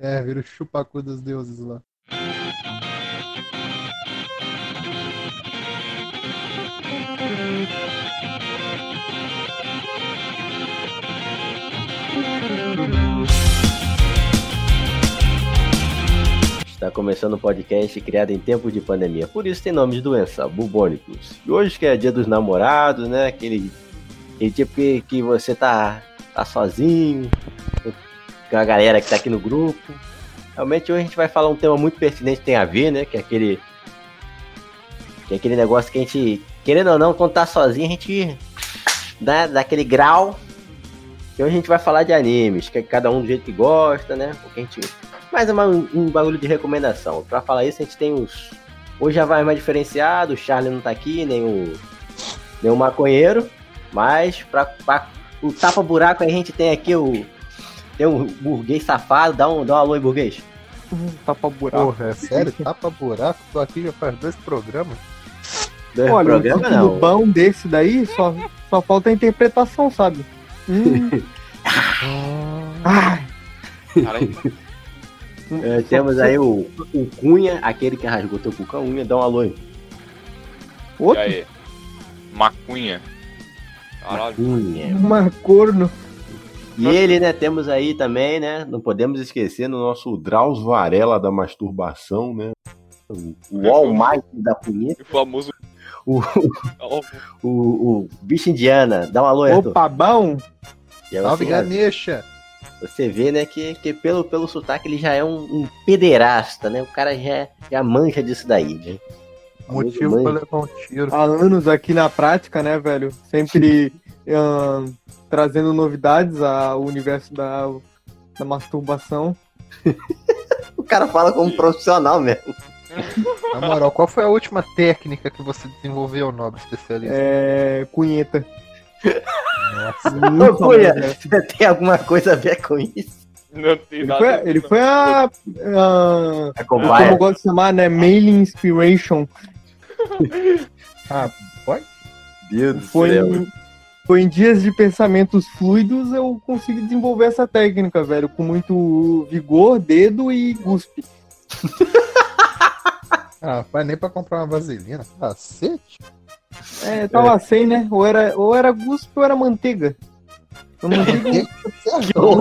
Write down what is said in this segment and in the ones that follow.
É, vira o chupacu dos deuses lá. Está começando um podcast criado em tempos de pandemia, por isso tem nome de doença, bubônicos. E hoje que é dia dos namorados, né? Aquele, aquele tipo que, que você tá, tá sozinho, com a galera que tá aqui no grupo. Realmente hoje a gente vai falar um tema muito pertinente, tem a ver, né? Que é aquele. Que é aquele negócio que a gente, querendo ou não, quando tá sozinho, a gente dá, dá aquele grau. E hoje a gente vai falar de animes, que é cada um do jeito que gosta, né? Porque a gente mais um bagulho de recomendação. Pra falar isso, a gente tem os. Hoje já vai mais diferenciado, o Charlie não tá aqui, nem o. Nem o maconheiro. Mas pra, pra o tapa-buraco a gente tem aqui o. Tem um burguês safado, dá um, dá um alô aí, burguês. Tapa buraco. Porra, é sério? Tapa buraco? Tô aqui já faz dois programas. Dois Olha, programa, um não. bom desse daí, só, só falta a interpretação, sabe? Hum, ai, Caralho, É, temos aí o, o Cunha, aquele que rasgou teu cu com a unha, dá um alô aí. e outro, aí? Macunha. Caralho. Cunha. uma corno. E ele, né, temos aí também, né, não podemos esquecer no nosso Drauzio Varela da masturbação, né, o, o Almighty da punheta, O famoso. o, o, o bicho indiana, dá um alô aí, Arthur. Opa, bom. Salve, você, Ganesha! você vê, né, que, que pelo, pelo sotaque ele já é um, um pederasta, né, o cara já, já mancha disso daí, né. Motivo pra levar um tiro. Há anos aqui na prática, né, velho? Sempre trazendo novidades ao universo da, da masturbação. O cara fala como profissional mesmo. Na moral, qual foi a última técnica que você desenvolveu, nobre especialista? É. Cunheta. Nossa. Ô, Cunha, você tem alguma coisa a ver com isso? Não tem Ele nada. foi, ele foi a. a É como eu gosto de chamar, né? Mailing Inspiration. Ah, pode? Deus do Foi céu. em, foi em dias de pensamentos fluidos eu consegui desenvolver essa técnica, velho, com muito vigor, dedo e guspe. Ah, nem pra comprar uma vaselina. Cacete. É, tava sem, né? Ou era, ou era guspe ou era manteiga. Manteiga. Sabor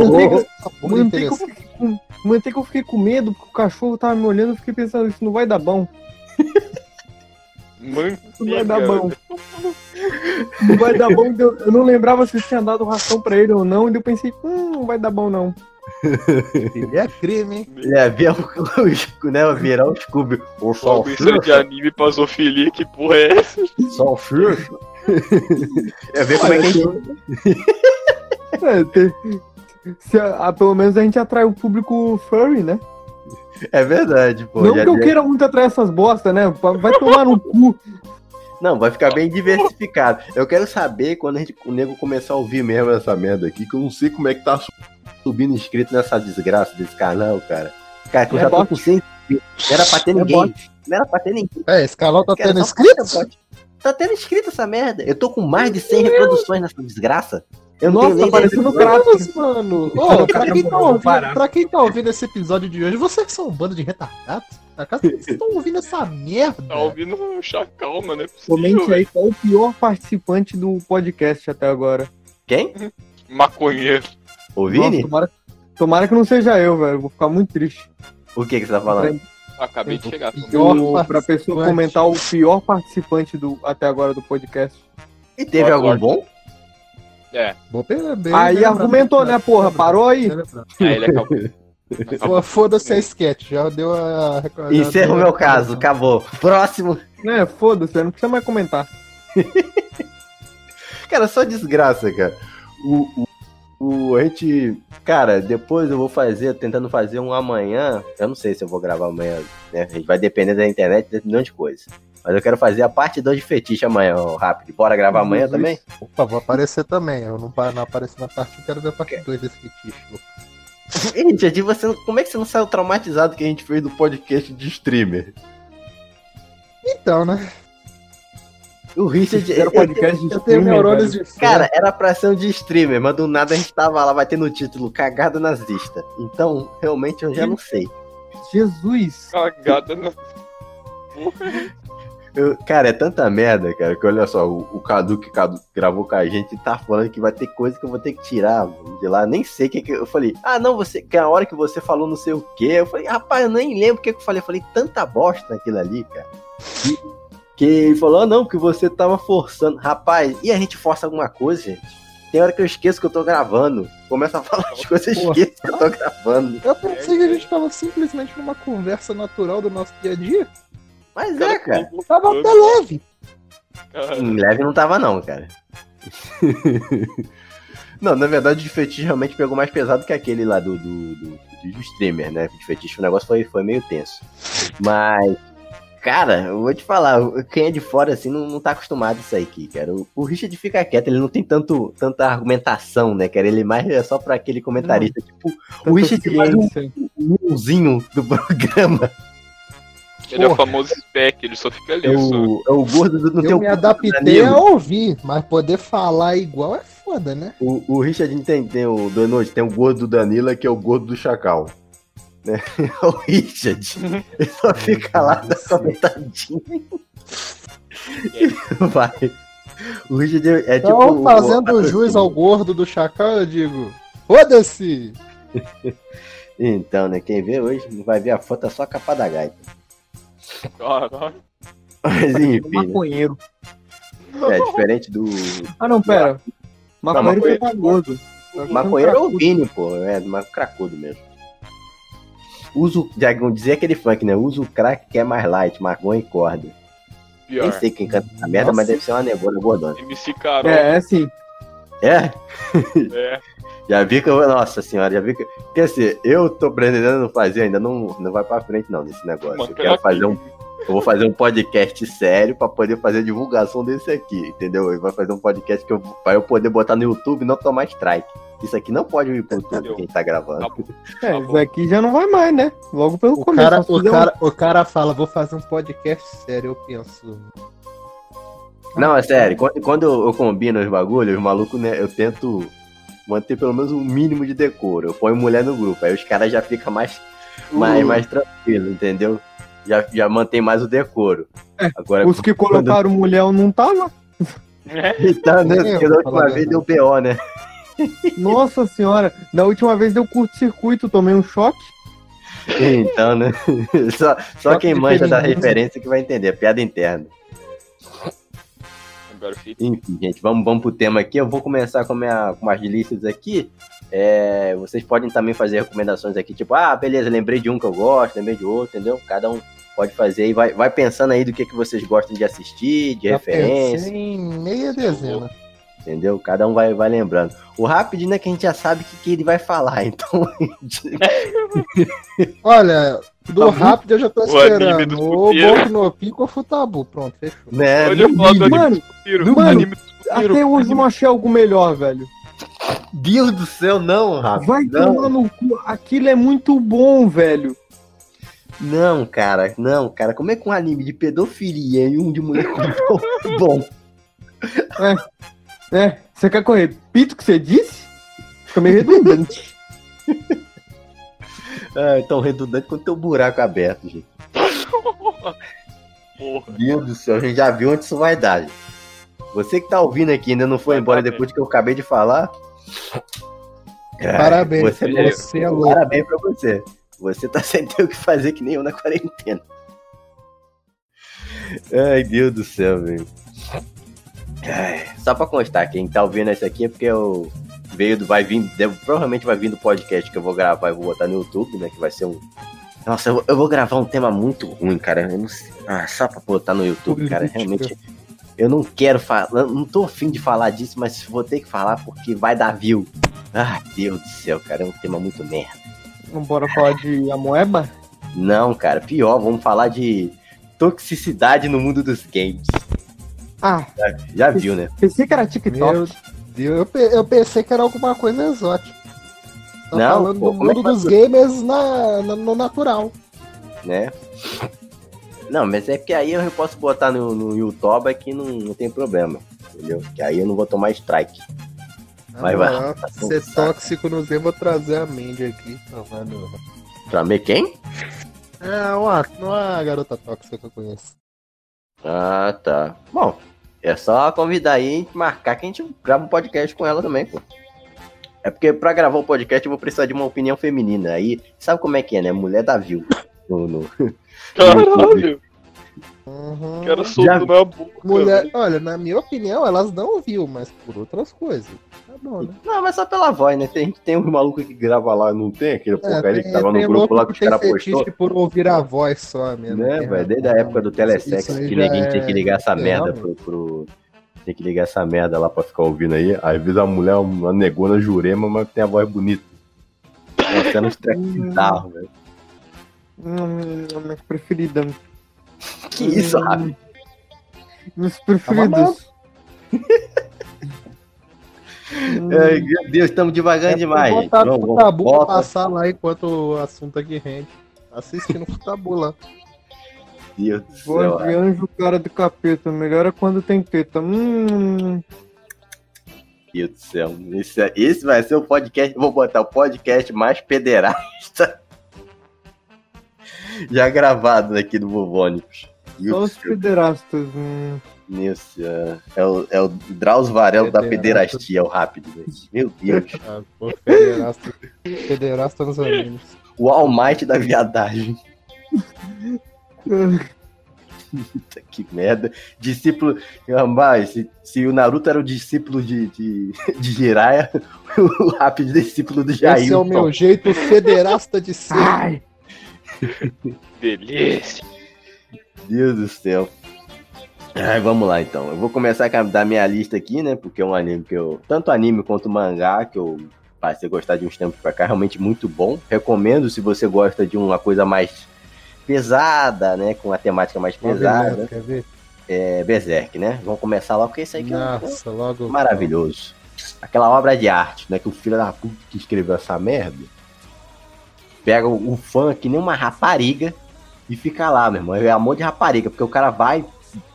manteiga, eu fiquei com, manteiga eu fiquei com medo, porque o cachorro tava me olhando, eu fiquei pensando, isso não vai dar bom. Manteiga. Isso não vai dar bom. Não vai dar bom. Eu eu não lembrava se tinha dado ração pra ele ou não, e eu pensei, hum, não vai dar bom não. Ele é crime, hein? É, o, né, virar o Scooby. O Só isso de anime pra zoofilia, que porra é essa? É ver como é que a gente... É, ter- se a- a- pelo menos a gente atrai o público furry, né? É verdade, pô. não já que eu deu- queira muito atrair essas bosta, né? Vai tomar no cu. Não, vai ficar bem diversificado. Eu quero saber quando a gente, o nego começar a ouvir mesmo essa merda aqui, que eu não sei como é que tá su- subindo inscrito nessa desgraça desse canal, cara. Cara, que eu É já tô bot. com 100 inscritos. Não era pra ter É ninguém. bot. Não era pra ter ninguém. É, esse canal tá Cara, tendo bot. Tá tendo inscrito essa merda. Eu tô com mais de 100 reproduções nessa desgraça. Eu não Nossa, tá parecendo Kratos. mano. Ô, pra, quem tá ouvindo, pra quem tá ouvindo esse episódio de hoje, vocês são um bando de retardados? Acaso vocês estão ouvindo essa merda? Tá ouvindo um chacal, mano. É possível, Comente aí qual o pior participante do podcast até agora. Quem? Maconheiro. O Vini? Nossa, tomara, tomara que não seja eu, velho. Vou ficar muito triste. O que que você tá falando? Acabei de chegar. Pior pra pessoa comentar o pior participante do até agora do podcast. E teve algum bom? É, Vou perder. aí argumentou, né, porra? Parou aí. aí ele acabou. Foda-se a sketch, já deu a. já Encerra o a- meu caso, acabou. Próximo. É, foda-se, não precisa mais comentar. Cara, só desgraça, cara. O, o, o- a gente. Cara, depois eu vou fazer, tentando fazer um amanhã. Eu não sei se eu vou gravar amanhã, né? A gente vai depender da internet, de um milhão de coisas. Mas eu quero fazer a parte 2 de fetiche amanhã, rápido. Bora gravar amanhã também? Opa, vou aparecer também. Eu não, não apareci na parte, eu quero ver a parte 2 desse fetiche. Gente, você, como é que você não saiu traumatizado que a gente fez do podcast de streamer? Então, né? O Richard. Fizeram podcast de Eu tenho neurônios velho. de. Cara, era pra ser um de streamer, mas do nada a gente tava lá, vai ter no título Cagada Nazista. Então, realmente eu já não sei. Jesus. Cagada na. Eu- cara, é tanta merda, cara, que olha só, o, o Cadu que Cadu gravou com a gente tá falando que vai ter coisa que eu vou ter que tirar de lá. Nem sei o que, que eu falei. Ah, não, você. Que a hora que você falou não sei o quê. Eu falei, rapaz, eu nem lembro o que, que eu falei. Eu falei tanta bosta naquilo ali, cara. Que, que falou, ah, não, que você tava forçando. Rapaz, e a gente força alguma coisa, gente? Tem hora que eu esqueço que eu tô gravando. Começa a falar as coisas, eu Porra. esqueço que eu tô gravando. Eu pensei que a gente tava simplesmente numa conversa natural do nosso dia a dia. Mas é, cara. Tava até leve. Cara, Em leve não tava, não, cara. não, na verdade, o de fetiche realmente pegou mais pesado que aquele lá do, do, do, do streamer, né? De fetiche o negócio foi, foi meio tenso. Mas, cara, eu vou te falar, quem é de fora assim não, não tá acostumado a isso aí aqui, cara. O, o Richard fica quieto, ele não tem tanto, tanta argumentação, né, cara? Ele mais é só pra aquele comentarista. Tipo, o Richard faz um ciência. mãozinho do programa. ele é o Porra. famoso spec, ele só fica ali. É o, é o gordo do, no Eu teu me adaptei a ouvir, mas poder falar igual é foda, né? O, o Richard tem, tem o do noite, tem o gordo do Danila, que é o gordo do Chacal. Né? o Richard. Ele só fica lá na comentadinha. Vai. O Richard é, é tipo. Então, fazendo o- jus ao gordo do chacal, eu digo: foda-se! Então, né? Quem vê hoje vai ver a foto é só a capa da gaita. Mas enfim, né? Maconheiro. é diferente do. Ah, não, pera. Maconheiro maconheiro- que tá gordo. Maconheiro é o Vini, pô. É, mas cracudo mesmo. Uso, já dizia aquele funk, né? Usa o crack que é mais light, maconha e corda. Nem Pior. sei quem canta essa merda, Nossa. mas deve ser uma negona gordona. MC Carol. É, é assim. É? É. Já vi que eu. Nossa senhora, já vi que. Quer dizer, eu tô pretendendo fazer, ainda não, não vai pra frente, não, nesse negócio. Mano, eu quero fazer um. Eu vou fazer um podcast sério pra poder fazer a divulgação desse aqui, entendeu? E vai fazer um podcast que eu, pra eu poder botar no YouTube e não tomar strike. Isso aqui não pode ir pro YouTube quem tá gravando. Tá. É, Tá isso aqui já não vai mais, né? Logo pelo O começo. cara, o, fizer um- cara, o cara fala: vou fazer um podcast sério. Eu penso: Não, é sério, quando, quando eu, eu combino os bagulhos, os malucos, né, eu tento manter pelo menos um mínimo de decoro. Eu ponho mulher no grupo, aí os caras já ficam mais, mais, Uh. mais tranquilo, entendeu? Já, já mantém mais o decoro. É, Agora, Os que colocaram mulher não tava. É. Então, né? Nem eu, Porque da última vez deu. BO, né? Nossa senhora, da última vez deu curto-circuito, tomei um choque. Então, né? Só, só Só quem que manja da referência que vai entender, é piada interna. Enfim, gente, vamos, vamos pro tema aqui. Eu vou começar com, minha, com umas listas aqui. É, vocês podem também fazer recomendações aqui, tipo, ah, beleza, lembrei de um que eu gosto, lembrei de outro, entendeu? Cada um pode fazer e vai, vai pensando aí do que, que vocês gostam de assistir, de já referência. em meia dezena. Entendeu? Cada um vai, vai lembrando. O rápido, né, que a gente já sabe o que, que ele vai falar, então. a gente- Olha, do Tá rápido eu já tô O esperando. do O Suqueiro. Boku no Pico ou Futabu. Pronto, fechou. né? Olha o Mano, do mano, Anime do Suspiro. até hoje eu não achei algo melhor, velho. Deus do céu, não, Rafa. Vai tomar no cu. Aquilo é muito bom, velho. não, cara, não, cara. Como é que um anime de pedofilia e um de mulher com bom? É, você quer correr? Pito que você disse? Fica meio redundante. Ah, tão redundante quanto teu buraco aberto, gente. Porra. Deus do céu, a gente já viu onde isso vai dar. gente. Você que tá ouvindo aqui ainda não foi embora depois que eu acabei de falar. Parabéns, Você, você, é louco. parabéns pra você. Você tá sem ter o que fazer que nem eu na quarentena. Ai, Deus do céu, velho. Ai, Só pra constar, quem tá ouvindo isso aqui é porque eu veio do. Vai vir. deve- provavelmente vai vir do podcast que eu vou gravar e vou botar no YouTube, né? Que vai ser um. Nossa, eu, vou- eu vou gravar um tema muito ruim, cara. Eu não sei. Ah, só pra botar no YouTube, cara. Realmente. Eu não quero falar. Não tô afim de falar disso, mas vou ter que falar porque vai dar view. Ah, Deus do céu, cara. É um tema muito merda. Vamos bora falar de Amoeba? Não, cara, pior, vamos falar de toxicidade no mundo dos games. Ah, Já viu, né? pensei que era TikTok. Meu Deus, eu, eu pensei que era alguma coisa exótica. Tá Não, falando pô, do é mundo que dos gamers na, na- no natural. né? Não, mas é porque aí eu posso botar no, no YouTube que não, não tem problema. Entendeu? Que aí eu não vou tomar strike. Vai, vai. Ah, Ser tóxico no Z, vou trazer a Mandy aqui. Tá. Pra mim quem? É uma, uma garota tóxica que eu conheço. Ah, tá. Bom, é só convidar aí e marcar que a gente grava um podcast com ela também, pô. É porque pra gravar um podcast eu vou precisar de uma opinião feminina. Aí, sabe como é que é, né? Mulher da view. No, no- Caralho, Uhum. Já- solto na boca. Mulher, olha, na minha opinião, elas não viu, mas por outras coisas. Bom, né? Não, mas só pela voz, né? Tem, tem uns malucos que grava lá, não tem aquele porcaria que tem- tava no tem grupo lá que os tem caras postou. por ouvir a voz só mesmo. Né, Tem velho? Desde a época do Telesex, que ninguém tinha que ligar essa é- merda pro, pro. Tinha que ligar essa merda lá pra ficar ouvindo aí. Às vezes a mulher é uma negona jurema, mas tem a voz bonita. Nossa, é uns trecos bizarros, velho. Hum, a minha preferida. Que isso, Hum, Rafa? Meus preferidos. Hum, Ai, meu Deus, estamos devagando É demais. botar Vamos, no vamos, tabu bota. passar lá enquanto o assunto aqui rende. Assistindo o tabu lá. Deus do Voz céu. de anjo, cara do capeta. Melhor é quando tem teta. Hum, Deus do céu. Esse, é- esse vai ser o podcast. Vou botar o podcast mais pederasta já gravado aqui do Vovônicos. só os pederastas. Hum. Meu céu. É o, é o Drauzio Varelo da Pederasta. pederastia, o rápido. Meu Deus. Ah, pô, federasta nos animes. O All Might da viadagem. Puta que merda. Discípulo. Rapaz, se, se o Naruto era o discípulo de, de, de Jiraiya, o rápido discípulo do Jair. Esse é o meu jeito federasta de ser. Ai, Delícia. Deus do céu. Vamos lá então. Eu vou começar com a da minha lista aqui, né? Porque é um anime que eu. Tanto anime quanto mangá, que eu passei a gostar de uns tempos pra cá, realmente muito bom. Recomendo se você gosta de uma coisa mais pesada, né? Com a temática mais pesada. Quer ver? É Berserk, né? Vamos começar logo, porque esse aqui é um- Nossa, logo. maravilhoso. Aquela obra de arte, né? Que o filho da puta que escreveu essa merda pega o, o fã que nem uma rapariga e fica lá, meu irmão. É amor de rapariga, porque o cara vai,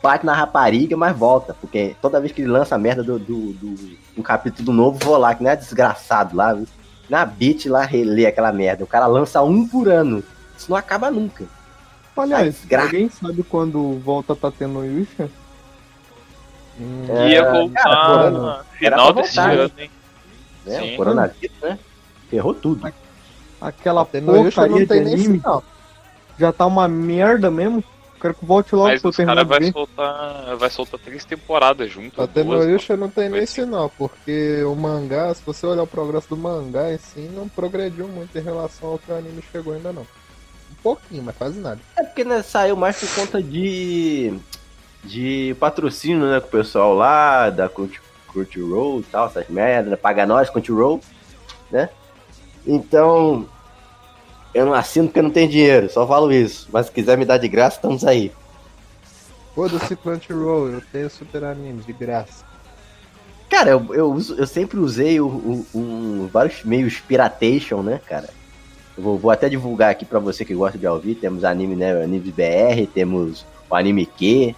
bate na rapariga, mas volta. Porque toda vez que ele lança a merda do, do, do- um capítulo novo, vou lá, que nem é desgraçado lá, viu? na beat lá reler aquela merda. O cara lança um por ano. Isso não acaba nunca. aliás, gra- alguém sabe quando volta tá tendo Yusha? Hum, É, Ia voltar cara, final desse voltar, ano, hein? Né? Sim. O coronavírus, né? Ferrou tudo. Aquela Yusha porcaria não tem de nem anime sinal. já tá uma merda mesmo. Quero que volte logo Mas pra eu os terminar caras de vai soltar, vai soltar três temporadas junto. Até no duas, Yusha não tem nem sinal, porque o mangá, se você olhar o progresso do mangá em si, não progrediu muito em relação ao que o anime chegou ainda não. Um pouquinho, mas quase nada. É porque né, saiu mais por conta de. de patrocínio, né? Com o pessoal lá, da Crunch- Crunchyroll e tal, essas merdas, né, paga nós, Crunchyroll, né? Então. Eu não assino porque eu não tenho dinheiro, só falo isso. Mas se quiser me dar de graça, estamos aí. Foda-se Crunchyroll, eu tenho super animes de graça. Cara, eu, eu, uso- eu sempre usei o, o- um- vários meios piratation, né, cara? Eu vou, vou até divulgar aqui pra você que gosta de ouvir. Temos anime, né? Animes BR, temos o Anime Q,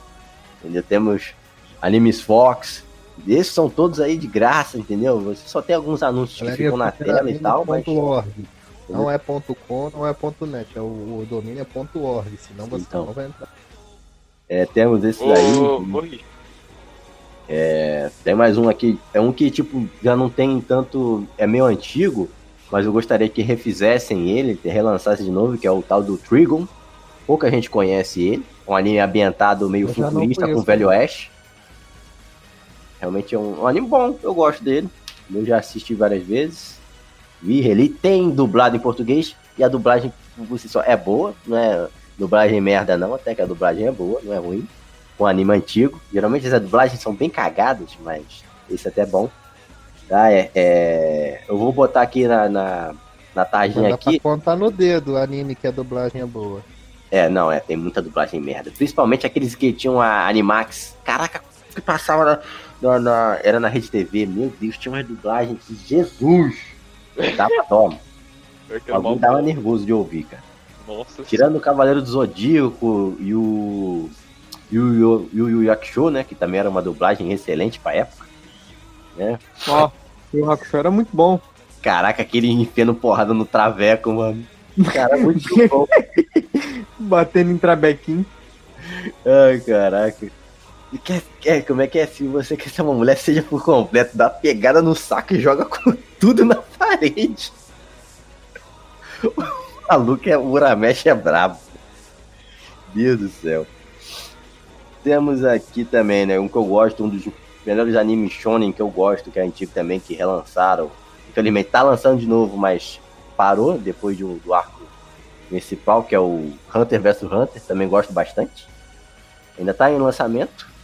entendeu? Temos Animes Fox. Esses são todos aí de graça, entendeu? Você só tem alguns anúncios que ficam na tela e tal, mas. .org. Não é ponto .com, não é ponto .net, é o, o domínio é ponto .org, senão você Então. não vai entrar. É, temos esses Ô, aí. ô, Ri, É, tem mais um aqui. É um que, tipo, já não tem tanto. É meio antigo, mas eu gostaria que refizessem ele, que relançassem de novo, que é o tal do Trigon. Pouca gente conhece ele. Um anime ambientado meio Eu futurista com o. Velho Oeste. Realmente é um, um anime bom, eu gosto dele. Eu já assisti várias vezes. Vi, reli. Tem dublado em português. E a dublagem por si só é boa, não é dublagem merda não, até que a dublagem é boa, não é ruim um anime antigo. Geralmente as dublagens são bem cagadas, mas esse até é bom. Tá, é, é- Eu vou botar aqui na, na, na tarjinha dá pra aqui. contar no dedo o anime que a dublagem é boa. É, não, é, tem muita dublagem merda. Principalmente aqueles que tinham a Animax. Caraca, que passava na, na- na- Era na Rede TV. Meu Deus, tinha uma dublagem que Jesus! Dava dó. uma Alguém tava nervoso de ouvir, cara. Nossa Tirando o Cavaleiro do Zodíaco e o. E o Yu Yu Yu Yakusho, né? Que também era uma dublagem excelente pra época. Né? Ó, o Hakusho era muito bom. Caraca, aquele enfiando porrada no traveco, mano. Cara, muito bom. Batendo em trabequim. Ai, caraca. Quer, quer, como é que é? Se você quer ser uma mulher, seja por completo, dá pegada no saco e joga com tudo na parede. O maluco é o Uramesh é brabo. Deus do céu. Temos aqui também, né? Um que eu gosto, um dos melhores animes shonen que eu gosto, que é antigo também, que relançaram. Infelizmente tá lançando de novo, mas parou depois do, do arco principal, que é o Hunter vs Hunter. Também gosto bastante. Ainda tá em lançamento.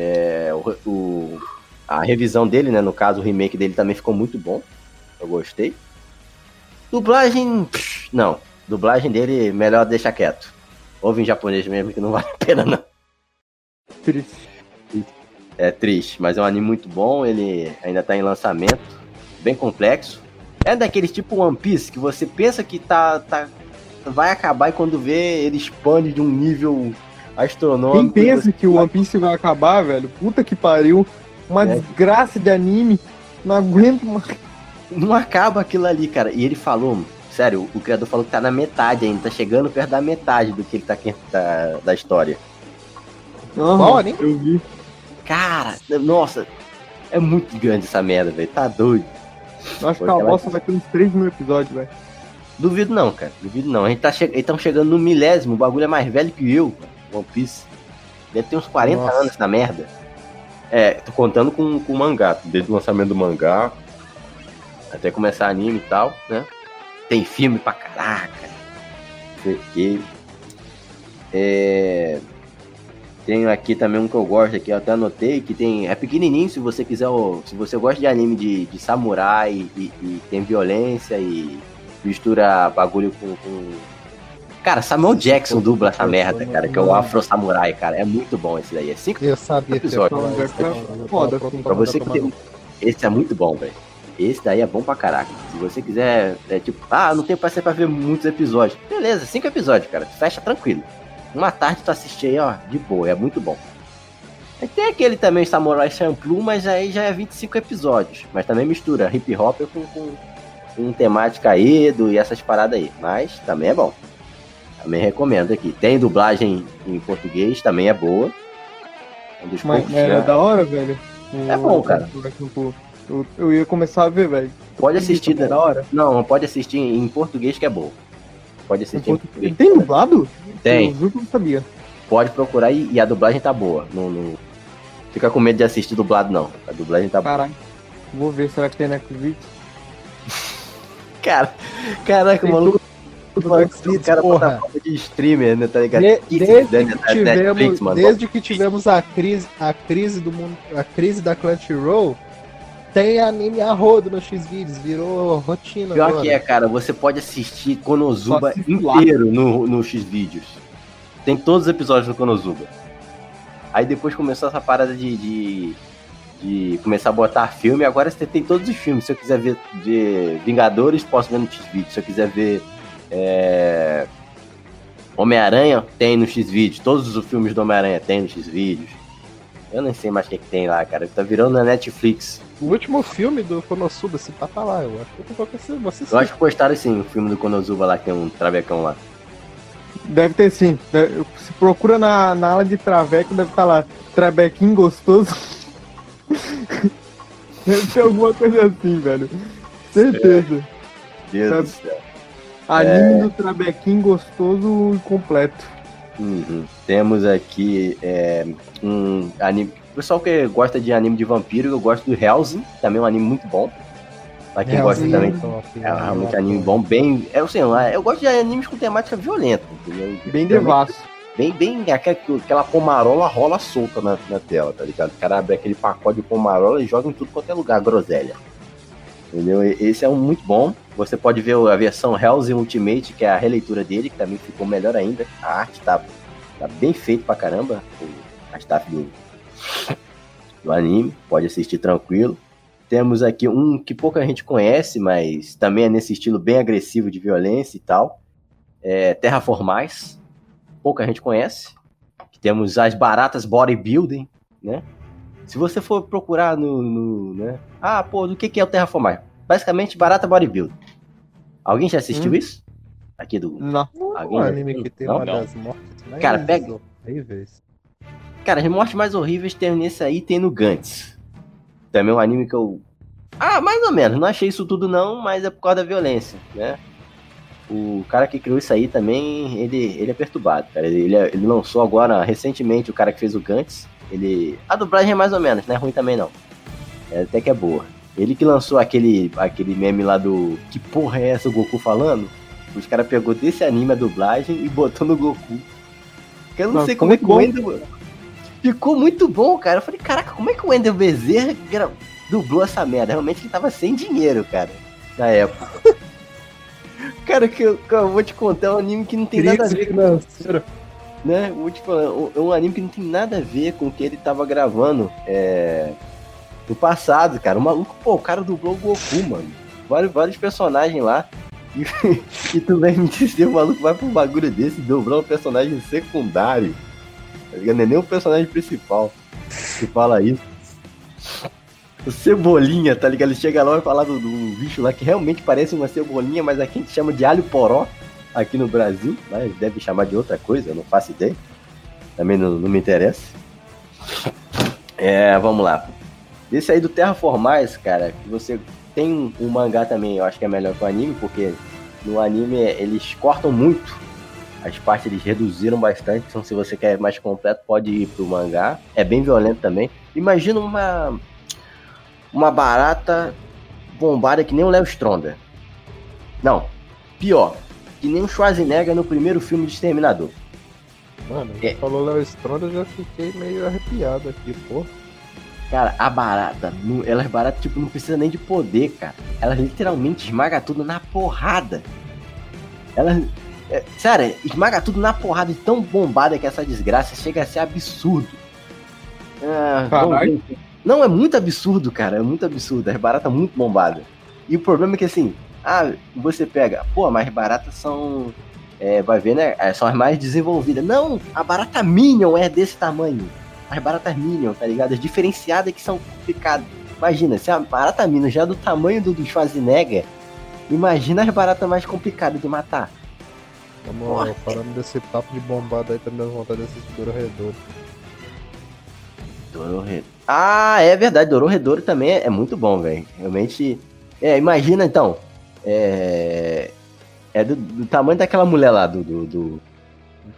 É, o, o- a revisão dele, né? No caso, o remake dele também ficou muito bom. Eu gostei. Dublagem. pff, Não. Dublagem dele, melhor deixar quieto. Ouve em japonês mesmo, que não vale a pena, não. Triste. É triste, mas é um anime muito bom. Ele ainda tá em lançamento. Bem complexo. É daqueles tipo One Piece que você pensa que tá, tá vai acabar e quando vê ele expande de um nível Quem astronômico. pensa que o One Piece vai acabar, velho? Puta que pariu. Uma É. desgraça de anime. Não aguento mais. não acaba aquilo ali, cara. E ele falou, sério, o criador falou que tá na metade ainda, tá chegando perto da metade do que ele tá aqui da, da história. Qual anime? Eu vi. Cara, nossa, é muito grande essa merda, velho. Tá doido. Eu acho que a bosta vai ter uns 3 mil episódios, velho. Duvido não, cara. Duvido não. A gente tá che... Eles tão chegando no milésimo, o bagulho é mais velho que eu, cara. One Piece. Deve ter uns 40 Nossa. anos essa merda. É, tô contando com, com o mangá, desde o lançamento do mangá até começar anime e tal, né? Tem filme pra caraca. quê. É... Tenho aqui também um que eu gosto aqui, eu até anotei, que tem. É pequenininho, se você quiser. Se você gosta de anime de, de samurai e, e tem violência e mistura bagulho com. com... Cara, Samuel Jackson dubla essa merda, cara, que é o Afro Samurai, cara. É muito bom esse daí. É cinco Eu sabia que ia Episódio. falar Não, isso. Jack é foda, Pra-. Pra você que tem. Esse é muito bom, velho. Esse daí é bom pra caraca. Se você quiser, é tipo, ah, não tenho paciência pra ver muitos episódios. Beleza, cinco episódios, cara. Fecha tranquilo. Uma tarde tu assiste aí, ó, de boa, é muito bom. Aí tem aquele também, Samurai Champloo, mas aí já é 25 episódios. Mas também mistura hip hop com, com, com temática Edo e essas paradas aí. Mas também é bom. Também recomendo aqui. Tem dublagem em português, também é boa. É um dos Mas poucos, era né? da hora, velho. O- É bom, cara. Eu, eu ia começar a ver, velho. Pode assistir, Era da hora. Não, pode assistir em português que é bom. Pode assistir em português. Tem dublado? Tem. Eu não sabia. Pode procurar e, e a dublagem tá boa. Não, não- Fica com medo de assistir dublado, não. A dublagem tá boa. Caralho. Vou ver, será que tem Netflix? Cara, caraca, Tem maluco. Tudo maluco, Netflix, o cara porra. de streamer, né? Tá ligado? De- desde, que a Netflix, tivemos, mano. desde que tivemos a crise, a crise do mundo, a crise da Crunchyroll, tem anime a rodo no X-Videos, virou rotina Pior agora. que é, cara, você pode assistir Konosuba inteiro no, no X-Vídeos. Tem todos os episódios no Konosuba. Aí depois começou essa parada de, de, de começar a botar filme, agora você tem todos os filmes. Se eu quiser ver, ver Vingadores, posso ver no X-Vídeos. Se eu quiser ver é, Homem-Aranha, tem no X-Vídeos. Todos os filmes do Homem-Aranha tem no X-Vídeos. Eu nem sei mais o que, que tem lá, cara. Tá virando na Netflix. O último filme do Konosuba, se tá pra lá, eu acho que eu vou você, Eu acho que postaram sim o filme do Konosuba lá, que tem um travecão lá. Deve ter sim. Se procura na, na ala de Traveco, deve estar lá. Trabequinho gostoso. deve ter alguma coisa assim, velho. Certeza. Deus Sabe? do céu. Anime do Trabequinho gostoso e completo. Uhum. Temos aqui é, um anime. O pessoal que gosta de anime de vampiro, eu gosto do Hellsing, também é um anime muito bom. Pra quem gosta Hellsing também. top, É realmente né? anime bom, bem. Eu sei lá, eu gosto de animes com temática violenta, entendeu? Bem devasso. Bem, bem aquela, aquela pomarola rola solta na, na tela, tá ligado? O cara abre aquele pacote de pomarola e joga em tudo quanto é lugar, groselha. Entendeu? Esse é um muito bom. Você pode ver a versão Hellsing Ultimate, que é a releitura dele, que também ficou melhor ainda. A arte tá, tá bem feita pra caramba. A staff do, do anime. Pode assistir tranquilo. Temos aqui um que pouca gente conhece, mas também é nesse estilo bem agressivo de violência e tal. é, Terraformais, pouca gente conhece. Temos as baratas bodybuilding, né? Se você for procurar no, no né? Ah, pô, do que, que é o Terraformais? Basicamente, barata bodybuilding. Alguém já assistiu Hum. isso? Aqui do. Não. Alguém Um já anime que tem Não? uma Não. das mortes mais Cara, pega- horríveis. Cara, as mortes mais horríveis tem nesse aí, tem no Gantz. Também um anime que eu. Ah, mais ou menos. Não achei isso tudo não, mas é por causa da violência, né? O cara que criou isso aí também, ele, ele é perturbado, cara. Ele, ele, ele lançou agora, recentemente, o cara que fez o Gantz. Ele. A dublagem é mais ou menos, não é ruim também não. É, até que é boa. Ele que lançou aquele, aquele meme lá do. Que porra é essa o Goku falando? Os caras pegou desse anime a dublagem e botou no Goku. Eu não Não, sei ficou como é que o Wendel. Ficou muito bom, cara. Eu falei, caraca, como é que o Wendel Bezerra gra- dublou essa merda? Realmente ele tava sem dinheiro, cara, na época. cara, que eu, que eu vou te contar é um anime que não tem nada a ver financeira. né? Vou te falar, é um anime que não tem nada a ver com o que ele tava gravando é, no passado, cara. O maluco, pô, o cara dublou o Goku, mano. Vários, vários personagens lá. E, e tu vem me dizer, o maluco vai pra um bagulho desse dublar um personagem secundário. Tá ligado? É nem o personagem principal que fala isso. O Cebolinha, tá ligado? Ele chega lá e vai falar do, do bicho lá que realmente parece uma cebolinha, mas aqui a gente chama de alho poró aqui no Brasil, mas deve chamar de outra coisa, eu não faço ideia. Também não, não me interessa. É, vamos lá. Esse aí do Terraformais, cara, que você tem um, mangá também, eu acho que é melhor que o anime, porque no anime eles cortam muito. As partes eles reduziram bastante, então se você quer mais completo, pode ir pro mangá. É bem violento também. Imagina uma uma barata bombada que nem o Léo Stronda. Não, pior, que nem o Schwarzenegger no primeiro filme de Exterminador. Mano, É. falou Léo Stronda, eu já fiquei meio arrepiado aqui, pô. Cara, a barata, não- elas baratas, tipo, não precisa nem de poder, cara. Elas literalmente esmaga tudo na porrada. Elas. É, sério, esmaga tudo na porrada e tão bombada que essa desgraça chega a ser absurdo. Ah. Não, é muito absurdo, cara. É muito absurdo. As baratas muito bombadas. E o problema é que assim, ah, você pega, pô, mas baratas são. É, vai ver, né? é, São as mais desenvolvidas. Não, a barata Minion é desse tamanho as baratas Minion, tá ligado? As diferenciadas que são complicadas. Imagina, se a barata Minion já é do tamanho do, do Schwarzenegger, imagina as baratas mais complicadas de matar. Vamos falando desse papo de bombada aí, tá me dando vontade de assistir Dororedor. Ah, é verdade, Dororedoro também é, é muito bom, velho. Realmente. É, imagina então. É. É do, do tamanho daquela mulher lá, do. do- do-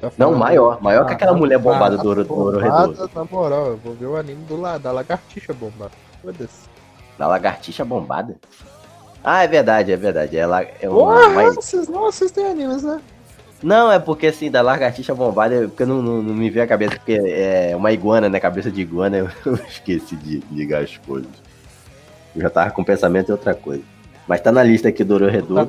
Tá Não, maior. Maior que aquela mulher bombada do Doro- Bombada, Dororedoro. Na moral, eu vou ver o anime do lado, da lagartixa bombada. Foda-se. Da lagartixa bombada. Ah, é verdade, é verdade. Ela é uma. Porra, uma- vocês não assistem animes, né? Não, é porque assim, da lagartixa bombada, é porque não, não, não me veio a cabeça, porque é uma iguana, né? Cabeça de iguana, eu, eu esqueci de ligar as coisas. Eu já tava com pensamento em outra coisa. Mas tá na lista aqui do Ororedor.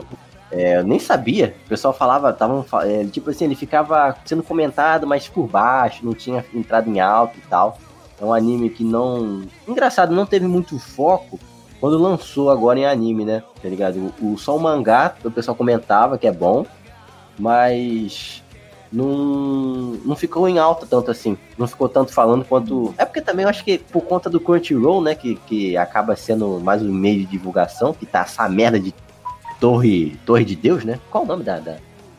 É, eu nem sabia. O pessoal falava, tavam, fa- é, tipo assim, ele ficava sendo comentado, mas por baixo, não tinha entrado em alto e tal. É um anime que não. Engraçado, não teve muito foco quando lançou agora em anime, né? Tá ligado? O, o- só o mangá, o pessoal comentava que é bom, mas não, não ficou em alta tanto assim. Não ficou tanto falando quanto. É porque também eu acho que por conta do Crunchyroll, né? Que, que acaba sendo mais um meio de divulgação, que tá essa merda de Torre, Torre de Deus, né? Qual o nome da, da-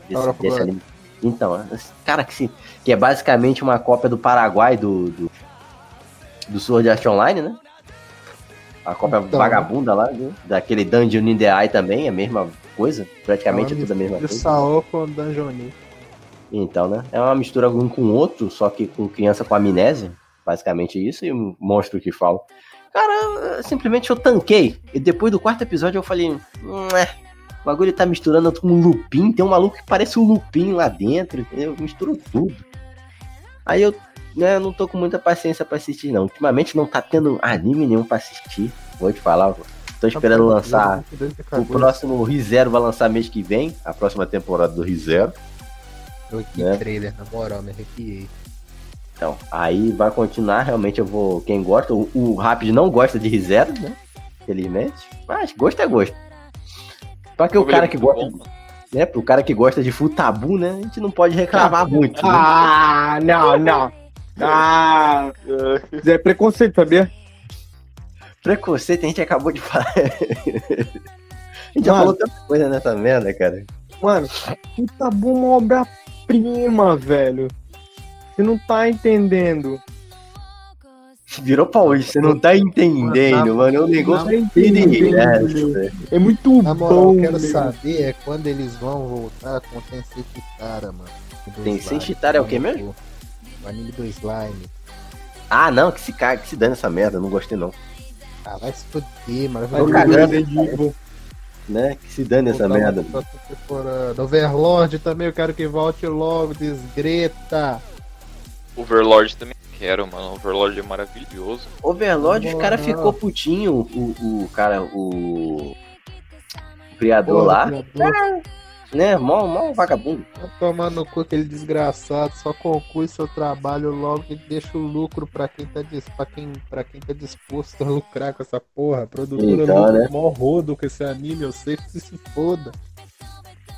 desse, desse anime? Então, cara que, se, que é basicamente uma cópia do Paraguai do, do, do Sword Art Online, né? A cópia Então. vagabunda lá, daquele Dungeon in the Eye também, a mesma coisa, praticamente é tudo a mesma coisa. Saô com Danjoni. Então, né? É uma mistura um com o outro, só que com criança com amnésia. Basicamente isso, e um monstro que fala. Cara, simplesmente eu tanquei. E depois do quarto episódio eu falei. "Hum, é, o bagulho tá misturando com um lupin. Tem um maluco que parece um lupin lá dentro, entendeu? Misturou tudo. Aí eu né, não tô com muita paciência pra assistir, não. Ultimamente não tá tendo anime nenhum pra assistir. Vou te falar, tô esperando lançar. O próximo ReZero vai lançar mês que vem, a próxima temporada do ReZero. Que né? trailer, na moral, me arrepiei. Então, aí vai continuar, realmente eu vou. Quem gosta, o, o Rapid não gosta de ReZero, né? Felizmente. Mas gosto é gosto. Pra que o é cara que gosta. bom, né? Pro cara que gosta de futabu, né? A gente não pode reclamar muito. né? Ah, não, não. Ah, isso é preconceito, sabia? Preconceito, a gente acabou de falar. a gente já Mano. falou tanta coisa nessa merda, cara. Mano, o Tabu é uma obra-prima, velho. Você não tá entendendo. Virou paulista, você não tá entendendo, mano. É um negócio Não tá entendendo. É muito Na moral, bom. eu quero meu. saber é quando eles vão voltar com o Tensei Chitara, mano. Tensei. Chitara é o quê mesmo? O anime do slime. Ah, não, que se caga, que se dane essa merda, não gostei não. Ah, vai se fuder, mano. O cagando. Evil. Né? Que se dane essa merda. Overlord também, eu quero que volte logo, desgreta. Overlord também quero, mano. Overlord é maravilhoso. Overlord, os cara ficou putinho, o, o cara, o, o criador lá, criador, né? Mó, mó vagabundo. Vai tomar no cu aquele desgraçado, só conclui seu trabalho logo e deixa o lucro pra quem tá, dis... pra quem... Pra quem tá disposto a lucrar com essa porra. A produtora Então, lucra né? mó rodo com esse anime, eu sei que se foda.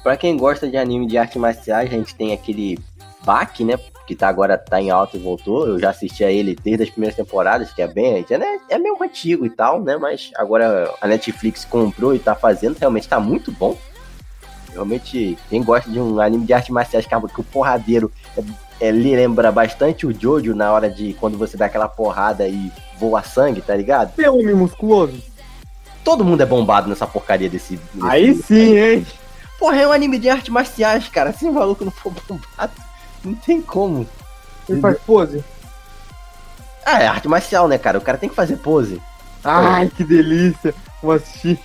Pra quem gosta de anime de artes marciais, a gente tem aquele Bak, né? Que tá agora tá em alta e voltou. Eu já assisti a ele desde as primeiras temporadas, que é bem. já, né, é meio antigo e tal, né? Mas agora a Netflix comprou e tá fazendo, realmente tá muito bom. Realmente, quem gosta de um anime de artes marciais, que, que o porradeiro é, é, ele lembra bastante o Jojo na hora de quando você dá aquela porrada e voa sangue, tá ligado? Tem homem musculoso? Todo mundo é bombado nessa porcaria desse. desse Aí sim, hein? Porra, é um anime de artes marciais, cara. Se o maluco não for bombado, não tem como. Ele faz pose. Ah, é arte marcial, né, cara? O cara tem que fazer pose. Ai, que delícia. Vou assistir.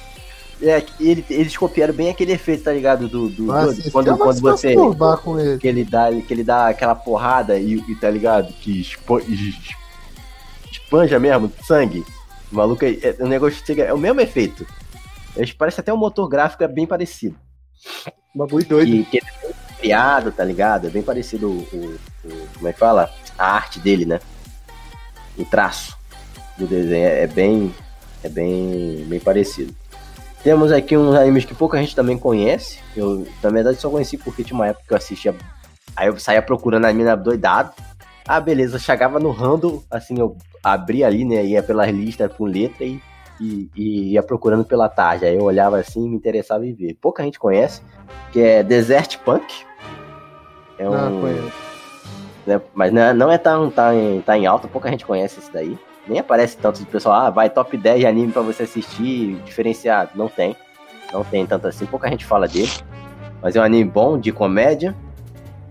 É, ele, eles copiaram bem aquele efeito, tá ligado? Do, do, Vai do- quando, quando você. ele. Que ele dá, que ele dá aquela porrada e, e tá ligado? Que expo- es- espanja mesmo sangue. O maluco é, é, o negócio chega, é o mesmo efeito. Eles parece até o motor gráfico é bem parecido. Bagulho doido. que, é criado, tá ligado? É bem parecido o, o- o- Como é que fala? A arte dele, né? O traço do desenho é bem. É bem. bem parecido. Temos aqui uns animes que pouca gente também conhece. Eu, na verdade, só conheci porque tinha uma época que eu assistia. Aí eu saía procurando anime na doidado. Ah, beleza, chegava no random, assim, eu abria ali, né? Ia pelas listas com letra e, e, e ia procurando pela tarde. Aí eu olhava assim e me interessava em ver. Pouca gente conhece que é Desert Punk. É um, Não, conheço. né, mas não é, não é tão, tá, em, tá em alta, pouca gente conhece esse daí. Nem aparece tanto de pessoal, ah, vai top 10 de anime pra você assistir, diferenciado. Não tem. Não tem tanto assim, pouca gente fala dele. Mas é um anime bom, de comédia,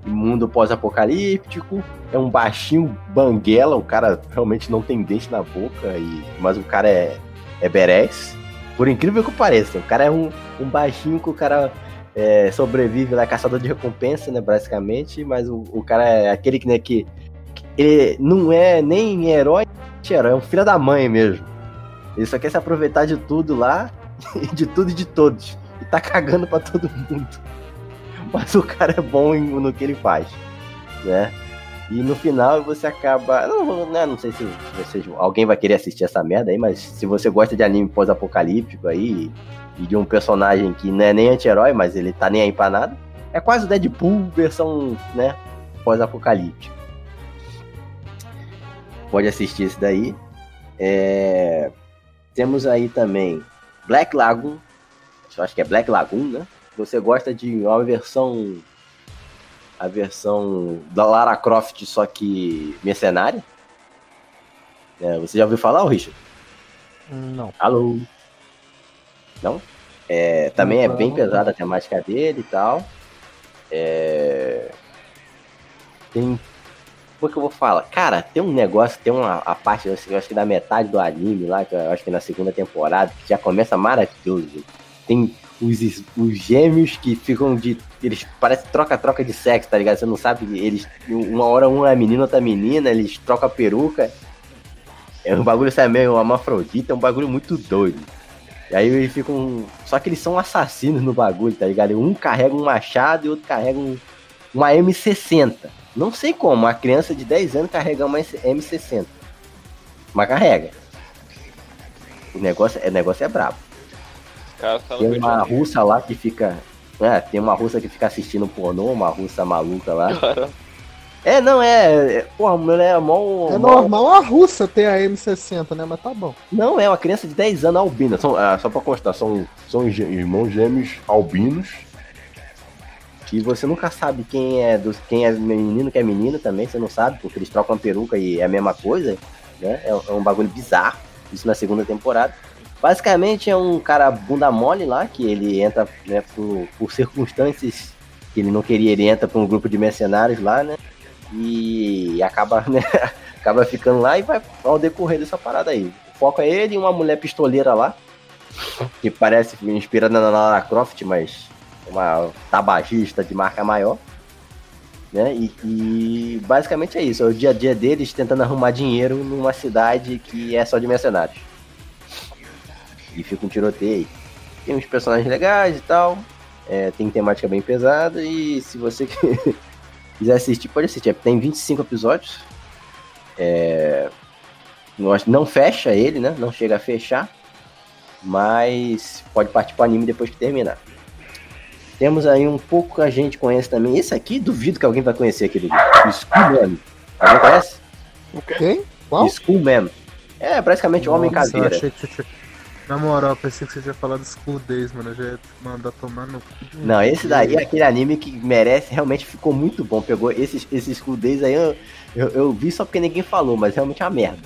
mundo pós-apocalíptico. É um baixinho banguela, o cara realmente não tem dente na boca, e, mas o cara é, é berés. Por incrível que pareça, o cara é um, um baixinho que o cara é, sobrevive lá, caçador de recompensa, né, basicamente, mas o, o cara é aquele que, né, que que ele não é nem herói, herói, é um filho da mãe mesmo. Ele só quer se aproveitar de tudo lá, de tudo e de todos, e tá cagando pra todo mundo. Mas o cara é bom no que ele faz, né? E no final você acaba. Não, né, não sei se vocês, alguém vai querer assistir essa merda aí, mas se você gosta de anime pós-apocalíptico aí, e de um personagem que não é nem anti-herói, mas ele tá nem aí pra nada, é quase o Deadpool versão, né, pós-apocalíptico. Pode assistir esse daí. É, Temos aí também Black Lagoon. Acho que é Black Lagoon, né? Você gosta de uma versão. A versão da Lara Croft, só que mercenária? É, você já ouviu falar, Richard? Não. Alô? Não? É, também é Não, bem não. pesada a temática dele e tal. É... Tem. Como é que eu vou falar? Cara, tem um negócio, tem uma a parte, eu acho que da metade do anime lá, que eu acho que na segunda temporada, que já começa maravilhoso. Tem os, os gêmeos que ficam de. Eles parecem troca-troca de sexo, tá ligado? Você não sabe. Eles. Uma hora um é menino, outra menina, eles trocam a peruca. É um bagulho, sabe, meio hermafrodita, é um bagulho muito doido. E aí eles ficam. Só que eles são assassinos no bagulho, tá ligado? Um carrega um machado e outro carrega um, uma M60. Não sei como, uma criança de 10 anos carrega uma M60. Mas carrega. O negócio, o negócio é brabo. Tá no Tem uma russa lá que fica. É, tem uma russa que fica assistindo pornô, uma russa maluca lá. Cara, É, não, é. é porra, a mulher é mó. É mó- normal a russa ter a M60, né? Mas tá bom. Não, é uma criança de 10 anos albina. São, ah, só pra constar, são, são irmãos gêmeos albinos. Que você nunca sabe quem é dos, quem é menino, quem é menino também, você não sabe, porque eles trocam peruca e é a mesma coisa, né? É, é um bagulho bizarro. Isso na segunda temporada. Basicamente é um cara bunda mole lá, que ele entra, né, por, por circunstâncias que ele não queria, ele entra pra um grupo de mercenários lá, né? E acaba, né? acaba ficando lá e vai ao decorrer dessa parada aí. O foco é ele e uma mulher pistoleira lá, que parece inspirada na Lara Croft, mas uma tabagista de marca maior. Né? E, e basicamente é isso, é o dia a dia deles tentando arrumar dinheiro numa cidade que é só de mercenários. E fica um tiroteio. Tem uns personagens legais e tal. é, tem temática bem pesada. E se você quiser assistir, pode assistir. Tem 25 episódios. É, não não fecha ele, né? Não chega a fechar. Mas pode partir pro anime depois que terminar. Temos aí um pouco que a gente conhece também. Esse aqui, duvido que alguém vai conhecer aquele Schoolman. Alguém conhece? Qual? Schoolman. É praticamente Homem Nossa, eu Caveira. achei que você Na moral, pensei que você tinha falado School Days, mano. Eu já ia mandar tomar no Não, esse daí é aquele anime que merece, realmente ficou muito bom. Pegou esses, esses School Days aí, eu, eu, eu vi só porque ninguém falou, mas realmente é uma merda.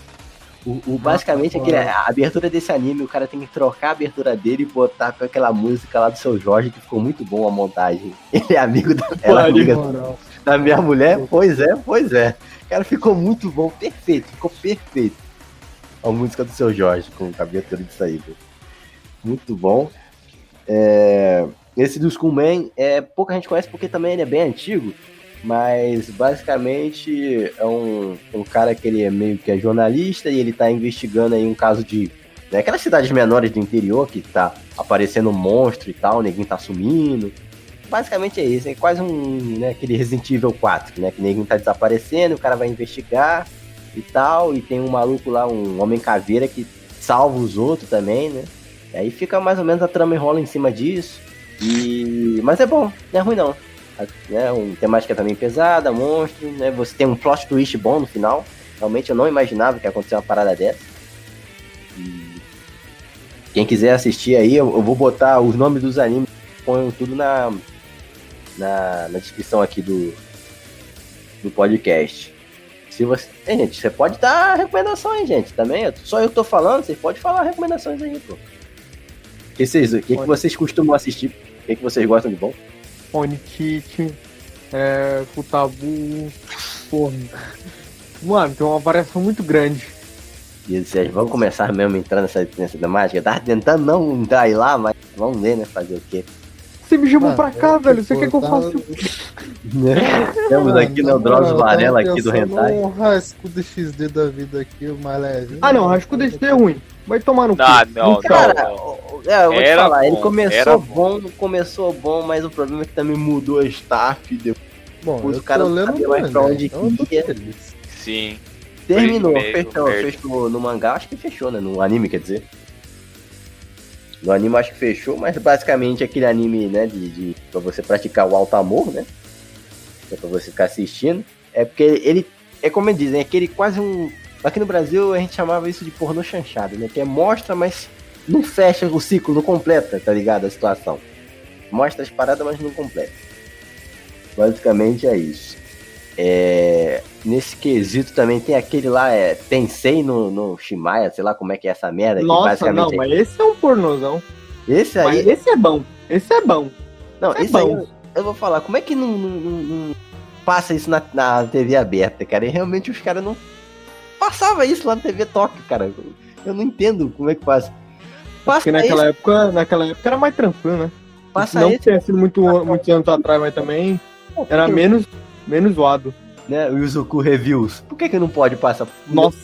O, o- basicamente, aquele, a abertura desse anime, o cara tem que trocar a abertura dele e botar com aquela música lá do seu Jorge, que ficou muito bom a montagem. Ele é amigo da, ela é amiga da minha mulher? Pois é, pois é. Cara, ficou muito bom, perfeito, ficou perfeito. A música do seu Jorge com a abertura disso aí, pô. Muito bom. É, Esse do Skullman, é, pouca gente conhece porque também ele é bem antigo, mas basicamente é um, um cara que ele é meio que é jornalista e ele tá investigando aí um caso de. Né, aquelas cidades menores do interior que tá aparecendo um monstro e tal, ninguém tá sumindo. Basicamente é isso, é quase um, né, aquele Resident Evil 4, né, que ninguém tá desaparecendo, o cara vai investigar e tal, e tem um maluco lá, um homem caveira que salva os outros também, né? E aí fica mais ou menos a trama enrola em cima disso. E mas é bom, não é ruim não. Né, uma temática também pesada, monstro, né? Você tem um plot twist bom no final. Realmente eu não imaginava que ia acontecer uma parada dessa. E quem quiser assistir aí, eu, eu vou botar os nomes dos animes, ponho tudo na, na, na descrição aqui do, do podcast. Se você. Gente, você pode dar recomendações, gente. Também. Só eu tô falando, vocês podem falar recomendações aí, pô. O que, vocês, o que, que vocês costumam assistir? O que, que vocês gostam de bom? Onitite, é, Kutabu, porra. Mano, tem uma variação muito grande. E vocês vão começar mesmo a entrar nessa, nessa temática? Eu tava tentando não entrar lá, mas vamos ver, né? Fazer o quê? Você me chamou Mano, pra cá, velho. Você quer que eu faça? Temos aqui Mano, no Drauzio Varela aqui do Hentai. num rascudo XD da vida aqui, o mais leve. Ah, não, Rasco DST é ruim. Vai tomar no cu. Ah, não, Cara, não. o- é, eu vou te Era falar, ele bom, começou era bom, começou bom, mas o problema é que também mudou a staff, depois Bom, caras tô não sabiam mais pra mangá, onde então ia. Sim. terminou, fechou, fechou no mangá, acho que fechou, né? No anime, quer dizer. No anime acho que fechou, mas basicamente aquele anime, né, de, de pra você praticar o alto amor, né? É pra você ficar assistindo. É porque ele, é como dizem, é aquele quase um. Aqui no Brasil a gente chamava isso de pornô chanchado, né? Que é mostra, mas não fecha o ciclo, não completa, tá ligado? A situação. Mostra as paradas, mas não completa. Basicamente é isso. É, nesse quesito também tem aquele lá, é, Tensei no, no Shimaya, sei lá como é que é essa merda. Nossa, não, mas esse é um pornozão. é- Esse aí. Mas esse é bom. Esse é bom. não, é esse aí bom. eu, eu vou falar, como é que não, não- não- passa isso na, na TV aberta, cara? E realmente os caras não. Passava isso lá na TV Toque, cara. Eu não entendo como é que passa. Passa Porque naquela época, naquela época era mais tranquilo, né? passa não isso, tinha sido muito, muitos anos atrás, mas também era menos, menos zoado. né? O Yuzuku Reviews. Por que que não pode passar? Nossa,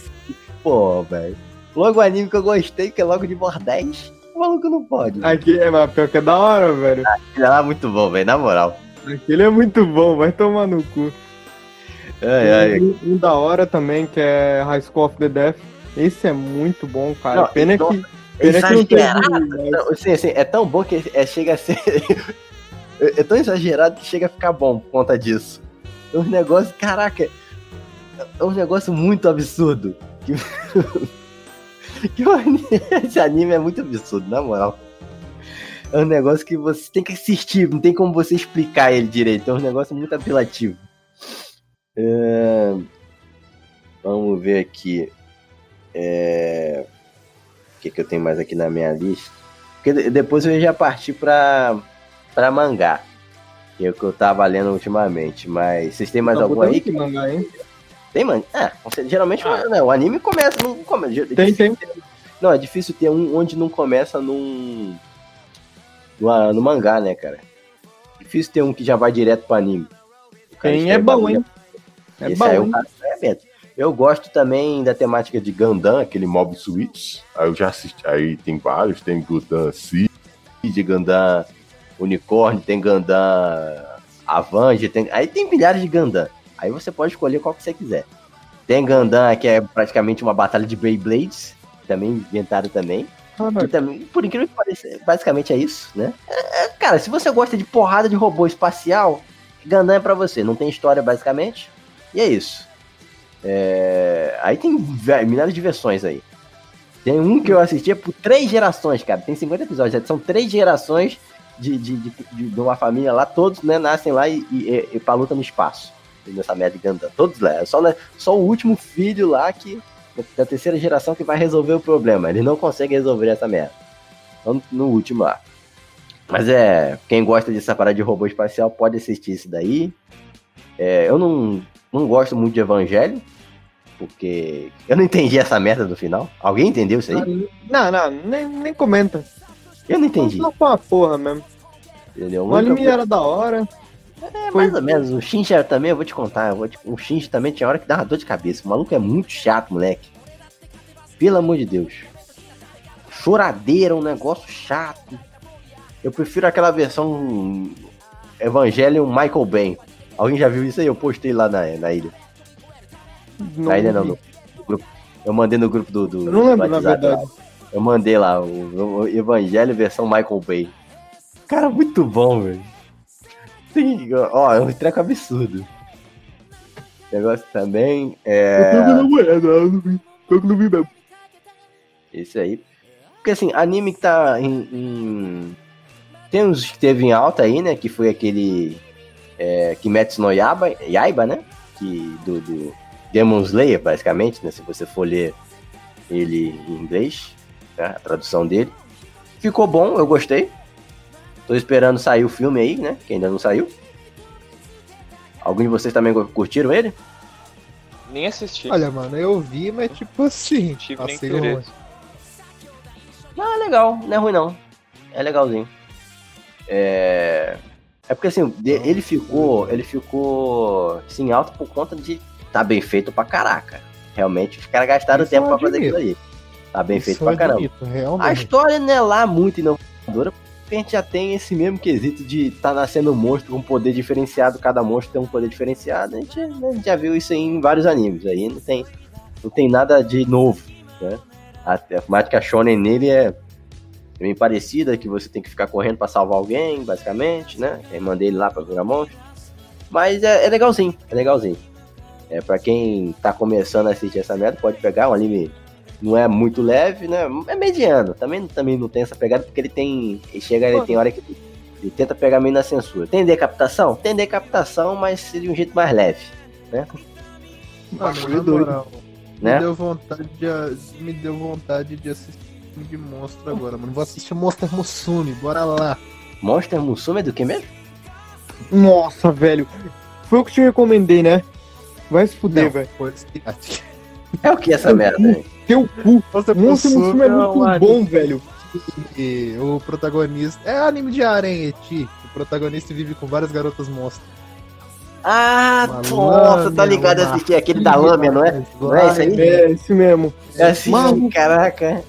Pô, velho. Logo o anime que eu gostei, que é logo de Bordéis, o maluco não pode. aqui é mas pior que é da hora, velho. Aquele é muito bom, velho, na moral. Aquele é muito bom, vai tomar no cu. Ai, ai. Um, um da hora também, que é High School of the Death. Esse é muito bom, cara. Não, pena não- que, pena que não. Exagerado. Não, Sim, assim, é tão bom que é, chega a ser. é, é tão exagerado que chega a ficar bom por conta disso. É um negócio, caraca, é um negócio muito absurdo. Que, que esse anime é muito absurdo, na moral. É um negócio que você tem que assistir, não tem como você explicar ele direito. É um negócio muito apelativo. É, Vamos ver aqui. É, O que, que eu tenho mais aqui na minha lista? Porque de- depois eu já parti pra, pra mangá. Que é o que eu tava lendo ultimamente. Mas vocês têm mais algum aí? que mangá, hein? Tem, mano? É, você- geralmente não, o anime começa. Não, come, Tem, tem. não, é difícil ter um onde não começa num. numa- no mangá, né, cara? Difícil ter um que já vai direto pro anime. O cara Tem, é bom, hein? É esse bom, é. Eu gosto também da temática de Gundam, aquele Mob Switch. Aí eu já assisti. Aí tem vários, tem Gundam Seed, Gundam Unicorn, tem Gundam Avenge, tem... aí tem milhares de Gundam. Aí você pode escolher qual que você quiser. Tem Gundam que é praticamente uma batalha de Beyblades, também inventaram também. Que também, por incrível que pareça, basicamente é isso, né? É, é, cara, se você gosta de porrada de robô espacial, Gundam é pra você. Não tem história, basicamente. E é isso. É, Aí tem milhares de versões aí. Tem um que eu assistia por três gerações, cara. Tem 50 episódios. São três gerações de, de, de, de- uma família lá. Todos né, nascem lá e, e, e pra luta no espaço. Nessa merda de. Todos lá. É Só, né, só o último filho lá que da terceira geração que vai resolver o problema. Ele não consegue resolver essa merda. Então, no último lá. Mas é. Quem gosta dessa parada de robô espacial pode assistir isso daí. É, eu não, não gosto muito de Evangelho. Porque eu não entendi essa merda do final. Alguém entendeu isso aí? Não, não, nem, nem comenta. Eu não entendi. Foi uma porra mesmo. Entendeu? O anime era da hora. É, mais ou menos. O Shinji também, eu vou te contar. eu vou te- O Shinji também tinha hora que dava dor de cabeça. O maluco é muito chato, moleque. Pelo amor de Deus. Choradeira, um negócio chato. Eu prefiro aquela versão Evangelion Michael Bay. Alguém já viu isso aí? Eu postei lá na, na ilha. na ilha não, no grupo. Eu mandei no grupo do. do Eu não lembro, na WhatsApp lá. Eu mandei lá, o, o Evangelho versão Michael Bay. Cara, muito bom, velho. Sim, ó, é um treco absurdo. Negócio também é. Eu não vi mesmo. Esse aí. Porque assim, anime que tá em. em- Tem uns que teve em alta aí, né? Que foi aquele. É, Kimetsu no Yaiba, Yaiba né? Que, do, do Demon Slayer, basicamente, né? Se você for ler ele em inglês, né, a tradução dele. Ficou bom, eu gostei. Tô esperando sair o filme aí, né? Que ainda não saiu. Algum de vocês também curtiram ele? Nem assisti. Olha, mano, eu vi, mas tipo assim, Tive nem passei interesse. longe. Não, é legal, não é ruim não. É legalzinho. É. É porque assim, de- ele ficou. Ele ficou assim, alto por conta de tá bem feito pra caraca. Realmente, os caras gastaram Isso tempo pra fazer aquilo aí. Tá bem Isso feito eu pra caramba. admito, A história não é lá muito inovadora, porque a gente já tem esse mesmo quesito de tá nascendo um monstro com poder diferenciado, cada monstro tem um poder diferenciado. A gente, né, a gente já viu isso aí em vários animes. Aí não tem, não tem nada de novo. Né? A, temática shonen nele é bem parecida, que você tem que ficar correndo pra salvar alguém, basicamente, né? Aí mandei ele lá pra virar monstro. Mas é, é legalzinho, é legalzinho. É, pra quem tá começando a assistir essa merda, pode pegar um anime não é muito leve, né? É mediano. Também, também não tem essa pegada, porque ele tem. Ele chega, ele tem hora que ele tenta pegar meio na censura. Tem decapitação? Tem decapitação, mas de um jeito mais leve, Mano, na doido. moral, né? me deu vontade de me deu vontade de assistir filme de monstro agora, mano. Vou assistir Monster Musume, bora lá. Monster Musume é do que mesmo? Nossa, velho. Foi o que te recomendei, né? Vai se fuder, velho. É o que essa merda? hein? Teu cu. Monster Monster Musume é muito um bom, velho. E o protagonista. É anime de aranha, Eti. O protagonista vive com várias garotas monstros. Ah, Uma nossa, tá ligado a uma assistir aquele da lâmina, não é? Não é esse aí? É, esse mesmo. É assim, Mano. caraca.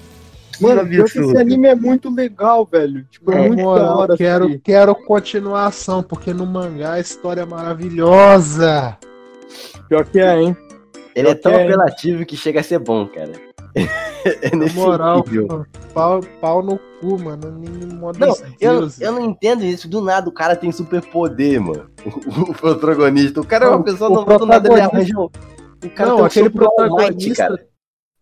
Mano, pior que esse anime é muito legal, velho. Tipo, é, É, muito Moral, da hora. quero, assistir. quero continuação, porque no mangá a história é maravilhosa. Pior que é, hein? Ele é tão Ok. apelativo que chega a ser bom, cara. É Na nesse moral, nível. pau, pau no cu, mano. Modo Não, eu, eu não entendo isso. Do nada o cara tem superpoder, mano. O, o protagonista. O cara é uma Não, pessoa não do nada ele arranja. O cara Não, aquele protagonista. cara.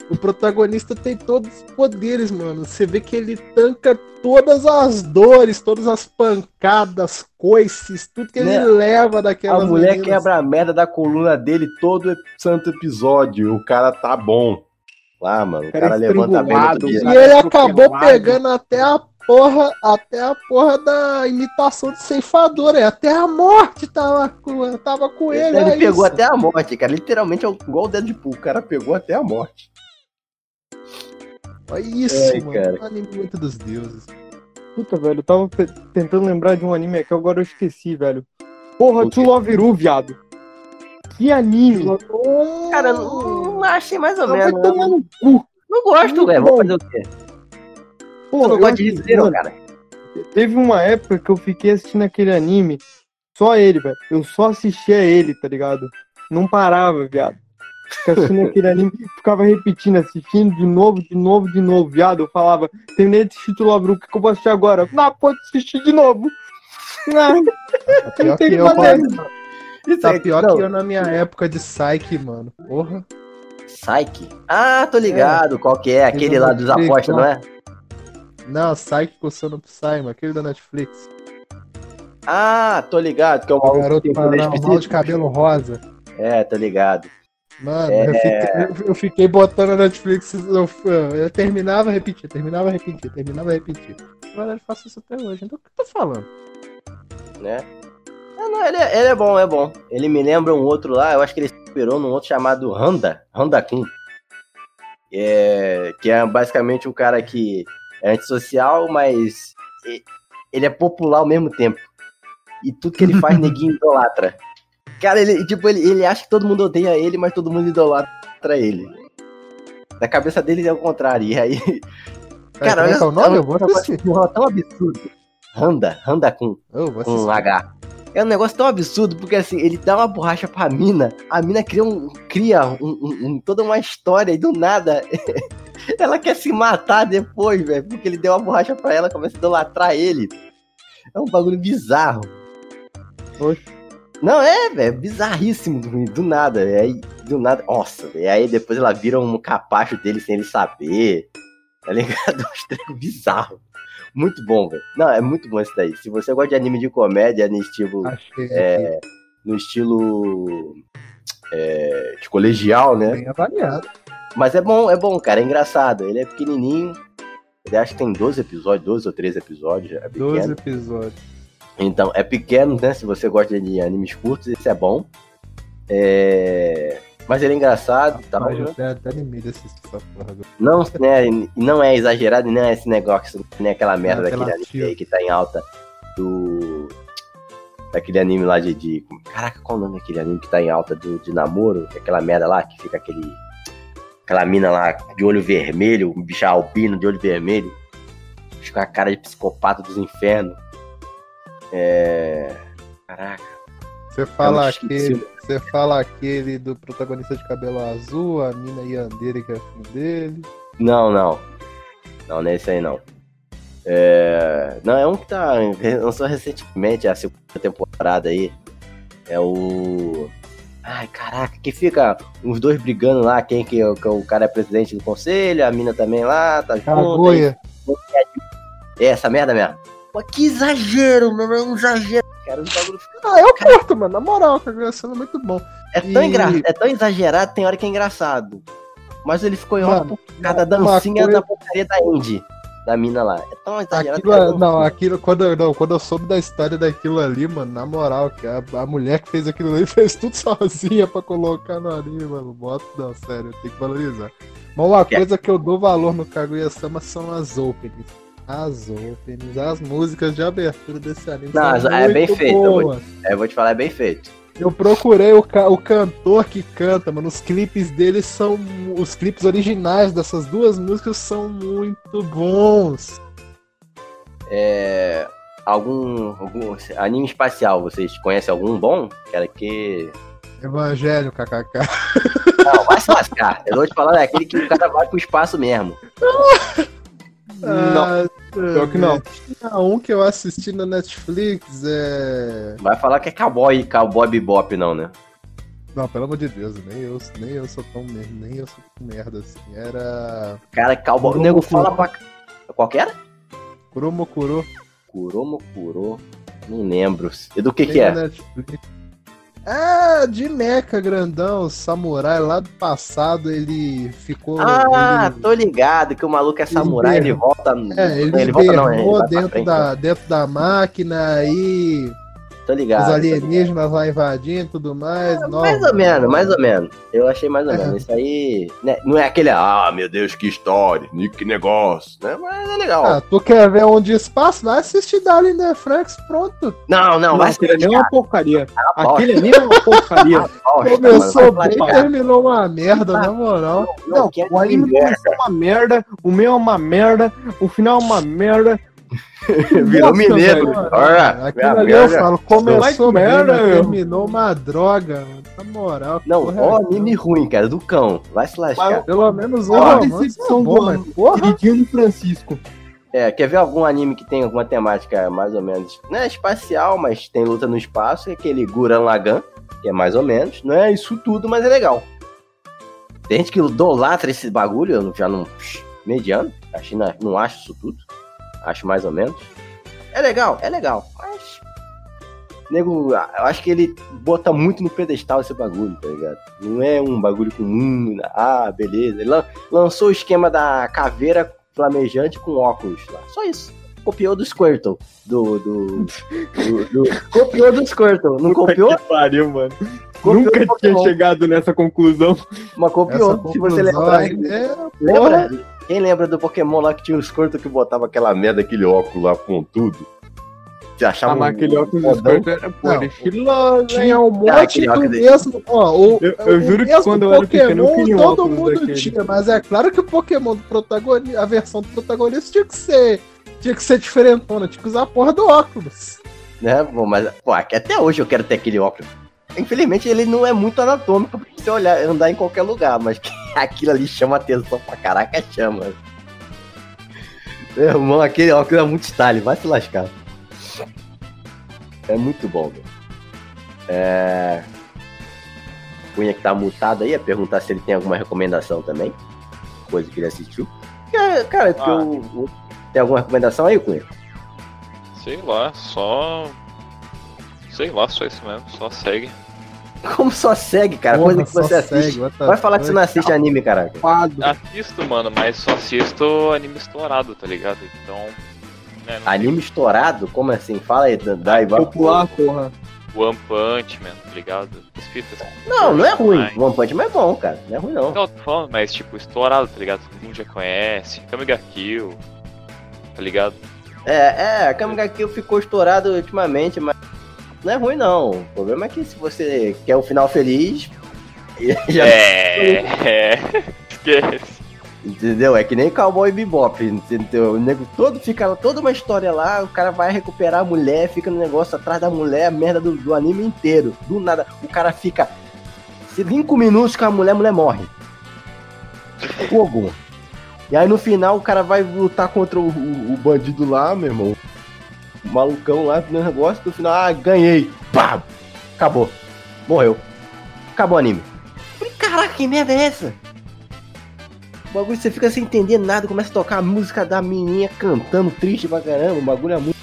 O protagonista tem todos os poderes, mano. Você vê que ele tanca todas as dores, todas as pancadas, coices, tudo que Né? ele leva daquela A mulher quebra a merda da coluna dele todo santo episódio. O cara tá bom. Lá, mano. O cara cara, levanta bem no dia. E ele acabou pegando até a porra, até a porra da imitação de ceifador, é. Até a morte tava com, tava com ele. Ele é pegou isso. até a morte, cara. Literalmente é igual o Deadpool. O cara pegou até a morte. Olha isso, É, mano. cara. Anime muito dos deuses. Puta, velho, eu tava tentando lembrar de um anime aqui, agora eu esqueci, velho. Porra, O quê? To Love Ru, viado. Que anime. Cara, não, não achei mais ou Não, vai menos. tomar no cu. Não gosto, velho. Vou fazer o quê? Pô, Eu não eu gosto de mano, cara. Teve uma época que eu fiquei assistindo aquele anime, só ele, velho. Eu só assistia ele, tá ligado? Não parava, viado. Ficava assistindo aquele anime, ficava repetindo, assistindo de novo, de novo, de novo, viado. Eu falava, terminei de assistir o Love Ru, o que que eu vou assistir agora? Não, pode assistir de novo. Não, Tá pior não tem que que eu, fazer. mano. Isso Tá pior não. que eu na minha época de Psyche, mano. Porra. Psyche? Ah, tô ligado. Qual que é? Aquele lá dos apostas, não lá. é? Não, Psyche com o sono Psy, mano. Aquele da Netflix. Ah, tô ligado. Que é o maluco garoto paranormal de cabelo rosa. É, tô ligado. Mano, É. eu, fiquei, eu fiquei botando a Netflix, eu, eu terminava, repetia, terminava, repetia, terminava, repetia. Agora eu faço isso até hoje. Então o que eu tô falando? né? Ah, não, ele é, ele é bom, é bom. Ele me lembra um outro lá, eu acho que ele se inspirou num outro chamado Handa, Handa Kun. É, que é basicamente um cara que é antissocial, mas ele é popular ao mesmo tempo. E tudo que ele faz, neguinho idolatra. Cara, ele, tipo, ele, ele acha que todo mundo odeia ele, mas todo mundo idolatra ele. Na cabeça dele é o contrário. E aí. Cara, como é que é o nome? Eu vou assistir. um negócio tão absurdo. Handa Kun Eu vou com um H. É um negócio tão absurdo, porque assim, ele dá uma borracha pra mina, a mina cria, um, cria um- um- toda uma história e do nada ela quer se matar depois, velho, porque ele deu uma borracha pra ela, começa a idolatrar ele. É um bagulho bizarro. Oxe. Não, é, velho, bizarríssimo do, nada. E aí, do nada, nossa, e aí depois ela vira um capacho dele sem ele saber. Tá ligado? Um bizarro. Muito bom, velho. Não, é muito bom esse daí. Se você gosta de anime de comédia no estilo, é, no estilo é, de colegial, né? bem avaliado. Mas é bom, é bom, cara. É engraçado. Ele é pequenininho. Ele acho que tem 12 episódios, 12 ou 13 episódios. É 12 pequeno. episódios. Então, é pequeno, né? Se você gosta de animes curtos, esse é bom. É... Mas ele é engraçado e tal. Mas né? eu até, até animei de assistir essa porra. Não, né, não é exagerado e não é esse negócio, nem aquela merda daquele apelativo. anime aí que tá em alta do. Daquele anime lá de, de- Caraca, qual o nome daquele anime que tá em alta do, de namoro? Que é Aquela merda lá que fica aquele. Aquela mina lá de olho vermelho, um bicho albino de olho vermelho. Bicho com a cara de psicopata dos infernos. É. Caraca. Você fala Eu aquele. Você fala aquele do protagonista de cabelo azul, a mina Yandere que é filho dele. Não, não. Não, não é esse aí não. É... Não, é um que tá. lançou recentemente a segunda temporada aí. É o. Ai, caraca, que fica os dois brigando lá, quem que, é- que o cara é presidente do conselho, a mina também lá, tá junto. aí-. É essa merda mesmo. Pô, que exagero, mano, é um exagero. Cara, bagulho Ah, eu curto, mano. Na moral, Kaguya Sama é muito bom. é tão, E- engra... é tão exagerado, tem hora que é engraçado. Mas ele ficou em Mano, por causa da uma dancinha coisa- da porcaria da Indy, da mina lá. É tão exagerado Aquilo, que é é- bom. não, aquilo, quando, eu- não, quando eu soube da história daquilo ali, mano, na moral, que a, a mulher que fez aquilo ali fez tudo sozinha pra colocar no anime, mano. Bota, não, sério, tem que valorizar. Mas uma é- coisa que eu dou valor no Kaguya-sama são as openings. As openings, as músicas de abertura desse anime. Não, são é bem muito feito, eu vou- boas. É, eu vou te falar, é bem feito. Eu procurei o, ca- o cantor que canta, mano. Os clipes dele são. Os clipes originais dessas duas músicas são muito bons. É, algum, algum anime espacial, vocês conhecem algum bom? Quero que. Evangelho, kkk. Não, vai se lascar. Eu vou te falar, é aquele que o cara vai pro espaço mesmo. Ah, pior que não. Tinha um que eu assisti na Netflix, é. Vai falar que é cowboy, cowboy bebop, não, né? Não, pelo amor de Deus, nem eu, nem eu sou tão merda, nem eu sou tão merda assim. Era. Cara, cowboy. O nego fala pra. Qual que era? Kuromokuro. Kuromo Kuro. Não lembro. E do que Tem que é? Netflix. É, de meca grandão, samurai lá do passado, ele ficou. Ah, ele, tô ligado que o maluco é samurai, ele hibernou. volta. é, ele, ele volta não, ele dentro, frente, da, dentro da máquina, aí Tô ligado. os alienígenas lá invadindo e tudo mais. Mais ou menos, mais ou menos. Eu achei mais ou É. menos. Isso aí. né, Não é aquele, ah, meu Deus, que história, que negócio, né? Mas é legal. Ah, tu quer ver onde espaço? Vai assistir Darling the Franks, pronto. não, não, Não, vai aquele ali é lascar, uma porcaria. Aquele ali é uma porcaria. Começou bem, terminou uma merda, na moral. Não, quero o anime começou uma merda, o meu é uma merda, o final é uma merda. Virou Nossa, mineiro. velho. Ora, Aquilo ali eu falo, começou merda, meu. terminou uma droga, mano. Na moral. Não, é ó, essa? anime ruim, cara, do cão. Vai se lascar. Pelo menos Olha a decepção é do mas ano. Queridinho Francisco. É, quer ver algum anime que tem alguma temática mais ou menos, não é espacial, mas tem luta no espaço, é aquele Guran Lagan, que é mais ou menos, não é isso tudo, mas é legal. Tem gente que idolatra esse bagulho, eu já não. mediano, a China não acha isso tudo, acho mais ou menos. É legal, é legal, mas. Nego, eu acho que ele bota muito no pedestal esse bagulho, tá ligado? Não é um bagulho com hum, ah, beleza. Ele lan- lançou o esquema da caveira flamejante com óculos lá. Só isso. Copiou do Squirtle. Do. do, do- do- copiou do Squirtle. Não copiou? Que pariu, mano. Copiou Nunca tinha chegado nessa conclusão. Mas copiou. Essa Se você conclusão lembrar. aí é, Lembra? Porra. Quem lembra do Pokémon lá que tinha o Squirtle que botava aquela merda, aquele óculos lá pontudo? Você achava Ah, mas um- aquele óculos? Squirtle era pô, Não, era estiloso, hein? Tinha um monte aquele do mesmo. Ó, o, Eu- eu o juro que mesmo quando eu era pequeno, eu Pokémon queria um todo mundo daquele. tinha, mas é claro que o Pokémon do protagonista, a versão do protagonista tinha que ser. Tinha que ser diferentona, tinha que usar a porra do óculos. Né? Pô, mas, pô, até hoje eu quero ter aquele óculos. Infelizmente ele não é muito anatômico pra você olhar, andar em qualquer lugar, mas aquilo ali chama atenção pra caraca, chama. Meu irmão, aquele óculos é muito style, vai se lascar. É muito bom, velho. É. Cunha que tá mutado aí, ia perguntar se ele tem alguma recomendação também. Coisa que ele assistiu. Cara, cara porque Ah. eu- tem alguma recomendação aí, Cunha? Sei lá, só. Sei lá, só isso mesmo, só segue. Como só segue, cara? Porra, coisa que você assiste. segue, Vai falar que você não assiste anime, caraca. Fado. Assisto, mano, mas só assisto anime estourado, tá ligado? Então. Né, Anime estourado? Como assim? Fala aí, dá vai. Popular, porra. tem One Punch Man, tá ligado? As fitas. Não, não é ruim. Mas- One Punch Man é bom, cara. Não é ruim, não. Não, tô falando, mas tipo, estourado, tá ligado? Todo mundo já conhece. Kamiga Kill, tá ligado? É, é, a Kamiga Kill ficou estourado ultimamente, mas não é ruim, não. O problema é que se você quer o final feliz, já É, é. Esquece. Entendeu? É que nem Cowboy Bebop, entendeu? O nego todo fica toda uma história lá, o cara vai recuperar a mulher, fica no negócio atrás da mulher, a merda do, do anime inteiro. Do nada, o cara fica cinco minutos com a mulher, a mulher morre. Fogo. E aí no final o cara vai lutar contra o, o- o bandido lá, meu irmão. Malucão lá no negócio, no final, ah, ganhei. Pá! Acabou. Morreu. Acabou o anime. Falei, caraca, que merda é essa? O bagulho você fica sem entender nada, começa a tocar a música da menininha cantando triste pra caramba. O bagulho é muito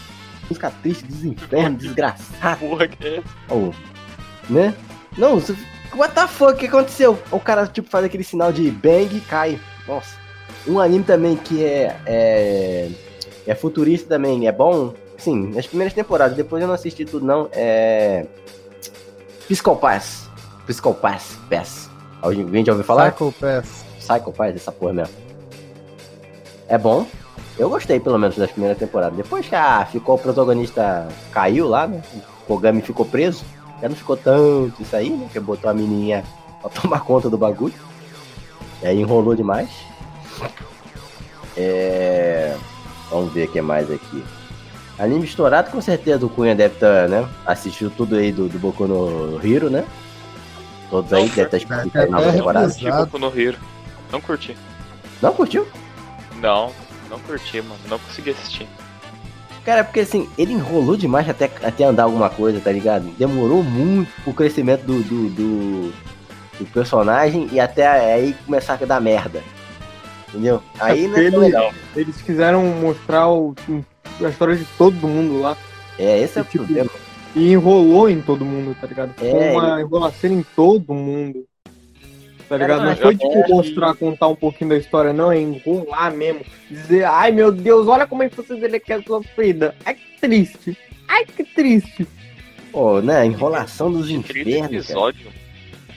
música triste dos infernos, desgraçado. Porra, que é? Ó, né? Não, você... what the fuck, o que aconteceu? O cara, tipo, faz aquele sinal de bang e cai. Nossa. Um anime também que é, é. É futurista também, é bom. Sim, nas primeiras temporadas, depois eu não assisti tudo, não. É. Psycho Pass. Psycho Pass. Pass. Alguém já ouviu falar? Psycho Pass. Psycho Pass, essa porra mesmo. É bom. Eu gostei, pelo menos, das primeiras temporadas. Depois que ah, ficou o protagonista caiu lá, né? O Kogami ficou preso. Já não ficou tanto isso aí, né? Que botou a menininha pra tomar conta do bagulho. E aí enrolou demais. É... Vamos ver o que mais aqui. Anime estourado, com certeza o Cunha deve estar, né? Assistiu tudo aí do, do Boku no Hero, né? Todos aí Não, devem estar é explicando até na temporada. reprisado. Tipo Boku no Hero. Não curti. Não curtiu? Não, não curti, mano. Não consegui assistir. Cara, é porque assim, ele enrolou demais até, até andar alguma coisa, tá ligado? Demorou muito o crescimento do, do, do, do personagem e até aí começar a dar merda. Entendeu? Aí não é tão Ele- legal. Eles quiseram mostrar o- a história de todo mundo lá. É, esse é o tipo, problema. E enrolou em todo mundo, tá ligado? Foi É, uma enrolação em todo mundo. Tá ligado? Cara, Não eu foi tipo que- mostrar, contar um pouquinho da história, não, é enrolar mesmo. Dizer, ai meu Deus, olha como é que você dele quer sofrida. Ai que triste. Ai que triste. Pô, né? Enrolação dos 30 infernos, cara. episódios.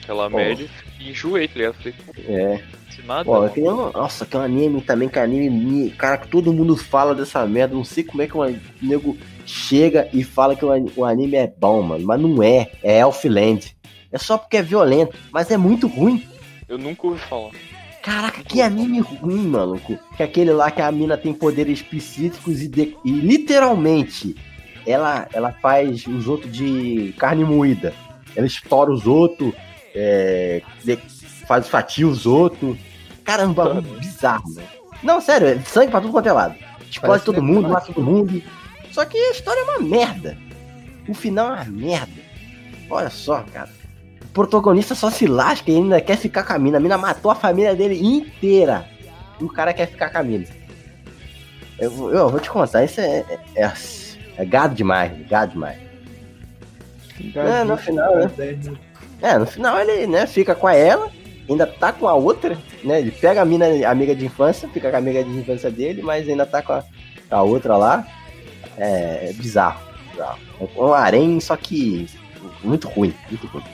Aquela Pô. média. Enjoei, tá ligado? Falei, É. nada. Um- nossa, que é um anime também, que anime. me- Cara, que todo mundo fala dessa merda. Não sei como é que o nego chega e fala que o an- o anime é bom, mano. Mas não é. É Elfland. É só porque é violento. Mas é muito ruim. Eu nunca ouvi falar. Caraca, que anime ruim, maluco. Que é aquele lá que a mina tem poderes específicos e, de- e literalmente ela, ela faz os outros de carne moída. Ela estoura os outros, é, faz fatia os outros. Caramba, um bagulho bizarro, né? Não, sério, é sangue pra tudo quanto é lado. Explode todo legal. mundo, mata todo mundo. Só que a história é uma merda. O final é uma merda. Olha só, cara. O protagonista só se lasca e ainda quer ficar com a mina. A mina matou a família dele inteira. E o cara quer ficar com a mina. Eu, vou- eu vou te contar, isso é, é, é, é gado demais, gado demais. É, no final, né? É, no final ele, né, fica com ela, ainda tá com a outra, né? Ele pega a mina amiga de infância, fica com a amiga de infância dele, mas ainda tá com a, a outra lá. É, é bizarro, bizarro. É um harém, só que muito ruim, muito ruim.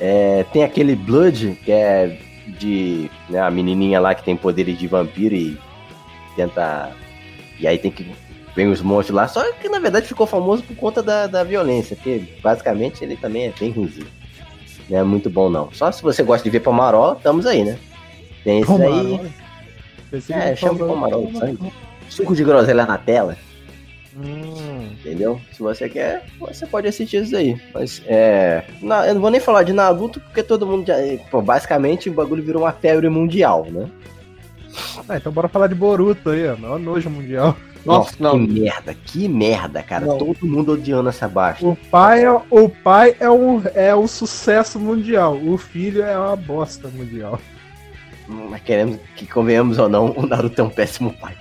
É, tem aquele Blood, que é de né, a menininha lá que tem poderes de vampiro e tenta. E aí tem que. Vem os monstros lá, só que na verdade ficou famoso por conta da, da violência, porque basicamente ele também é bem ruimzinho. Não é muito bom não. Só se você gosta de ver Pomarola, estamos aí, né? Tem esse aí. É, chama de Pomarola, sangue. Suco de groselha na tela. Hum, Entendeu? Se você quer, você pode assistir isso aí. Mas é. na- eu não vou nem falar de Naruto, porque todo mundo já. Pô, basicamente o bagulho virou uma febre mundial, né? ah, então bora falar de Boruto aí, ó. Maior nojo mundial. Nossa. Que merda, que merda, cara. Não. Todo mundo odiando essa baixa. O pai, é, o pai é, um, é um sucesso mundial. O filho é uma bosta mundial. Mas queremos que convenhamos ou não, o Naruto é um péssimo pai.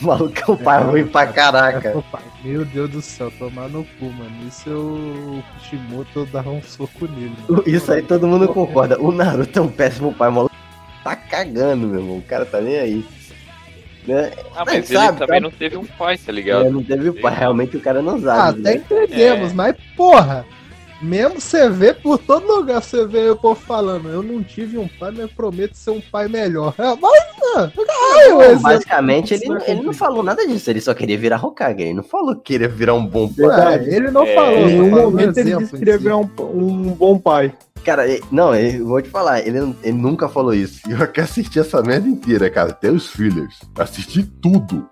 O maluco é um pai ruim pra caraca. É, o pai. Meu Deus do céu, tomar no cu, mano. Isso eu, o Kishimoto dava um soco nele. Mano. Isso aí todo mundo concorda. O Naruto é um péssimo pai, o maluco tá cagando, meu irmão. O cara tá nem aí. Né? Ah, mas Sabe, ele também sabe? não teve um pai, tá É, ligado? não teve pai, realmente o cara não Ah, sabe. até né? entendemos, É. mas porra, mesmo você vê por todo lugar, você vê o povo falando, eu não tive um pai, mas prometo ser um pai melhor. É, mas, ah, ai, o Bom, exemplo basicamente, ele, é ele não falou nada disso, ele só queria virar Hokage. Ele não falou que queria virar um bom pai. Verdade. É, ele não É, falou, Em nenhum um momento ele disse que queria si. virar um, um bom pai. Cara, ele- não, eu vou te falar, ele, ele nunca falou isso. Eu assisti essa merda inteira, cara. Até os fillers. Assisti tudo.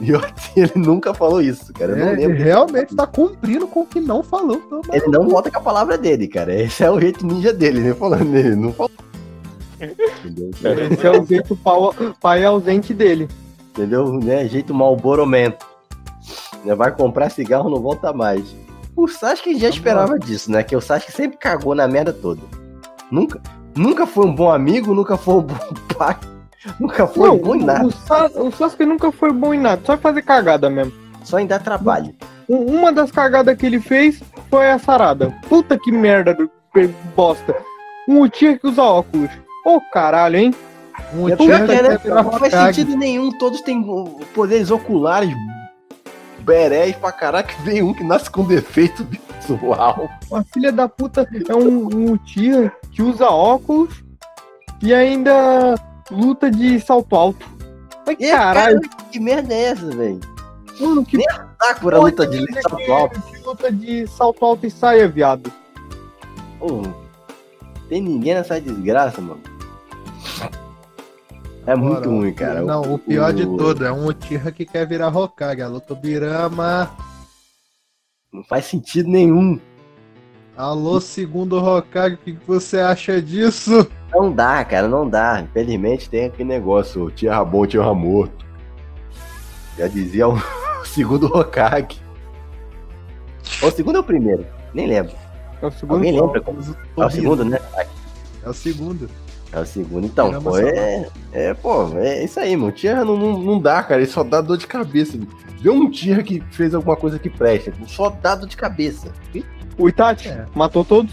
E eu, ele nunca falou isso, cara. Eu não É, ele realmente tá cumprindo com o que não falou. Então, Ele não volta com a palavra dele, cara. Esse é o jeito ninja dele, nem falando ele. Não falou. Esse é o jeito pau- pai ausente dele. Entendeu? Né? Jeito malboromento. Né? Vai comprar cigarro, não volta mais. O Sasuke já esperava disso, né? Que o Sasuke sempre cagou na merda toda. Nunca, nunca foi um bom amigo, nunca foi um bom pai, nunca foi Não, bom em nada. o, Sa- o Sasuke nunca foi bom em nada, só fazer cagada mesmo. Só em dar trabalho. Um- Uma das cagadas que ele fez foi a sarada. Puta que merda bosta. Um Uchiha que usa óculos. Ô caralho, hein? um É tio pior que é, né? Não faz sentido nenhum, todos têm poderes oculares, berés pra caraca, vem um que nasce com defeito visual. Uma filha da puta é um, um Uchiha que usa óculos e ainda luta de salto alto. Mas E, caralho, cara, que merda é essa, velho? mano, que Sakura porra luta de é essa salto alto. que luta de salto alto e saia, viado. Pô, tem ninguém nessa desgraça, mano. É muito Ora, ruim, cara. Não, o pior de o- tudo é um Uchiha que quer virar Hokage. A Lutobirama. Não faz sentido nenhum. Alô, segundo Hokage, o que você acha disso? Não dá, cara, não dá. Infelizmente tem aquele negócio, tinha bom, tinha morto. Já dizia o segundo Hokage. Ou o segundo ou o primeiro? Nem lembro. É o segundo. Alguém lembra? É o segundo, né? É o segundo. É o segundo. Então, Caramba, pô, é, é, pô, é isso aí, mano. Tierra não, não, não dá, cara. Ele só dá dor de cabeça. Vê um Tierra que fez alguma coisa que presta. Só dá dor de cabeça. O Itachi É. matou todos.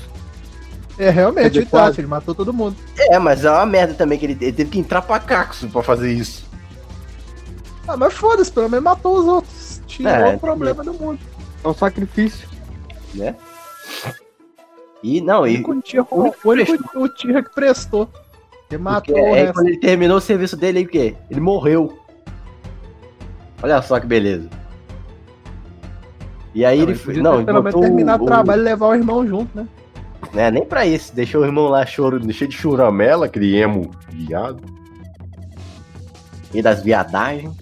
É, realmente, o Itachi, ele matou todo mundo. É, mas é uma merda também que ele, ele teve que entrar pra Caxo pra fazer isso. Ah, mas foda-se, pelo menos matou os outros. Tirou É, o problema do mundo. É um sacrifício. né? E não, O e único Tira- o único o único prestou. o Tira que prestou. Porque matou o aí resto. quando ele terminou o serviço dele, o quê? Ele morreu. Olha só que beleza. E aí Não, ele ele foi. Não, ele pelo menos terminar o, o trabalho e levar o irmão junto, né? né, nem pra isso. Deixou o irmão lá choro, cheio de churamela, aquele emo viado. E das viadagens.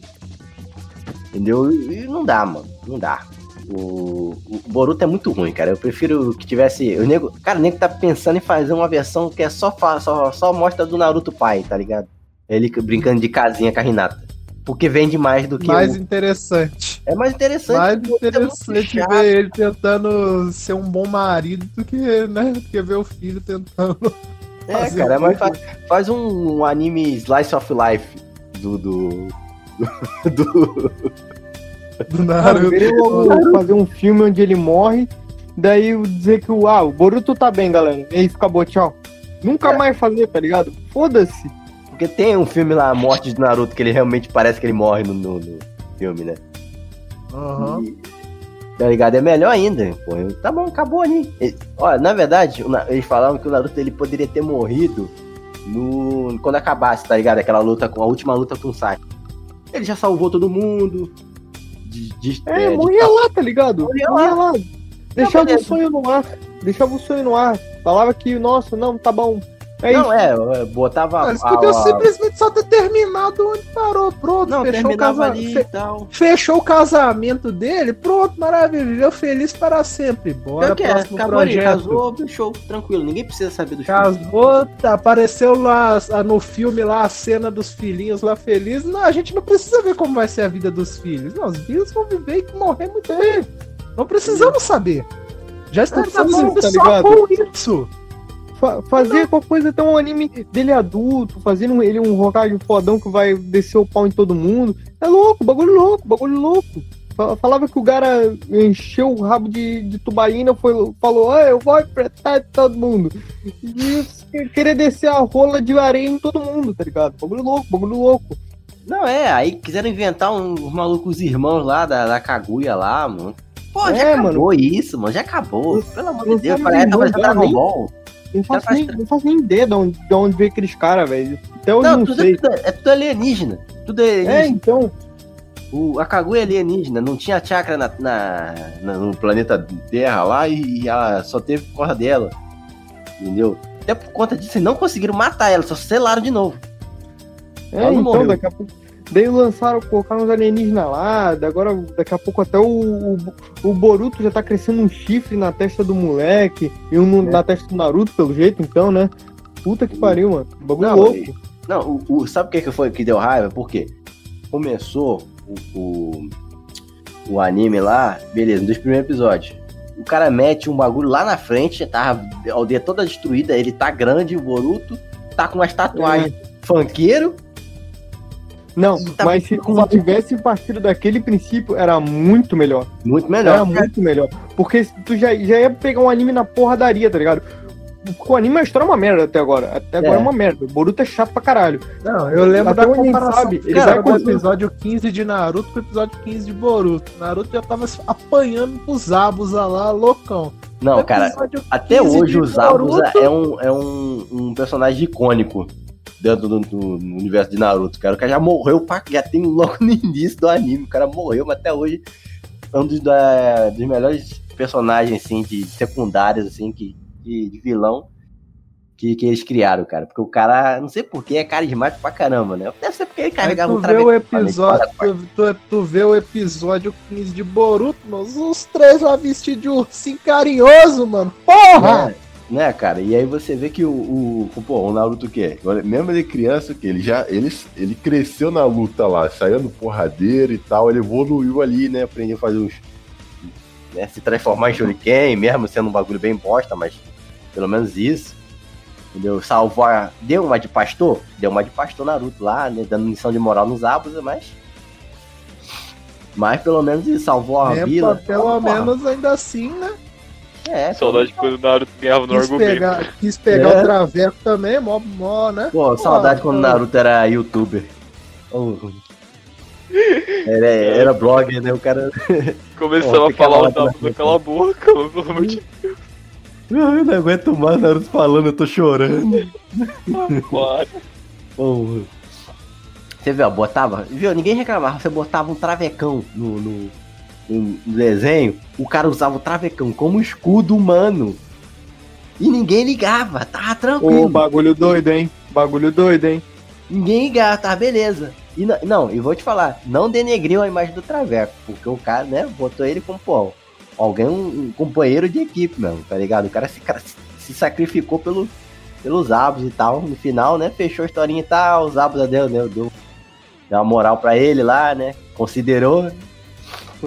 Entendeu? E não dá, mano. Não dá. O, o Boruto é muito ruim, cara. Eu prefiro que tivesse. O nego, cara, o nego tá pensando em fazer uma versão que é só, fa- só, só mostra do Naruto pai, tá ligado? Ele brincando de casinha com a Hinata. Porque vende mais do que. Mais o- interessante. É mais interessante. Mais é interessante chato. ver ele tentando ser um bom marido do que, né? Do que ver o filho tentando. É, cara, um mas faz, faz um, anime Slice of Life do. do. do, do- Do Naruto. logo fazer um filme onde ele morre, daí dizer que o, ah, o Boruto tá bem, galera. É isso, acabou, tchau. Nunca É. mais fazer, tá ligado? Foda-se. Porque tem um filme lá, a Morte de Naruto, que ele realmente parece que ele morre no, no- no filme, né? Aham. E- Tá ligado? É melhor ainda. Pô, Eu- tá bom, acabou ali. Olha, na verdade, eles falaram que o Naruto ele poderia ter morrido no quando acabasse, tá ligado? Aquela luta com a última luta com o Sasuke. Ele já salvou todo mundo. De, É, de- morria lá, tá ligado? Morria Morria lá. Deixava o sonho no ar. Deixava o sonho no ar. Falava que, nossa, não, tá bom. É Não, isso. é, é, botava. A- podiam a- simplesmente só ter terminado onde parou. Pronto, Não, fechou, o casa... ali fe- fechou o casamento dele. Pronto, maravilha. Viveu feliz para sempre. Bora, É o que é, próximo acabou ali, projeto. casou, show, tranquilo. Ninguém precisa saber do show. Casou, tá, apareceu lá ah, no filme lá a cena dos filhinhos lá felizes. Não, a gente não precisa ver como vai ser a vida dos filhos. Não, os filhos vão viver e morrer muito bem. Não precisamos saber. Já estamos tá bom, satisfeitos tá só ligado? com isso. Fa- fazer qualquer coisa até um anime dele adulto, fazendo ele um Hokage fodão que vai descer o pau em todo mundo. É louco, bagulho louco, bagulho louco. Fa- Falava que o cara encheu o rabo de, de tubaína, foi, falou, ah, eu vou apertar todo mundo. E querer descer a rola de areia em todo mundo, tá ligado? Bagulho louco, bagulho louco. Não, é, aí quiseram inventar um- uns malucos irmãos lá da, da Kaguya lá, mano. Pô, já É, acabou isso, mano, já acabou. Pelo amor de não Deus, parece nem tá Dragon nem- Ball. Não faço, faz nem, não faço nem ideia de onde, de onde veio aqueles caras, velho. Até hoje Não, não, tudo, sei. é, tudo, é tudo alienígena. Tudo é alienígena. É, então. O, a Kaguya é alienígena, não tinha chakra na, na- na- no planeta Terra lá e ela só teve por causa dela. Entendeu? Até por conta disso, eles não conseguiram matar ela, só selaram de novo. É, Ela não então, morreu. daqui a pouco. Daí lançaram, colocaram uns alienígenas lá, agora daqui a pouco até o, o, o Boruto já tá crescendo um chifre na testa do moleque e um no- É. na testa do Naruto, pelo jeito, então, né? Puta que pariu, mano. Bagulho Não, louco. Não, o, o- sabe o que, que foi que deu raiva? Porque começou o, o, o anime lá, beleza, nos primeiros episódios. O cara mete um bagulho lá na frente, tá a aldeia toda destruída, ele tá grande, o Boruto, tá com umas tatuagens funkeiro. Não, tá mas se, tivesse partido daquele princípio, era muito melhor. Muito Era melhor. muito melhor. Porque tu já, já ia pegar um anime na porradaria, tá ligado? O anime a história é uma merda até agora. Até agora É. é uma merda. O Boruto é chato pra caralho. Não, eu lembro Até da comparação sabe, ele cara, do conseguir- episódio 15 de Naruto com o episódio 15 de Boruto. Naruto já tava se apanhando pros Zabuza lá, loucão. Não, cara, até 15 hoje o Zabuza Boruto- é, um, é um, um personagem icônico dentro do, do- universo de Naruto, cara. O cara já morreu, pra, já tem logo no início do anime. O cara morreu, mas até hoje é um dos, da- dos melhores personagens, assim, de secundários, assim, que, de, de vilão. que, que eles criaram, cara. Porque o cara, não sei porquê, é carismático pra caramba, né? Deve ser porque ele carregava um travecão. episódio, tu, tu, tu vê o episódio 15 de Boruto, mano. Os três lá vestidos de ursinho carinhoso, mano. Porra! Né? Né, cara? E aí você vê que o, o, o- pô, o Naruto o quê? Olha, Mesmo ele criança, que ele já ele, ele cresceu na luta lá, saindo porradeiro e tal, ele evoluiu ali, né? Aprendeu a fazer uns. Né, se transformar em Shuriken, mesmo sendo um bagulho bem bosta, mas pelo menos isso. Entendeu? Salvou a... Deu uma de pastor? Deu uma de pastor Naruto lá, né? Dando missão de moral nos Abusa, mas. Mas pelo menos ele salvou a É, vila. pelo menos ainda assim, né? É, Saudade quando o Naruto ganhava no Quis argumento. pegar, quis pegar É. o Traveco também, mó, mó, né? Pô, saudade quando o Naruto era youtuber. Oh. Era, era blogger, né? O cara. Começava Pô, a falar os Naruto na- naquela boca, mano, pelo amor de "Ah, Eu não aguento mais Naruto falando, eu tô chorando. Deus. Porra. Você viu, botava. Viu, ninguém reclamava. Você botava um travecão no, no, no desenho, o cara usava o travecão como escudo humano. E ninguém ligava, tava Ô, tranquilo. bagulho doido, hein? Bagulho doido, hein? Ninguém ligava, tá beleza. E não, não, e vou te falar, não denegriu a imagem do Traveco, porque o cara, né, botou ele como, pô, alguém, um, um companheiro de equipe mesmo, tá ligado? O cara se, cara se- se sacrificou pelo, pelos Abos e tal. No final, né, fechou a historinha e tal, os Abos deu, deu, deu, deu uma moral pra ele lá, né, considerou.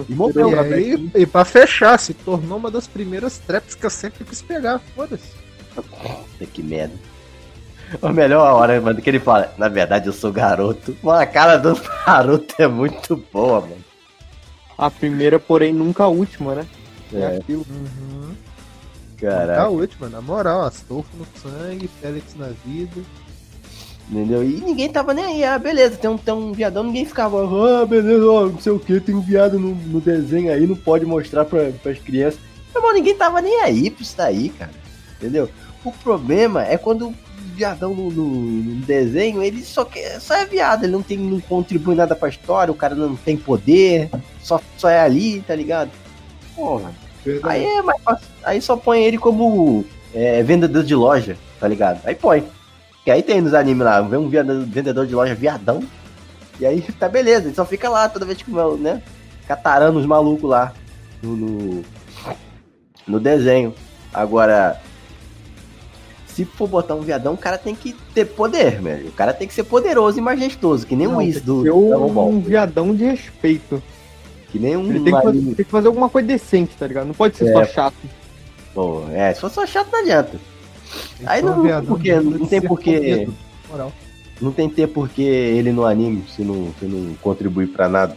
E morreu. E, aí, e pra fechar, se tornou uma das primeiras traps que eu sempre quis pegar, foda-se. Puta, que merda. A melhor hora, mano, que ele fala, na verdade eu sou garoto. Mano, a cara do Naruto é muito boa, mano. A primeira, porém, nunca a última, né? É, É, aquilo. Uhum. caraca. Tá última, na moral, Astolfo no sangue, Félix na vida. Entendeu? E ninguém tava nem aí. Ah, beleza, tem um, tem um viadão, ninguém ficava, ah, beleza, ó, não sei o que, tem um viado no, no desenho aí, não pode mostrar pra, pras crianças. Meu irmão, ninguém tava nem aí pra isso daí, cara. Entendeu? O problema é quando o viadão no, no- no desenho, ele só, quer, só é viado, ele não, tem, não contribui nada pra história, o cara não tem poder, só, só é ali, tá ligado? Porra. Aí é mais fácil. Aí só põe ele como é, vendedor de loja, tá ligado? Aí põe. Que aí tem nos animes lá, vê um vendedor de loja viadão. E aí tá beleza, ele só fica lá toda vez que, né? Catarando os malucos lá no, no, no desenho. Agora, se for botar um viadão, o cara tem que ter poder, velho. O cara tem que ser poderoso e majestoso, que nem Não, o Whis que do ser Dragon Ball. um viadão de respeito. Que nem um Ele tem que, fazer, tem que fazer alguma coisa decente, tá ligado? Não pode ser É. só chato. Pô, é, se for só chato não adianta. Aí não- viadão, porque não tem porquê-. Não tem ter porquê ele no anime se não, se não contribuir pra nada.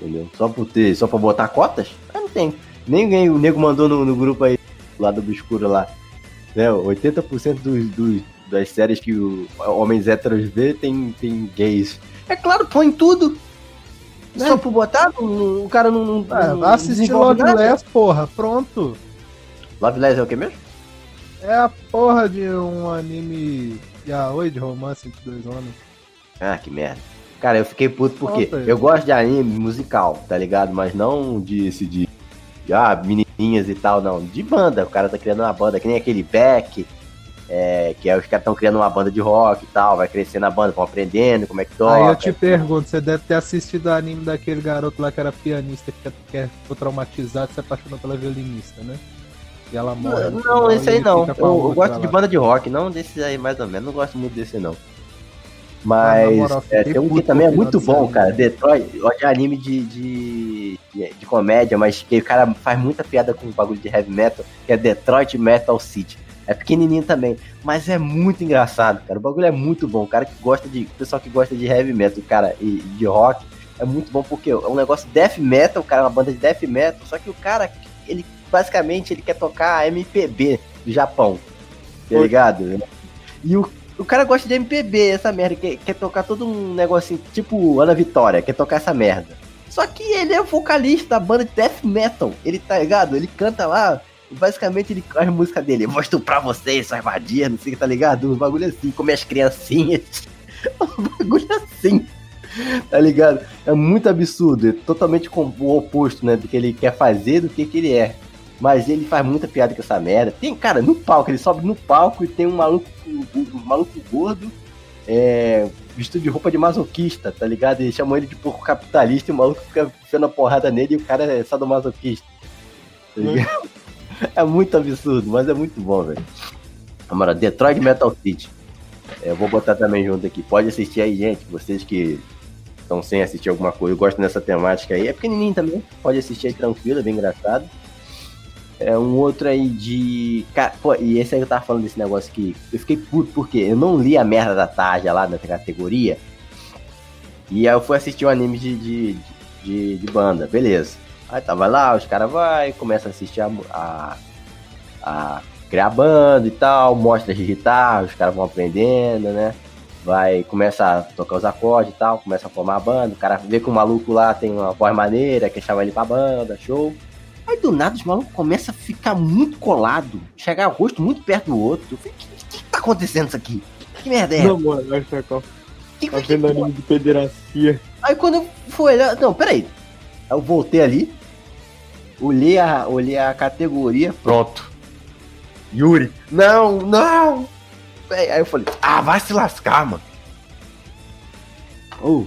Entendeu? Só por ter, só pra botar cotas? Ah, não tem. Ninguém, o nego mandou no, no grupo aí, lá do Obscuro lá. Né, 80% dos, dos, das séries que o homens héteros vê tem, tem gays. É claro, põe tudo. Só por botar, não- o cara não. não, Ah, não vai assistir Love. Less, porra, pronto. Love Less é o que mesmo? É a porra de um anime yaoi de romance entre dois homens. Ah, que merda. Cara, eu fiquei puto porque Nossa, eu gosto de anime musical, tá ligado? Mas não de esse de, de, ah, menininhas e tal, não. De banda. O cara tá criando uma banda, que nem aquele Beck, é, que é, os caras estão criando uma banda de rock e tal, vai crescendo a banda, vão aprendendo como é que toca. Aí eu te pergunto, você deve ter assistido o anime daquele garoto lá que era pianista, que, que ficou traumatizado e se apaixonou pela violinista, né? E ela morre. Não, final, esse aí não. Eu, eu gosto de lá. banda de rock, não desses aí mais ou menos. Não gosto muito desse não. Ah, Mas moral, é, tem um que também é muito bom, desse cara. anime. Detroit, de anime de, de, de, comédia, mas que o cara faz muita piada com o bagulho de heavy metal, que é Detroit Metal City. É pequenininho também, mas é muito engraçado, cara. O bagulho é muito bom. O cara que gosta de. O pessoal que gosta de heavy metal, cara, e de rock, é muito bom porque é um negócio death metal, cara é uma banda de death metal, só que o cara, ele basicamente ele quer tocar MPB do Japão. Tá ligado? E o, o cara gosta de MPB, essa merda, quer, quer tocar todo um negocinho, tipo Ana Vitória, quer tocar essa merda. Só que ele é o vocalista da banda de death metal. Ele tá ligado? Ele canta lá. Basicamente, ele a música dele. Vou estuprar vocês, suas vadias, não sei o que, tá ligado? Um bagulho assim, comer as criancinhas. Um bagulho assim. Tá ligado? É muito absurdo. É totalmente o oposto, né? Do que ele quer fazer, do que, que ele é. Mas ele faz muita piada com essa merda. Tem, cara, no palco, ele sobe no palco e tem um maluco, um, maluco gordo, é, vestido de roupa de masoquista, tá ligado? E chamam ele de porco capitalista e o maluco fica enfiando a porrada nele e o cara é sadomasoquista. Tá ligado? É muito absurdo, mas é muito bom, velho. Agora, Detroit Metal City. É, eu vou botar também junto aqui. Pode assistir aí, gente. Vocês que estão sem assistir alguma coisa, gostam dessa temática aí. É pequenininho também. Pode assistir aí tranquilo, é bem engraçado. É um outro aí de. Pô, e esse aí eu tava falando desse negócio que. Eu fiquei puto porque eu não li a merda da tarja lá da categoria. E aí eu fui assistir o anime de, de, de, de banda, beleza. Aí tava lá, os caras vai, começa a assistir a, a, a criar banda e tal, mostra de guitarra, os caras vão aprendendo, né? Vai, começa a tocar os acordes e tal, começa a formar a banda, o cara vê que o maluco lá tem uma voz maneira, quer chamar ele pra banda, show. Aí do nada os malucos começam a ficar muito colado, chegar o rosto muito perto do outro. Eu falei, o que, que, tá acontecendo isso aqui? Que merda é essa? Não, mano, olha só, Que- tá que- vendo anime de pederastia. Aí quando eu fui olhar. Não, peraí. Aí eu voltei ali. Olhei a, olhei a categoria. Pronto. Yuri. Não, não. Aí eu falei, ah, vai se lascar, mano. Ô.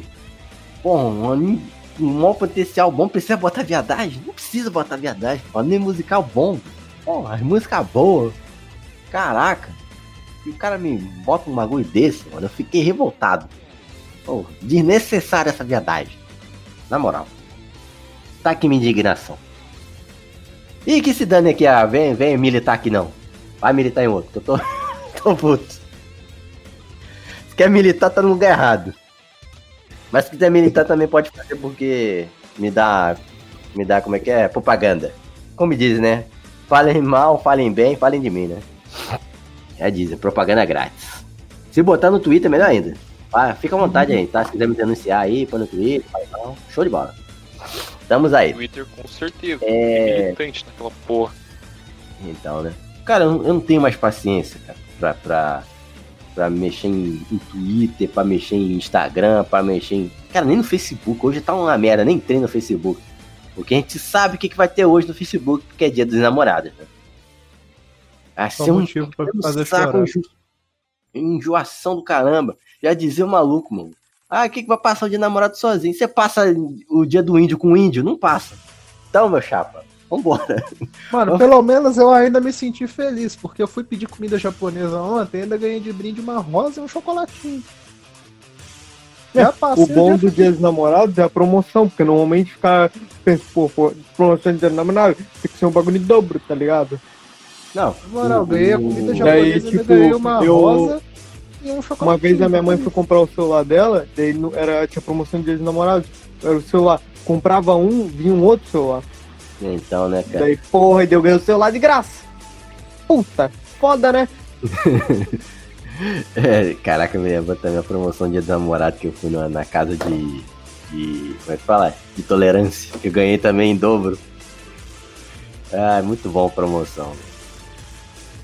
Pô, um anime um maior potencial bom, precisa botar viadagem? Não precisa botar viadagem. Um anime musical bom. Pô, as músicas boas. Caraca. E o cara me bota um bagulho desse, mano. Eu fiquei revoltado. Pô, desnecessária essa viadagem. Na moral. Tá aqui minha indignação. Ih, que se dane aqui, ah, vem, vem militar aqui não. Vai militar em outro, que eu tô, tô puto. Se quer militar, tá no lugar errado. Mas se quiser militar também pode fazer porque me dá, me dá, como é que é? Propaganda. Como diz, né? Falem mal, falem bem, falem de mim, né? Já dizem, propaganda grátis. Se botar no Twitter, melhor ainda. Ah, fica à vontade aí, tá? Se quiser me denunciar aí, põe no Twitter, fala não. Show de bola. Estamos aí. Twitter com certeza. É. Militante naquela porra. Então, né? Cara, eu não- eu não tenho mais paciência, cara, pra, pra, pra mexer em, em Twitter, pra mexer em Instagram, pra mexer em. Cara, nem no Facebook. Hoje tá uma merda, nem entrei no Facebook. Porque a gente sabe o que, que vai ter hoje no Facebook, porque é dia dos namorados, né? Só ser um motivo pra um fazer saco, enjo- enjoação do caramba. Já dizia o maluco, mano. Ah, o que, que vai passar o dia namorado sozinho? Você passa o dia do índio com o índio? Não passa. Então, meu chapa, vambora. Mano, pelo menos eu ainda me senti feliz, porque eu fui pedir comida japonesa ontem e ainda ganhei de brinde uma rosa e um chocolatinho. Já passei O bom dia do Dia dos Namorados é a promoção, porque normalmente fica. Pensa, pô, pô, promoção de Dia dos Namorados tem que ser um bagulho em dobro, tá ligado? Não, Na moral, eu ganhei a comida Daí, japonesa e ainda tipo, ganhei uma eu- rosa e um. Uma vez a minha mãe foi comprar o celular dela, daí não- era, tinha promoção de Dia dos Namorados. Era o celular. Comprava um, vinha um outro celular. Então, né, cara? Daí, porra, e daí eu ganhei o celular de graça. Puta, foda, né? É, caraca, me lembro também a promoção Dia do Namorado que eu fui na, na casa de, de. Como é que fala? De tolerância, que eu ganhei também em dobro. Ah, muito bom a promoção.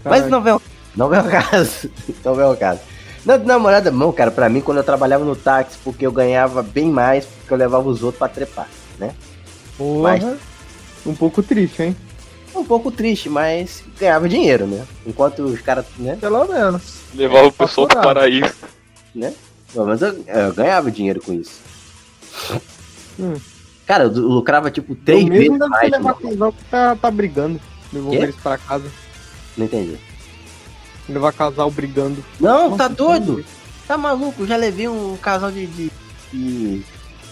Mas não vem, ao- não vem ao caso. Não vem ao caso. Não, de namorada, não, cara, pra mim, quando eu trabalhava no táxi, porque eu ganhava bem mais, porque eu levava os outros pra trepar, né? Porra. Um pouco triste, hein? Um pouco triste, mas ganhava dinheiro, né? Enquanto os caras, né? Pelo menos. Levava o pessoal pro Faturado. paraíso. Pelo menos eu, eu ganhava dinheiro com isso. Hum. Cara, eu lucrava tipo três vezes mesmo mais. ser levar mano. casal que tá, tá brigando. Devolver eles pra casa. Não entendi. Levar casal brigando. Não, tá Nossa, doido? Tá maluco? Eu já levei um casal de, de, de,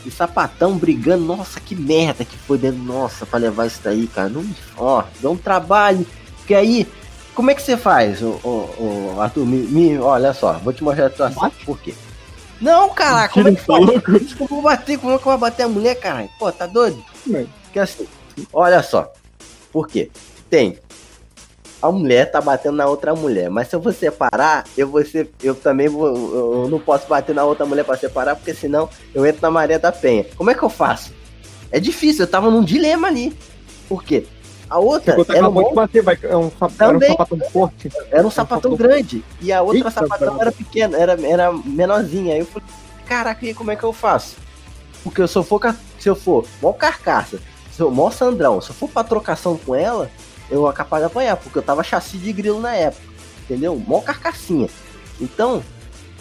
de sapatão brigando. Nossa, que merda que foi dentro. Nossa, pra levar isso daí, cara. Não, ó, dá um trabalho. Porque aí, como é que você faz, ô, ô, ô, Arthur? Me, me- olha só, vou te mostrar a situação. Por quê? Não, caraca, como é que tá eu vou bater? Como é que eu vou bater a mulher, caralho? Pô, tá doido? Mano. Porque assim, olha só. Por quê? Tem. A mulher tá batendo na outra mulher, mas se eu vou separar, eu vou ser, eu também vou, eu não posso bater na outra mulher pra separar, porque senão eu entro na maré da penha. Como é que eu faço? É difícil, eu tava num dilema ali. Por quê? A outra era, um, de bater, vai, é um, sap- era um sapatão forte. era um sapatão grande e a outra Eita, sapatão caramba. era pequena, era, era menorzinha. Aí eu falei, caraca, e como é que eu faço? Porque se eu for, se eu for mó carcaça, se eu mó Sandrão, se eu for pra trocação com ela, eu era capaz de apanhar, porque eu tava chassi de grilo na época, entendeu? Mó carcassinha. Então,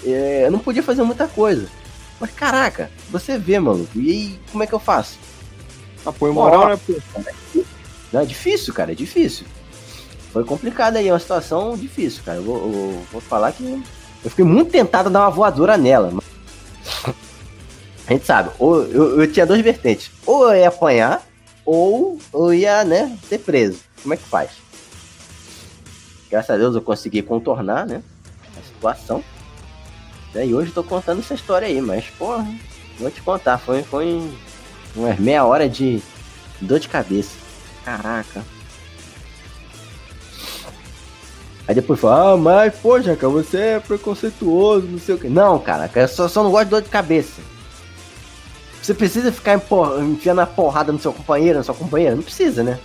é, eu não podia fazer muita coisa. Mas caraca, você vê, maluco, e aí como é que eu faço? Apoio moral, né, pô? Não, é difícil, cara, é difícil. Foi complicado aí, é uma situação difícil, cara. Eu vou, eu vou falar que eu fiquei muito tentado a dar uma voadora nela. mas- A gente sabe, ou eu, eu tinha duas vertentes. Ou eu ia apanhar, ou eu ia, né, ser preso. Como é que faz? Graças a Deus eu consegui contornar, né, a situação. E hoje tô contando essa história aí, mas, porra, vou te contar, foi, foi umas meia hora de dor de cabeça. Caraca. Aí depois fala, ah, mas, pô, Jaca, você é preconceituoso, não sei o quê. Não, cara, eu só, só não gosto de dor de cabeça. Você precisa ficar empor- enfiando a porrada no seu companheiro, na sua companheira? Não precisa, né?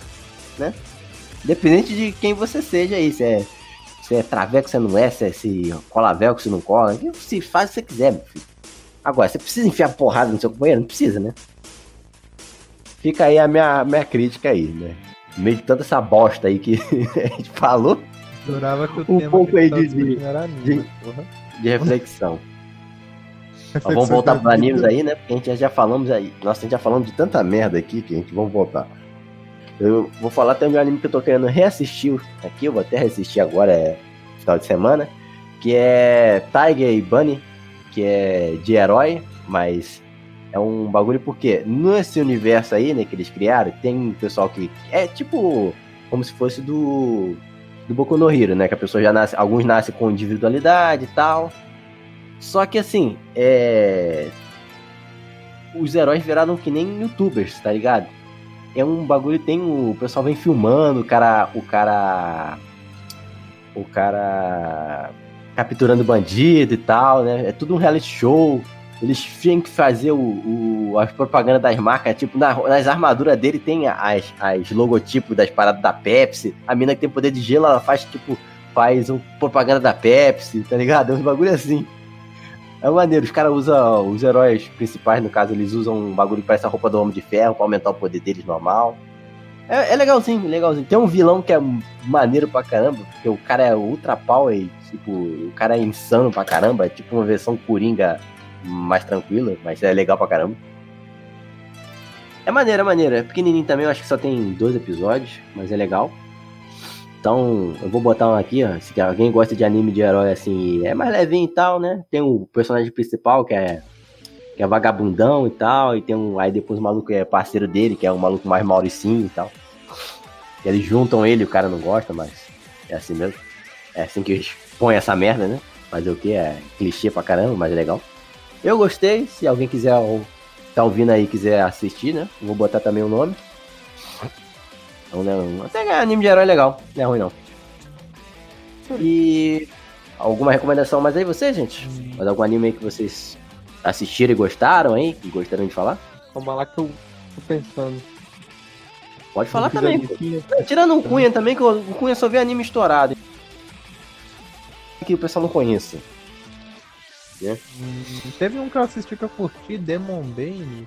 né? Independente de quem você seja aí, se é, se é traveco, se não é, se é se cola velcro, se não cola, se faz o que você quiser, meu filho. Agora, você precisa enfiar porrada no seu companheiro? Não precisa, né? Fica aí a minha, minha crítica aí, né? No meio de tanta essa bosta aí que a gente falou, Jurava que o Um tema pouco aí de- de- de- de reflexão. Mas vamos voltar para animes aí, né? Porque a gente já, já falamos aí. Nossa, a gente já falamos de tanta merda aqui que a gente vamos voltar. Eu vou falar de um anime que eu tô querendo reassistir aqui, eu vou até reassistir agora, é final de semana, que é Tiger e Bunny, que é de herói, mas é um bagulho porque nesse universo aí, né, que eles criaram, tem um pessoal que é tipo como se fosse do do Boku no Hero, né, que a pessoa já nasce, alguns nascem com individualidade e tal. Só que assim, é os heróis viraram que nem youtubers, tá ligado? É um bagulho, tem o, pessoal vem filmando, o cara, o cara, o cara capturando bandido e tal, né? É tudo um reality show. Eles têm que fazer o, o as propagandas das marcas, tipo, na- nas armaduras dele tem as, as logotipos das paradas da Pepsi. A mina que tem poder de gelo, ela faz, tipo, faz um propaganda da Pepsi, tá ligado? É um bagulho assim. É maneiro, os caras usam, os heróis principais, no caso, eles usam um bagulho que parece a roupa do Homem de Ferro pra aumentar o poder deles normal. É, é legalzinho, legalzinho. Tem um vilão que é maneiro pra caramba, porque o cara é ultra power, tipo, o cara é insano pra caramba, é tipo uma versão Coringa mais tranquila, mas é legal pra caramba. É maneiro, é maneiro. É pequenininho também, eu acho que só tem dois episódios, mas é legal. Então, eu vou botar um aqui, ó. Se alguém gosta de anime de herói assim, é mais levinho e tal, né? Tem o personagem principal que é que é vagabundão e tal, e tem um aí depois o maluco é parceiro dele, que é um maluco mais mauricinho e tal. E eles juntam ele, o cara não gosta, mas é assim mesmo. É assim que eles põem essa merda, né? Fazer o que? É clichê pra caramba, mas é legal. Eu gostei, se alguém quiser ou tá ouvindo aí quiser assistir, né? Vou botar também o nome. Então, né, até que é anime de herói legal, não é ruim não. E alguma recomendação mais aí você, gente? Mais algum anime aí que vocês assistiram e gostaram aí? Que gostariam de falar? Calma lá que eu tô pensando. Pode falar também. listinha. Tirando o Cunha também, que o Cunha só vê anime estourado. Que o pessoal não conheça. Hum, Teve um que eu assisti que eu curti, Demon Bane.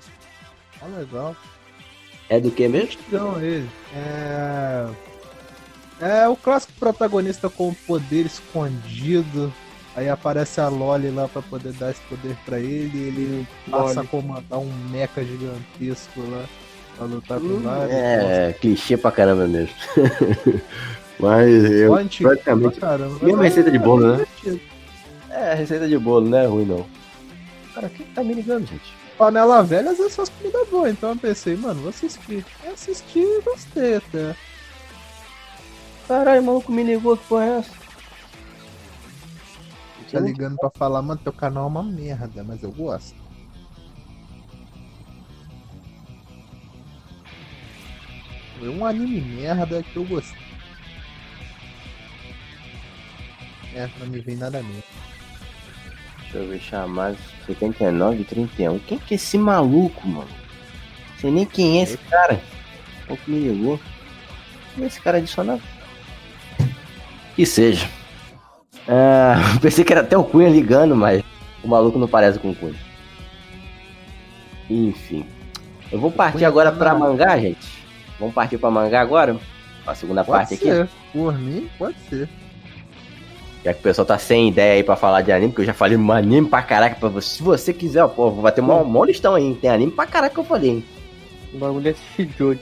Tá legal. É do que mesmo? Não, ele. É. É o clássico protagonista com o poder escondido. Aí aparece a Loli lá pra poder dar esse poder pra ele. E ele passa Loli. a comandar um mecha gigantesco lá pra lutar com vários. É, clichê pra caramba mesmo. Mas eu antigo praticamente. pra caramba. Mesma Mas receita de bolo, né? divertido. É, receita de bolo, não é ruim não. Cara, quem tá me ligando, gente? Panela velha às vezes faz comida boa, então eu pensei, mano, vou assistir. Eu assisti e gostei até. Caralho, maluco me ligou, que porra é essa? Tá ligando pra falar, mano, teu canal é uma merda, mas eu gosto. Foi um anime merda que eu gostei. É, não me vem nada mesmo. Deixa eu ver, chamados 79 e 31. Quem que é esse maluco, mano? Sei nem quem é esse cara. O que me ligou? Esse cara adicionado? Que seja. Ah, pensei que era até o Cunha ligando, mas o maluco não parece com o Cunha. Enfim. Eu vou partir agora tá pra mangá, gente. Vamos partir pra mangá agora. A segunda Pode parte aqui. ser. Por mim, pode ser. Já que o pessoal tá sem ideia aí pra falar de anime, porque eu já falei um anime pra caraca pra você. Se você quiser, ó, pô, vai ter um maior listão aí. hein? Tem anime pra caraca que eu falei, hein? O bagulho é assistir Jojo.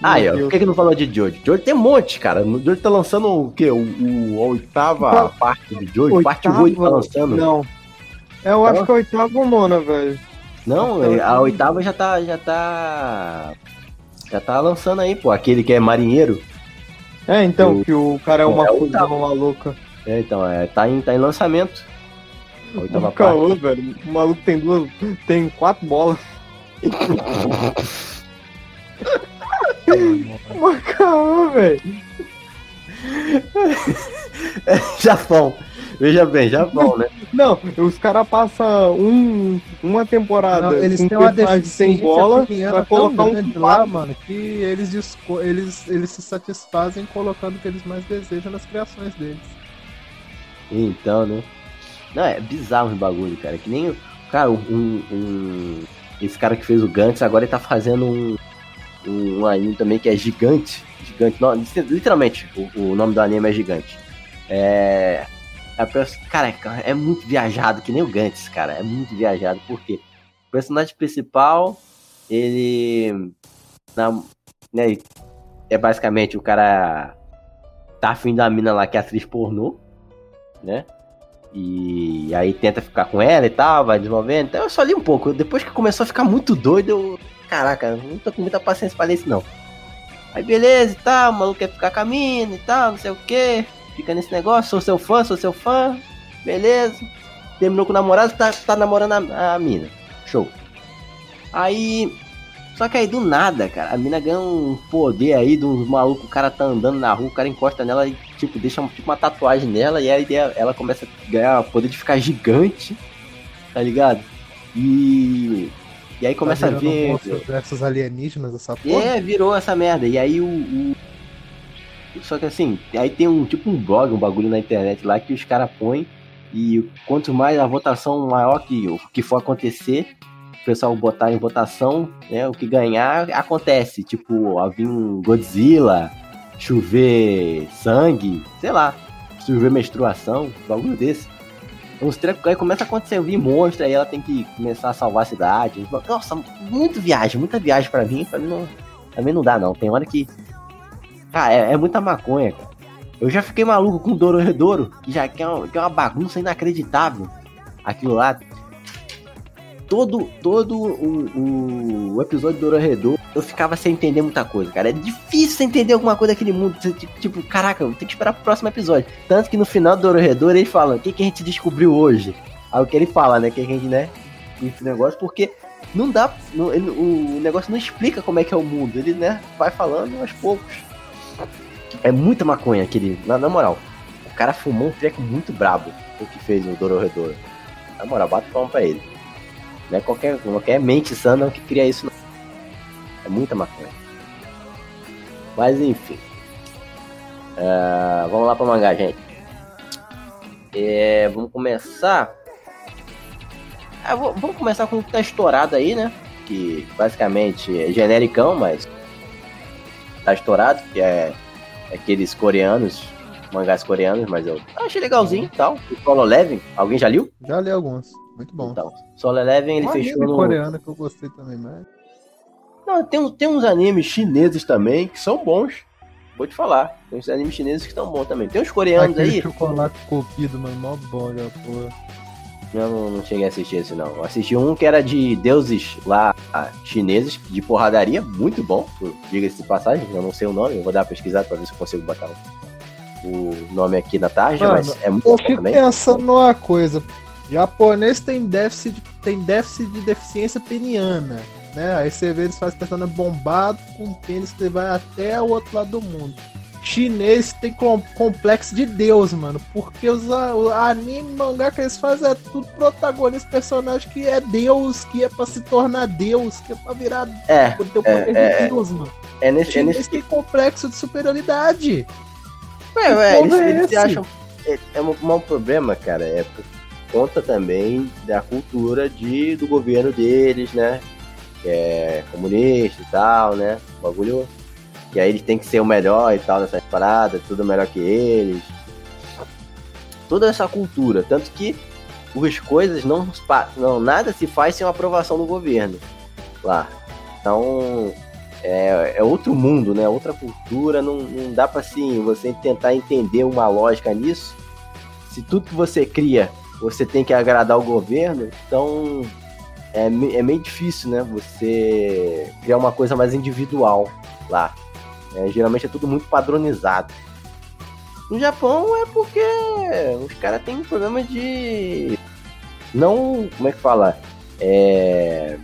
Ah, Deus. por que, que não falou de Jojo? Jojo tem um monte, cara. O Jojo tá lançando o quê? O, o- a oitava Qual- parte do Jojo, parte 8 tá lançando. Não, Não. É, eu acho que é a oitava ou nona, velho. a oitava já tá. Já tá. Já tá lançando aí, pô. Aquele que é marinheiro. É, então, O- que o cara é uma É, fusão maluca. É, então, é, tá, em, tá em lançamento. A oitava O parte. caô, velho. O maluco tem duas. Tem quatro bolas. Uma caô, velho. Japão. Veja bem, Japão, né? Não, os caras passam um, uma temporada. Não, eles com têm uma sem bola pra colocar um lá, mano, que eles, eles, eles se satisfazem colocando o que eles mais desejam nas criações deles. Então, né? Não, é bizarro os bagulho, cara. Que nem. o- Cara, um, um- Esse cara que fez o Gantz agora ele tá fazendo um. Um anime também que é gigante. Gigante. Não, literalmente, o, o nome do anime é gigante. É. perso- Cara, é muito viajado, que nem o Gantz, cara. É muito viajado. Por quê? O personagem principal, ele. Na, né, é basicamente o cara. Tá afim da mina lá que é atriz pornô né? E aí tenta ficar com ela e tal, vai desenvolvendo. Então eu só li um pouco. Depois que começou a ficar muito doido, eu. Caraca, não tô com muita paciência pra ler isso não. Aí beleza e tal, o maluco quer ficar mina e tal, não sei o que. Fica nesse negócio, sou seu fã, sou seu fã. Beleza. Terminou com o namorado, tá, tá namorando a, a mina. Show. Aí. Só que aí do nada, cara, a mina ganha um poder aí de um maluco, o cara tá andando na rua, o cara encosta nela e, tipo, deixa tipo, uma tatuagem nela e aí ela começa a ganhar o poder de ficar gigante, tá ligado? E. E aí começa a Tá virando ver. versus alienígenas, essa porra. É, virou essa merda. E aí o, o- Só que assim, aí tem um tipo um blog, um bagulho na internet lá que os caras põem. E quanto mais a votação maior que que for acontecer, o pessoal botar em votação, né? O que ganhar acontece. Tipo, vir um Godzilla, chover sangue, sei lá, chover menstruação, bagulho desse. Uns trecos aí começa a acontecer, vir monstro, aí ela tem que começar a salvar a cidade. Nossa, muito viagem, muita viagem pra mim, pra mim não. Também não dá não. Tem hora que. Cara, é, é muita maconha, cara. Eu já fiquei maluco com Dororedoro, que já que é, uma, que é uma bagunça inacreditável. Aquilo lá. Todo, todo o, o, o episódio do Dororedoro, eu ficava sem entender muita coisa, cara. É difícil entender alguma coisa daquele mundo. Tipo, Tipo, caraca, eu tenho que esperar pro próximo episódio. Tanto que no final do Dororedoro ele fala, o que, que a gente descobriu hoje? Aí o que ele fala, né? Que a gente, né? Esse negócio, porque não dá. não- ele- o negócio não explica como é que é o mundo. Ele, né, vai falando aos poucos. É muita maconha aquele. Na, na moral, o cara fumou um treco muito brabo o que fez o Dororedoro. Na moral, bate palma pra ele. Não é qualquer, qualquer mente sã não que cria isso, não. É muita maconha. Mas enfim. Ah, vamos lá pra mangá, gente. É, vamos começar. Ah, vou- vamos começar com o que tá estourado aí, né? Que basicamente é genericão, mas tá estourado, que é aqueles coreanos, mangás coreanos, mas eu achei legalzinho e tal. O Solo Leveling, alguém já liu? Já li alguns. Muito bom. Então, Solo Leveling ele um fechou no... coreano que eu gostei também, mas... Não, tem, tem uns animes chineses também que são bons. Vou te falar. Tem uns animes chineses que estão bons também. Tem uns coreanos Aquele aí. chocolate copido, mano, mó bom, já, porra. Eu não, não cheguei a assistir esse não. Eu assisti um que era de deuses lá ah, chineses, de porradaria, muito bom. Diga-se de passagem, eu não sei o nome, eu vou dar uma pesquisada pra ver se eu consigo botar o, o nome aqui na tarja, Mano, mas é muito Eu bom fico também. pensando numa coisa. Japonês tem déficit, tem déficit de deficiência peniana, né? Aí você vê eles fazem personagem bombado com pênis que vai até o outro lado do mundo. Chinês tem com- complexo de Deus, mano. Porque os a- o anime, mangá que eles fazem é tudo protagonista, personagem que é Deus, que é pra se tornar Deus, que é pra virar É, ter o poder é, de é. Deus, mano. é nesse. É Chinês nesse tem complexo de superioridade. é, é, porra eles, é eles acham. É, é um, um problema, cara. É por conta também da cultura de, do governo deles, né? Que é comunista e tal, né? O bagulho Que aí eles têm que ser o melhor e tal nessas paradas, tudo melhor que eles. Toda essa cultura. Tanto que as coisas não, não nada se faz sem uma aprovação do governo lá. Então é, é outro mundo, né? Outra cultura. Não, não dá pra assim você tentar entender uma lógica nisso. Se tudo que você cria você tem que agradar o governo, então é, é meio difícil, né? Você criar uma coisa mais individual lá. É, geralmente é tudo muito padronizado. No Japão é porque os caras têm um problema de. Não. Como é que fala? É.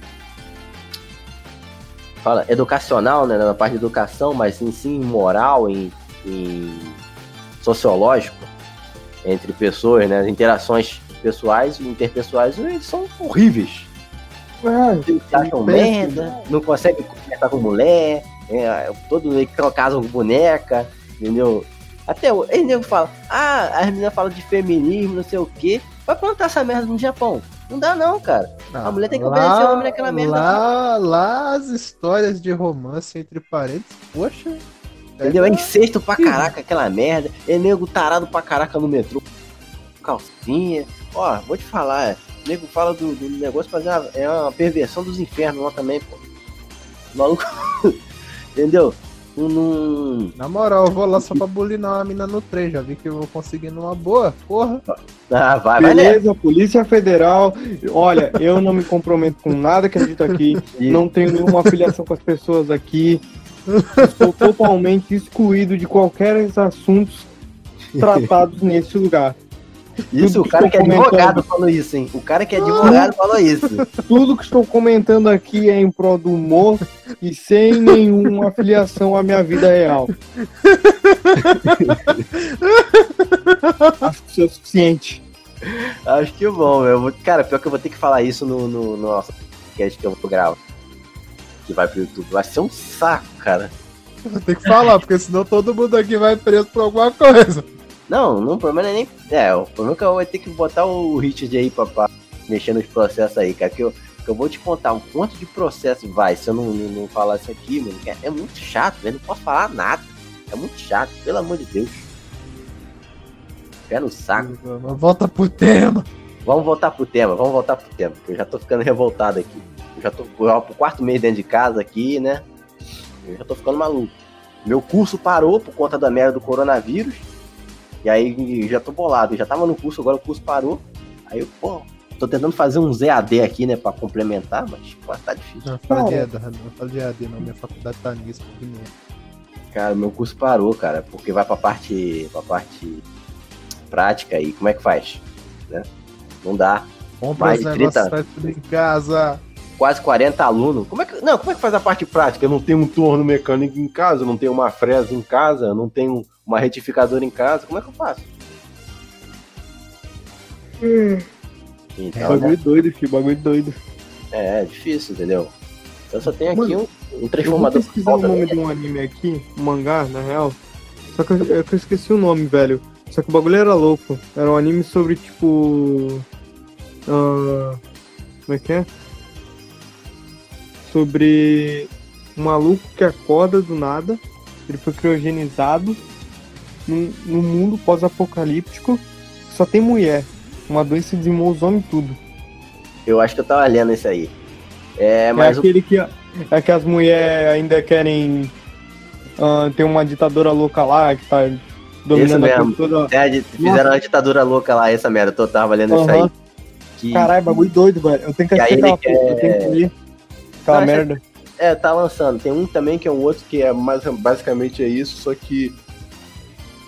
Fala, educacional, né? Na parte de educação, mas em sim moral, em sociológico, entre pessoas, né? As interações pessoais e interpessoais, eles são horríveis. Acham merda, não conseguem conversar com mulher, é, todo mundo casa com boneca, entendeu? Até o. Nego fala, ah, as meninas falam de feminismo, não sei o quê. Vai plantar essa merda no Japão. Não dá não, cara. A mulher tem que obedecer o homem naquela merda. Lá, lá as histórias de romance entre parentes, poxa. Entendeu? É incesto pra caraca aquela merda. É nego tarado pra caraca no metrô. Calcinha. Ó, vou te falar. O nego fala do, do negócio, mas é uma, é uma perversão dos infernos lá também, pô. O maluco. Entendeu? Não. Na moral, eu vou lá só pra bulinar uma mina no trem, já vi que eu vou conseguir numa boa, porra. Ah, vai, vai, né? Beleza, Polícia Federal. Olha, eu não me comprometo com nada que é dito aqui. Não tenho nenhuma afiliação com as pessoas aqui. Estou totalmente excluído de qualquer assuntos tratados nesse lugar. Isso, o cara que é Estou advogado falou isso, hein? O cara que é advogado falou isso. Tudo que estou comentando aqui é em prol do humor e sem nenhuma afiliação à minha vida real. Acho que isso é o suficiente. Acho que bom, eu vou... Cara, pior que eu vou ter que falar isso no, no, no nosso podcast que eu vou gravar. Que vai pro YouTube. Vai ser um saco, cara. Tem que falar, porque senão todo mundo aqui vai preso por alguma coisa. Não, não, o problema não é nem. É, o problema é que eu vou ter que botar o Richard aí pra, pra mexer nos processos aí, cara. Que eu, que eu vou te contar um quanto de processo vai se eu não, não, não falar isso aqui, mano. É, é muito chato, velho. Não posso falar nada. É muito chato, pelo amor de Deus. Pé no saco. Volta pro tema. Vamos voltar pro tema, vamos voltar pro tema, que eu já tô ficando revoltado aqui. Eu já tô já pro quarto mês dentro de casa aqui, né? Eu já tô ficando maluco. Meu curso parou por conta da merda do coronavírus. E aí já tô bolado. Já tava no curso, agora o curso parou. Aí eu, pô, tô tentando fazer um ZAD aqui, né, pra complementar, mas pô, tá difícil. Não, fala de EAD, não fala de EAD, não. Minha faculdade tá nisso, que merda. Cara, meu curso parou, cara, porque vai pra parte, pra parte prática aí. Como é que faz? Né? Não dá. Compra Mais de negócios, 30. faz tudo em casa. Quase 40 alunos. Como é que, não, como é que faz a parte prática? Eu não tenho um torno mecânico em casa, eu não tenho uma fresa em casa. Eu não tenho uma retificadora em casa. Como é que eu faço? Então, né? Bagulho doido, filho, bagulho doido. É, é difícil, entendeu? Eu só tenho aqui Mano, um, um Eu vou transformador. pesquisar o nome de um anime aqui, um mangá, na real. Só que eu, é que eu esqueci o nome, velho. Só que o bagulho era louco. Era um anime sobre, tipo. ah, como é que é? Sobre um maluco que acorda do nada. Ele foi criogenizado num, num mundo pós-apocalíptico. Só tem mulher. Uma doença dizimou os homens tudo. Eu acho que eu tava lendo esse aí. É, É mas o- aquele que, é que as mulheres ainda querem ah, ter uma ditadora louca lá que tá dominando a mesmo. cultura. é, fizeram uma ditadura louca lá, essa merda. Eu tava lendo isso aí. Que, Caralho, bagulho doido, velho. Eu tenho que assistir aquela porra, eu tenho que ler aquela Não, essa- merda. É, tá lançando. Tem um também que é um outro Que é mais, basicamente é isso, só que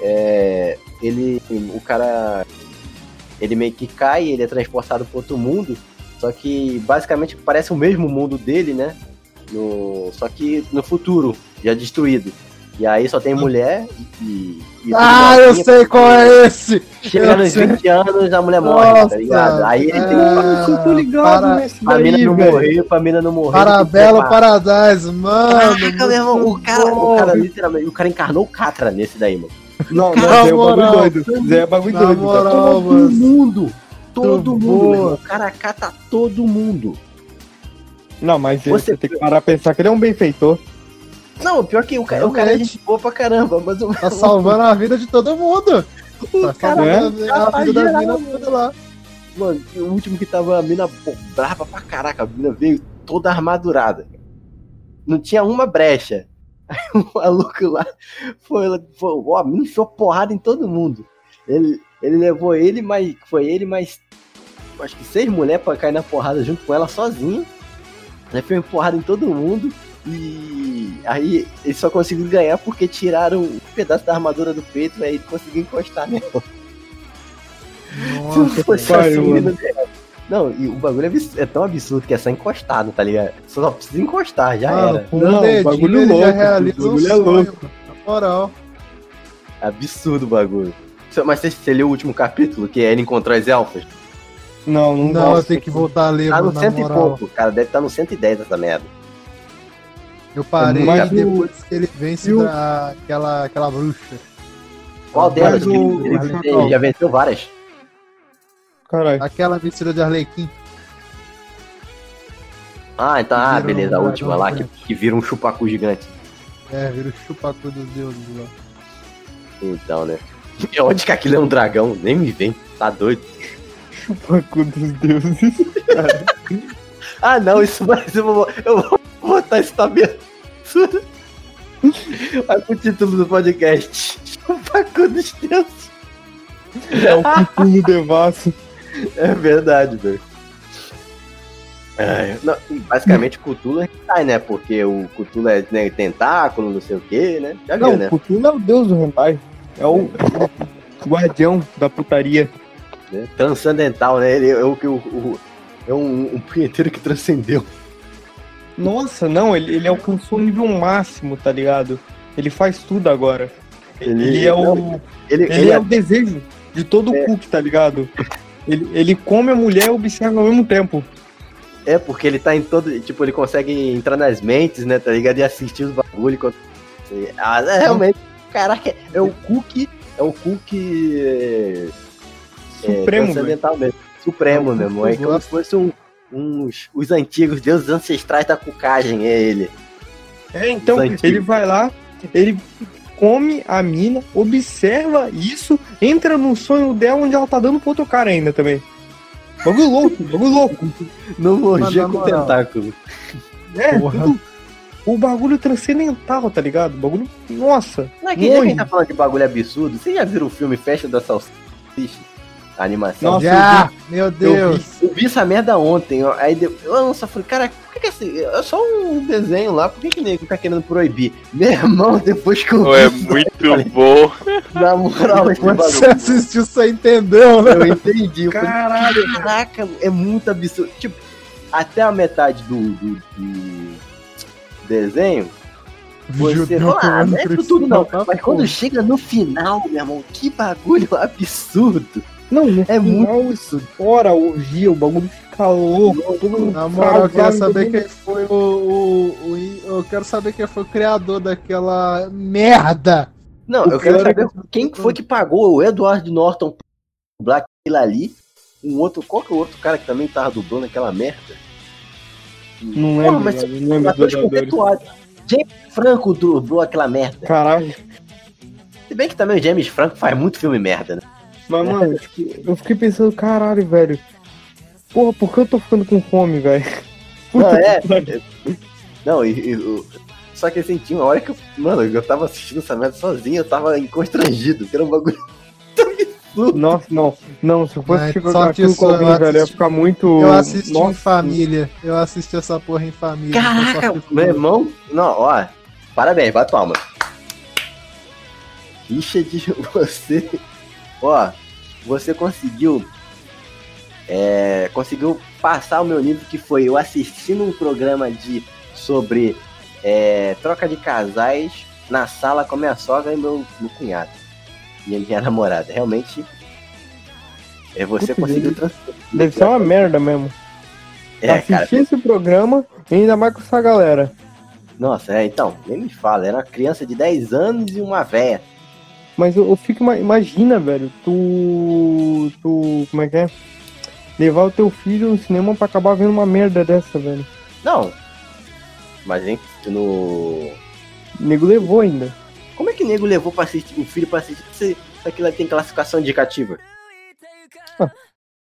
é, ele, o cara, ele meio que cai, ele é transportado para outro mundo, só que basicamente parece o mesmo mundo dele, né? No, só que no futuro, já destruído. E aí só tem mulher e. e Ah, eu sei qual é esse! Chega eu nos sei. 20 anos, a mulher morre, Nossa, tá ligado? Aí ele tem que. é. eu tô ligado para- nesse Pra mina daí, não velho. morrer, pra mina não morrer. Parabelo tem. Paradise, mano! Caraca, meu irmão, o cara, o cara literalmente, o cara encarnou o Catra nesse daí, mano. Não, não, é um bagulho doido. Zé é bagulho doido. velho. moral. todo mundo. Todo mundo. O cara cata todo mundo. Não, mas Você- você tem que parar pra pensar que ele é um benfeitor. Não, pior que o cara, o cara é gente boa pra caramba, mas o. Tá salvando a vida de todo mundo. O Tá cara salvando a vida da mina toda lá. Mano, e o último que tava a mina pô, brava pra caraca, a mina veio toda armadurada. Não tinha uma brecha. Aí o maluco lá foi, foi ó, mina enfiou porrada em todo mundo. Ele, ele levou ele, mas foi ele, mais acho que seis mulheres pra cair na porrada junto com ela sozinho. Ele fez porrada em todo mundo. E aí ele só conseguiu ganhar porque tiraram um pedaço da armadura do peito e aí ele conseguiu encostar nela. Se não fosse pariu, assim. Não- e o bagulho é, é tão absurdo que é só encostado, tá ligado? Só precisa encostar, já Mano, era. Não, dedinho bagulho ele louco, um bagulho é louco. Na moral. Absurdo o bagulho. Mas você, você leu o último capítulo, que é ele encontrou as elfas? Não, não, Não, eu tenho que voltar a ler, Tá no cento e moral. pouco, cara. Deve estar no 110 essa merda. Eu parei Mas o- depois que ele vence e o- da, aquela, aquela bruxa. Qual delas? o- ele, o ele- ele já venceu várias. Caralho. Aquela vestida de Arlequim. Ah, então, ah, Vira um beleza, a última lá, que, que vira um chupacu gigante. É, vira o chupacu dos deuses lá. Então, né? Onde que aquilo é um dragão? Nem me vem, tá doido. Chupacu dos deuses. Ah, não, isso ser. Eu vou, eu vou botar isso na abertura. Vai pro título do podcast. Chupacu dos deuses. É o Cthulhu Devasso. É verdade, velho. É, não, basicamente, Cthulhu é hentai, né? Porque o Cthulhu é né, tentáculo, não sei o que, né? Já viu, Não, né? Cthulhu é o deus do hentai. É o guardião da putaria. né? Transcendental, né? Ele é o que o, o- é um, um punheteiro que transcendeu. Nossa, não, ele, ele alcançou o nível máximo, tá ligado? Ele faz tudo agora. Ele, é o. Ele, Ele, ele é o desejo de todo o Cook, tá ligado? Ele, ele come a mulher e observa ao mesmo tempo. É, porque ele tá em todo. Tipo, ele consegue entrar nas mentes, né? Tá ligado? E assistir os bagulho. enquanto- Ah, é, realmente. Caraca, é o Cook. É o Cook. É, Supremo, transcendental mesmo. Supremo É mesmo. É como se fosse um, uns. Os antigos deuses ancestrais da cucagem, é ele. É, então, ele vai lá, ele come a mina, observa isso, entra no sonho dela onde ela tá dando pro outro cara ainda também. Bagulho louco, bagulho louco. No Mas, morgia na com tentáculo. É, tudo- o bagulho transcendental, tá ligado? O bagulho, nossa. Não é que já que a gente Longe. tá falando de bagulho absurdo. Vocês já viram o filme Festa da Salsicha? A animação? Nossa, Já! Meu Eu Deus! vi, eu vi essa merda ontem, ó, aí eu nossa, falei, cara, por que, que esse, é só um desenho lá, por que que nego tá querendo proibir? Meu irmão, depois que eu é vi, muito bom. na moral, esse Quando você assistiu, você entendeu, né? eu entendi, eu falei, Caralho. caraca, é muito absurdo, tipo, até a metade do, do, do desenho, você fala, ah, não é isso tudo não, tá mas quando chega no final, meu irmão, que bagulho absurdo, Não, no é muito final absurdo. fora a orgia, o bagulho fica louco. todo Na moral, eu quero travado, saber quem foi o, o, o Eu quero saber quem foi o criador daquela merda. Não, O eu quero é saber quem foi que pagou o Edward Norton dublar aquilo ali. Um outro, qual que é o outro cara que também tava dublando aquela merda? Não Porra, lembro, mas não lembro dos. James Franco dublou aquela merda. Caralho. Se bem que também o James Franco faz muito filme merda, né? Mas, mano, tipo, eu fiquei pensando, caralho, velho. Porra, por que eu tô ficando com fome, velho? Não, Puta é. Não, e, e o- só que assim, tinha uma hora que eu. Mano, eu tava assistindo essa merda sozinho, eu tava constrangido, que era um bagulho. Nossa, não. Não, se eu fosse assistir só aquilo com alguém, velho, ia ficar muito. Eu assisti em Nossa, família. Eu assisti essa porra em família. então Caraca, meu irmão. Não, ó. Parabéns, bate palma. Richard, você. Ó, você conseguiu. É, conseguiu passar o meu nível que foi eu assistindo um programa de sobre é, troca de casais na sala com a minha sogra e meu, meu cunhado. E a minha namorada. Realmente. É, você Puta conseguiu Deve ser uma merda mesmo. É, cara. Assistir esse programa e ainda mais com essa galera. Nossa, é, então, nem me fala. Era uma criança de 10 anos e uma véia. Mas eu, eu fico. ima- Imagina, velho, tu. Tu. Como é que é? Levar o teu filho no cinema pra acabar vendo uma merda dessa, velho. Não. Mas hein, no. O nego levou ainda. Como é que nego levou pra assistir, o filho pra assistir se aquilo tem classificação indicativa? O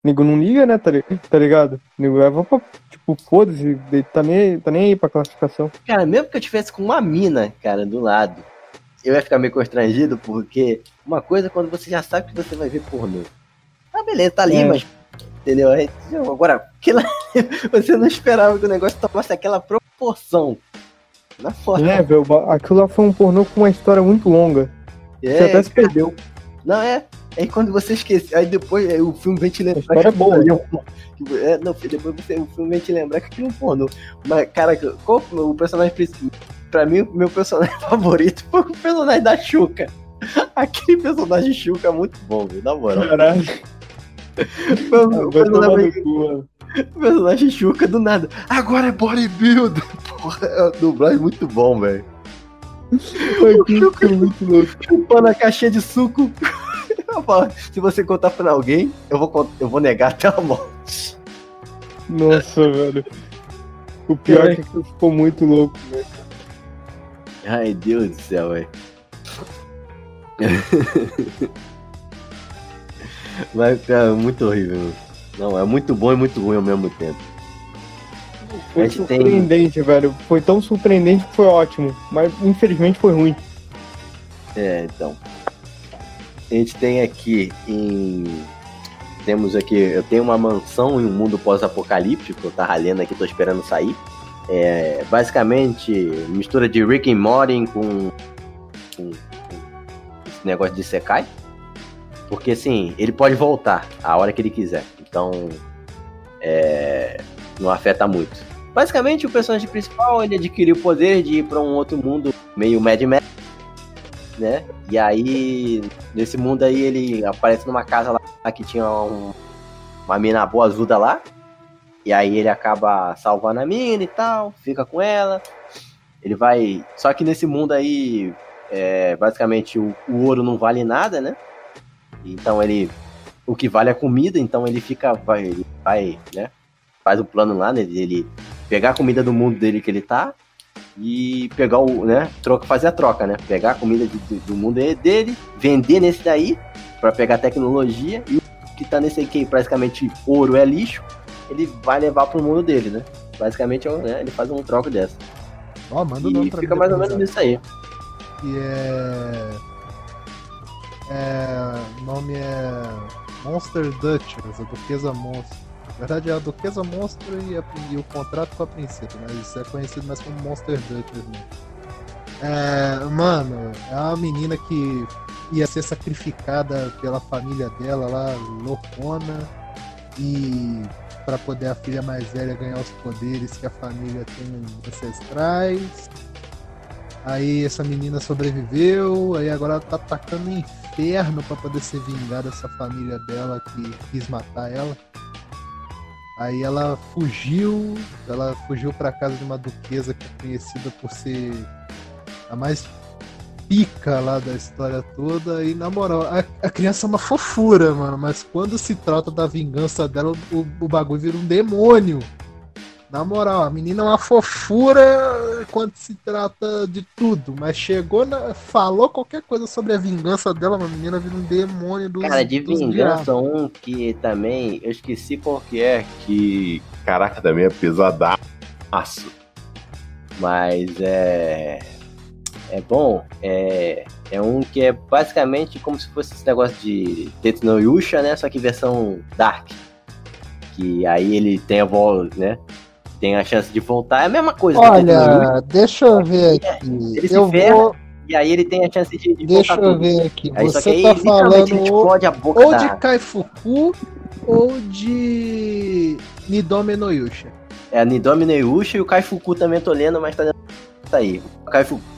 nego não liga, né, tá, tá ligado? O nego leva pra, tipo, foda-se, tá nem, tá nem aí pra classificação. Cara, mesmo que eu tivesse com uma mina, cara, do lado, eu ia ficar meio constrangido, porque uma coisa é quando você já sabe que você vai ver pornô. Ah, beleza, tá ali, É. mas. Entendeu? Aí, Agora, aquilo, você não esperava que o negócio tomasse aquela proporção. Na foto. É, velho, aquilo lá foi um pornô com uma história muito longa. Você É, até se perdeu. Não, é. Aí quando você esquece, aí depois é, o filme vem te lembrar. A história é boa. ali é um- É, não, depois você, o filme vem te lembrar que aquilo é um pornô. Mas, cara, qual o personagem principal? Pra mim, meu personagem favorito foi o personagem da Xuca. Aquele personagem Xuca é muito bom, viu? Na moral. Caralho, Foi o personagem, cu, personagem Xuca do nada. Agora é bodybuilder. Porra, é dublagem muito bom, velho. Foi muito louco. Chupando a caixinha de suco. Falo, Se você contar pra alguém, eu vou, eu vou negar até a morte. Nossa, velho. O pior é que ficou muito louco, velho. Ai, Deus do céu, velho. Mas, cara, muito horrível. Não, é muito bom e muito ruim ao mesmo tempo. Foi gente tem- surpreendente, velho. Foi tão surpreendente que foi ótimo. Mas infelizmente foi ruim. É, então. A gente tem aqui em. Temos aqui. Eu tenho uma mansão em um mundo pós-apocalíptico. Eu tava lendo aqui, tô esperando sair. É, basicamente, mistura de Rick and Morty com, com, com esse negócio de Sekai. Porque assim, ele pode voltar a hora que ele quiser. Então, é, não afeta muito. Basicamente, o personagem principal ele adquiriu o poder de ir para um outro mundo meio Mad Max, né? E aí, nesse mundo aí, ele aparece numa casa lá que tinha um- uma mina boa azuda lá. E aí ele acaba salvando a mina e tal, fica com ela. Ele vai. Só que nesse mundo aí, é, basicamente o, o ouro não vale nada, né? Então ele. O que vale é comida, então ele fica. Vai, ele vai, né? Faz o plano lá, né? Ele pegar a comida do mundo dele que ele tá e pegar o, né? Troca, fazer a troca, né? Pegar a comida de- de- do mundo dele, vender nesse daí, pra pegar tecnologia, e o que tá nesse aqui, praticamente ouro é lixo, ele vai levar pro mundo dele, né? Basicamente, é né, ele faz um troco dessa. Ó, manda o nome E pra fica mais ou menos nisso aí. que é. É. O nome é. Monster Duchess, a Duquesa Monstro. Na verdade é a Duquesa Monstro e, a- e o contrato com a princesa, mas é conhecido mais como Monster Duchess mesmo. É, mano, é uma menina que ia ser sacrificada pela família dela lá, loucona, e para poder a filha mais velha ganhar os poderes que a família tem ancestrais. Aí essa menina sobreviveu, aí agora ela tá atacando o inferno pra poder se vingar dessa família dela que quis matar ela. Aí ela fugiu, ela fugiu pra casa de uma duquesa que é conhecida por ser a mais pica lá da história toda. E na moral, a, a criança é uma fofura, mano, mas quando se trata da vingança dela, o, o bagulho vira um demônio. Na moral, a menina é uma fofura quando se trata de tudo, mas chegou na. falou qualquer coisa sobre a vingança dela, a menina vira um demônio dos. Cara, de vingança, um que também, eu esqueci qual que é, Que, caraca, também é pesadaço. mas é. É bom, é. É um que é basicamente como se fosse esse negócio de Tetsu no Yusha, né? Só que versão Dark. Que aí ele tem a voz, né? Tem a chance de voltar. É a mesma coisa no Yusha. Olha, deixa eu ver aqui. Ele se eu ferra, vou. E aí ele tem a chance de, de Deixa voltar eu tudo. ver aqui. Aí, Você aí, tá falando explode a boca ou da... de Kaifuku ou de Nidome no Yusha. É a Nidomi Neusha e o Kaifuku também tô lendo, mas tá dando tá aí. O Kaifuku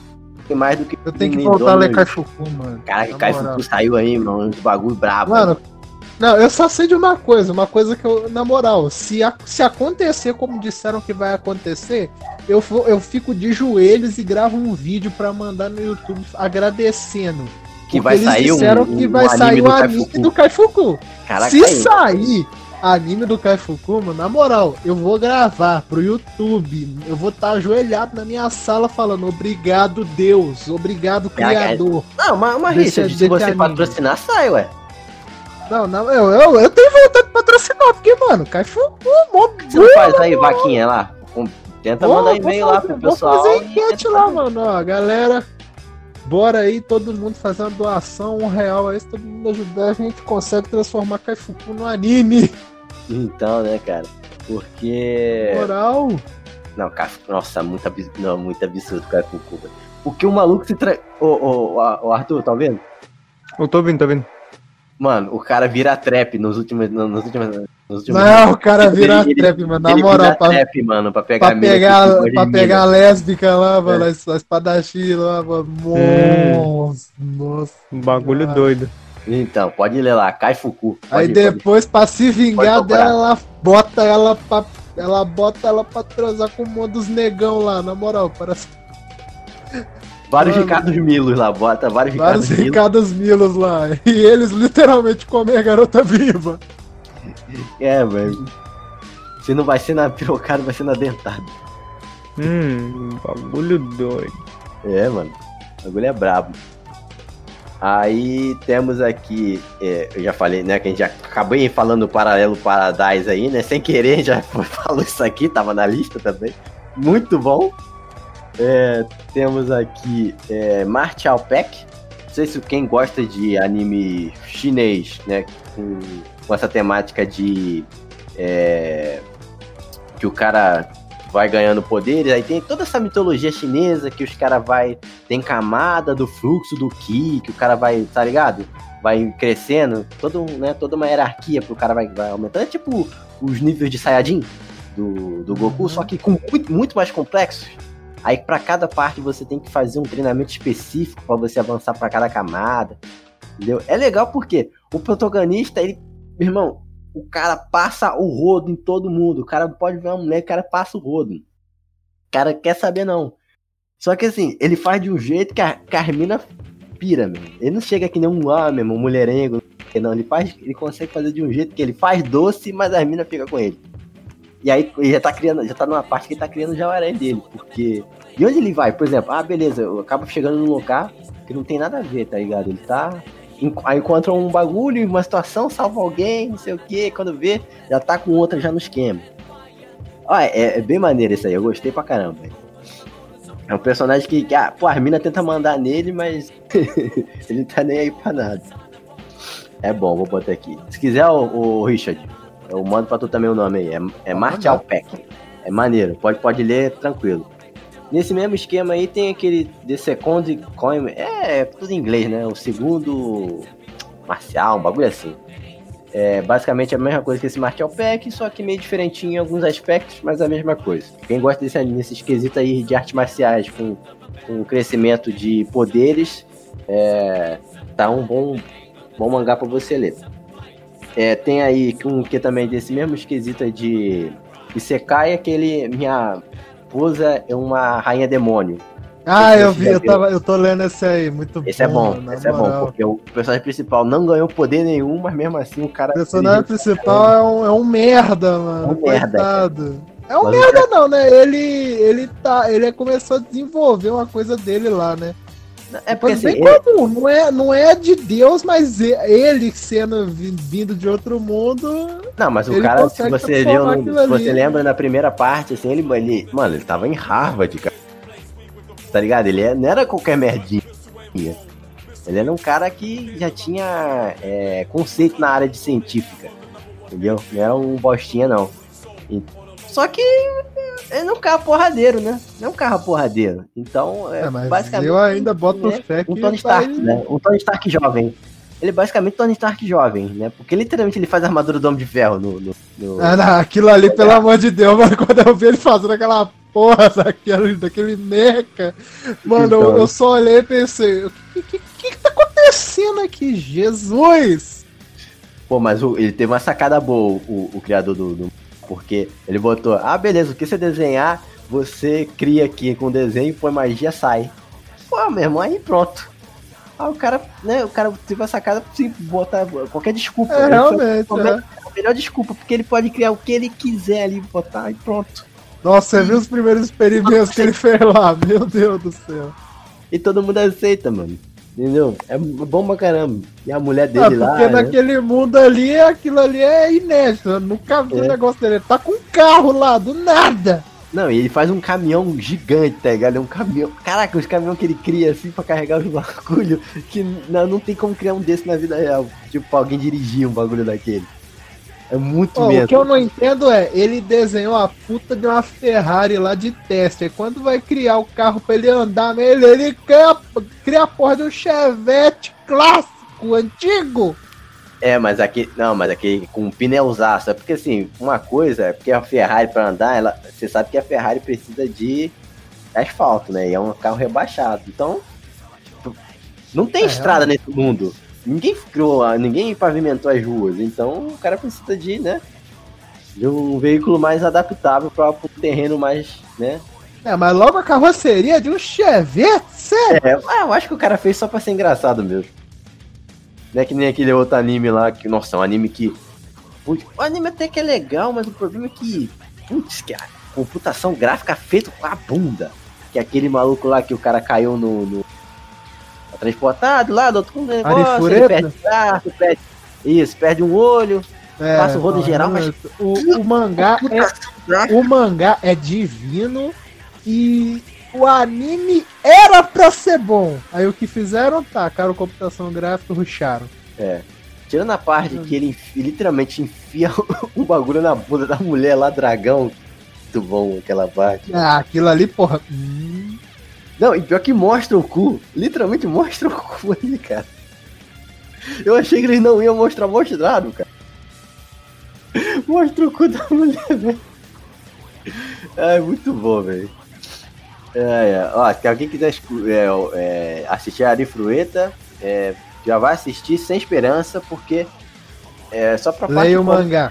tem mais do que Eu tenho que voltar a ler no Kaifuku, mano. Na Kaifuku moral. saiu aí, mano, uns bagulho brabo. Mano, não, eu só sei de uma coisa, uma coisa que eu, na moral, se, a- se acontecer como disseram que vai acontecer, eu, eu fico de joelhos e gravo um vídeo pra mandar no YouTube agradecendo. que vai eles sair um, disseram que um vai anime sair o anime Kaifuku. do Kaifuku. Caraca, se sair anime do Kai Fukuma, na moral, eu vou gravar pro YouTube. Eu vou estar ajoelhado na minha sala falando obrigado, Deus. Obrigado, Criador. Não, mas, mas Desse- Richard, se você anime. patrocinar, sai, ué. Não, não, eu, eu, eu tenho vontade de patrocinar, porque, mano, Kai Fukuma, Você não faz aí vaquinha lá? Tenta Vou- mandar vou e-mail fazer- lá pro vou pessoal. fazer e enquete lá, fazer. mano. Ó, galera, bora aí, todo mundo fazer uma doação, um real aí, se todo mundo ajudar, a gente consegue transformar Kaifuku no anime. Então, né, cara? Porque. Moral. Não, cara, nossa, muito absurdo. Não, muito absurdo, o. Porque o maluco se tra... Ô, ô, ô, ô, Arthur, tá vendo? Eu tô vendo, tá vendo? Mano, o cara vira trap nos últimos. Nos últimos. Não, o cara vira Ele- trap, mano. Na moral, pra, trap, mano, pra pegar pra pegar, gosta de pra pegar a lésbica lá, mano, É. as, as espadachim lá, mano. Nossa, nossa. Um bagulho Ah. doido. Então, pode ler lá, Kai Fuku. Aí pode. depois, pra se vingar dela, ela bota ela pra. Ela bota ela pra transar com um dos negão lá, na moral, parece Vários Mano. Ricardos Milos lá, bota vários vários Ricardos Milos. Ricardos Milos lá. E eles literalmente comem a garota viva. É, velho. Se não vai ser na pirocada, vai ser na dentada. Hum, bagulho doido. É, mano. O bagulho é brabo. Aí temos aqui, é, eu já falei, né, que a gente já acabei falando do Paralelo Paradise aí, né, sem querer, já falou isso aqui, tava na lista também. Muito bom. É, temos aqui é, Martial Pack. Não sei se quem gosta de anime chinês, né, com, com essa temática de é, que o cara vai ganhando poderes, aí tem toda essa mitologia chinesa que os caras vai tem camada do fluxo do ki, que o cara vai, tá ligado? Vai crescendo, todo, né, toda uma hierarquia pro cara vai, vai aumentando. É tipo os níveis de Saiyajin do, do Goku, só que com muito, muito mais complexos. Aí pra cada parte você tem que fazer um treinamento específico pra você avançar pra cada camada. Entendeu? É legal porque o protagonista, ele, meu irmão, o cara passa o rodo em todo mundo. O cara pode ver uma mulher, o cara passa o rodo. O cara quer saber não. Só que assim, ele faz de um jeito que a Carmina pira, meu. Ele não chega que nem um meu irmão, mulherengo. Não, ele faz, ele consegue fazer de um jeito que ele faz doce, mas a mina fica com ele. E aí ele já tá criando, já tá numa parte que ele tá criando o jacaré dele, porque e onde ele vai? Por exemplo, ah, beleza, eu acabo chegando num lugar que não tem nada a ver, tá ligado? Ele tá encontra um bagulho, uma situação, salva alguém, não sei o que, quando vê, já tá com outra já no esquema. Ó, é, é bem maneiro isso aí, eu gostei pra caramba. É um personagem que, que ah, pô, a mina tenta mandar nele, mas ele tá nem aí pra nada. É bom, vou botar aqui. Se quiser, o, o Richard, eu mando pra tu também o nome aí. É, é Martial Pack. É maneiro, pode, pode ler tranquilo. Nesse mesmo esquema aí tem aquele The Second Coin. É, é tudo em inglês, né? O segundo marcial, um bagulho assim. É basicamente a mesma coisa que esse Martial Pack, só que meio diferentinho em alguns aspectos, mas a mesma coisa. Quem gosta desse desse esquisito aí de artes marciais com, com crescimento de poderes, é, tá um bom, bom mangá pra você ler. É, tem aí um que também desse mesmo esquisito de Isekai, aquele Minha esposa é uma rainha demônio. Ah, eu você vi, eu, tava, eu tô lendo esse aí, muito Esse é bom, esse é bom, moral. porque o personagem principal não ganhou poder nenhum, mas mesmo assim o cara. O personagem principal é um, é um merda, mano. É um merda. É um Mas merda não, né? Ele, ele tá, ele começou a desenvolver uma coisa dele lá, né? É porque assim, bem ele- comum, não é, não é de Deus, mas ele sendo vi- vindo de outro mundo. Não, mas o cara, se você viu, se você né? lembra na primeira parte, assim, ele, ele, mano, ele tava em Harvard, cara. Tá ligado? Ele é- não era qualquer merdinha. Ele era um cara que já tinha é, conceito na área de científica. Entendeu? Não era um bostinha, não. Só que ele não é um carro porradeiro, né? Não é um carro porradeiro. Então, é, É, basicamente. eu ainda boto né, fé que um Tony vai- Stark, né? Um Tony Stark jovem. Ele é basicamente Tony Stark jovem, né? Porque literalmente ele faz a armadura do Homem de Ferro no. no, no- Ah, não, aquilo ali, pelo amor de Deus, mano, quando eu vi ele fazendo aquela porra daquele, daquele meca, mano, eu, Então. eu só olhei e pensei, o que, que, que, que tá acontecendo aqui? Jesus! Pô, mas o- ele teve uma sacada boa, o, o criador do, do- Porque ele botou, ah, beleza, o que você desenhar, você cria aqui com desenho, põe magia, sai. Pô, meu irmão, aí pronto. Ah, o cara, né, o cara teve a sacada de botar qualquer desculpa. É, foi realmente, totalmente- é. a melhor desculpa, porque ele pode criar o que ele quiser ali, botar e pronto. Nossa, você viu os primeiros experimentos que ele fez lá? Meu Deus do céu. E todo mundo aceita, mano. Entendeu? É bom pra caramba. E a mulher Ah, dele lá. porque né? naquele mundo ali, aquilo ali é inédito. Eu nunca vi um É. negócio dele. Ele tá com um carro lá, do nada. Não, e ele faz um caminhão gigante, tá ligado? É um caminhão. Caraca, os caminhões que ele cria assim pra carregar os bagulho. Que não, não tem como criar um desse na vida real. Tipo, alguém dirigir um bagulho daquele. É muito Ó, mesmo. o que eu não entendo é, ele desenhou a puta de uma Ferrari lá de teste. Aí quando vai criar o carro pra ele andar nele, ele cria, cria a porra de um Chevette clássico, antigo. É, mas aqui. Não, mas aqui com pneuzaço. É porque assim, uma coisa é porque a Ferrari pra andar, ela. Você sabe que a Ferrari precisa de asfalto, né? E é um carro rebaixado. Então. Não tem É, estrada nesse mundo. Ninguém criou, ninguém pavimentou as ruas. Então o cara precisa de, né? De um veículo mais adaptável para um terreno mais, né? É, mas logo a carroceria de um Chevette, sério? É, ah, eu acho que o cara fez só pra ser engraçado mesmo. Não é que nem aquele outro anime lá, que, nossa, é um anime que. Putz, o anime até que é legal, mas o problema é que. Putz, que a computação gráfica feita com a bunda. Que é aquele maluco lá que o cara caiu no. no transportado lá do outro negócio, ele perde o braço, perde. Isso, perde um olho. É, Passa o rodo em geral, mas- O, o mangá é, o mangá é divino e o anime era pra ser bom. Aí o que fizeram, tacaram computação gráfica ruxaram. É. Tirando a parte que ele literalmente enfia o bagulho na bunda da mulher lá, dragão. Muito bom aquela parte. Ah, aquilo ali, porra. hum, Não, e pior que mostra o cu. Literalmente mostra o cu ali, cara. Eu achei que eles não iam mostrar, mostraram, cara. Mostra o cu da mulher, velho. É muito bom, velho. É, é. Ó, se alguém quiser é, é, assistir a Ari Frueta, é, já vai assistir sem esperança, porque é só pra leia o mangá.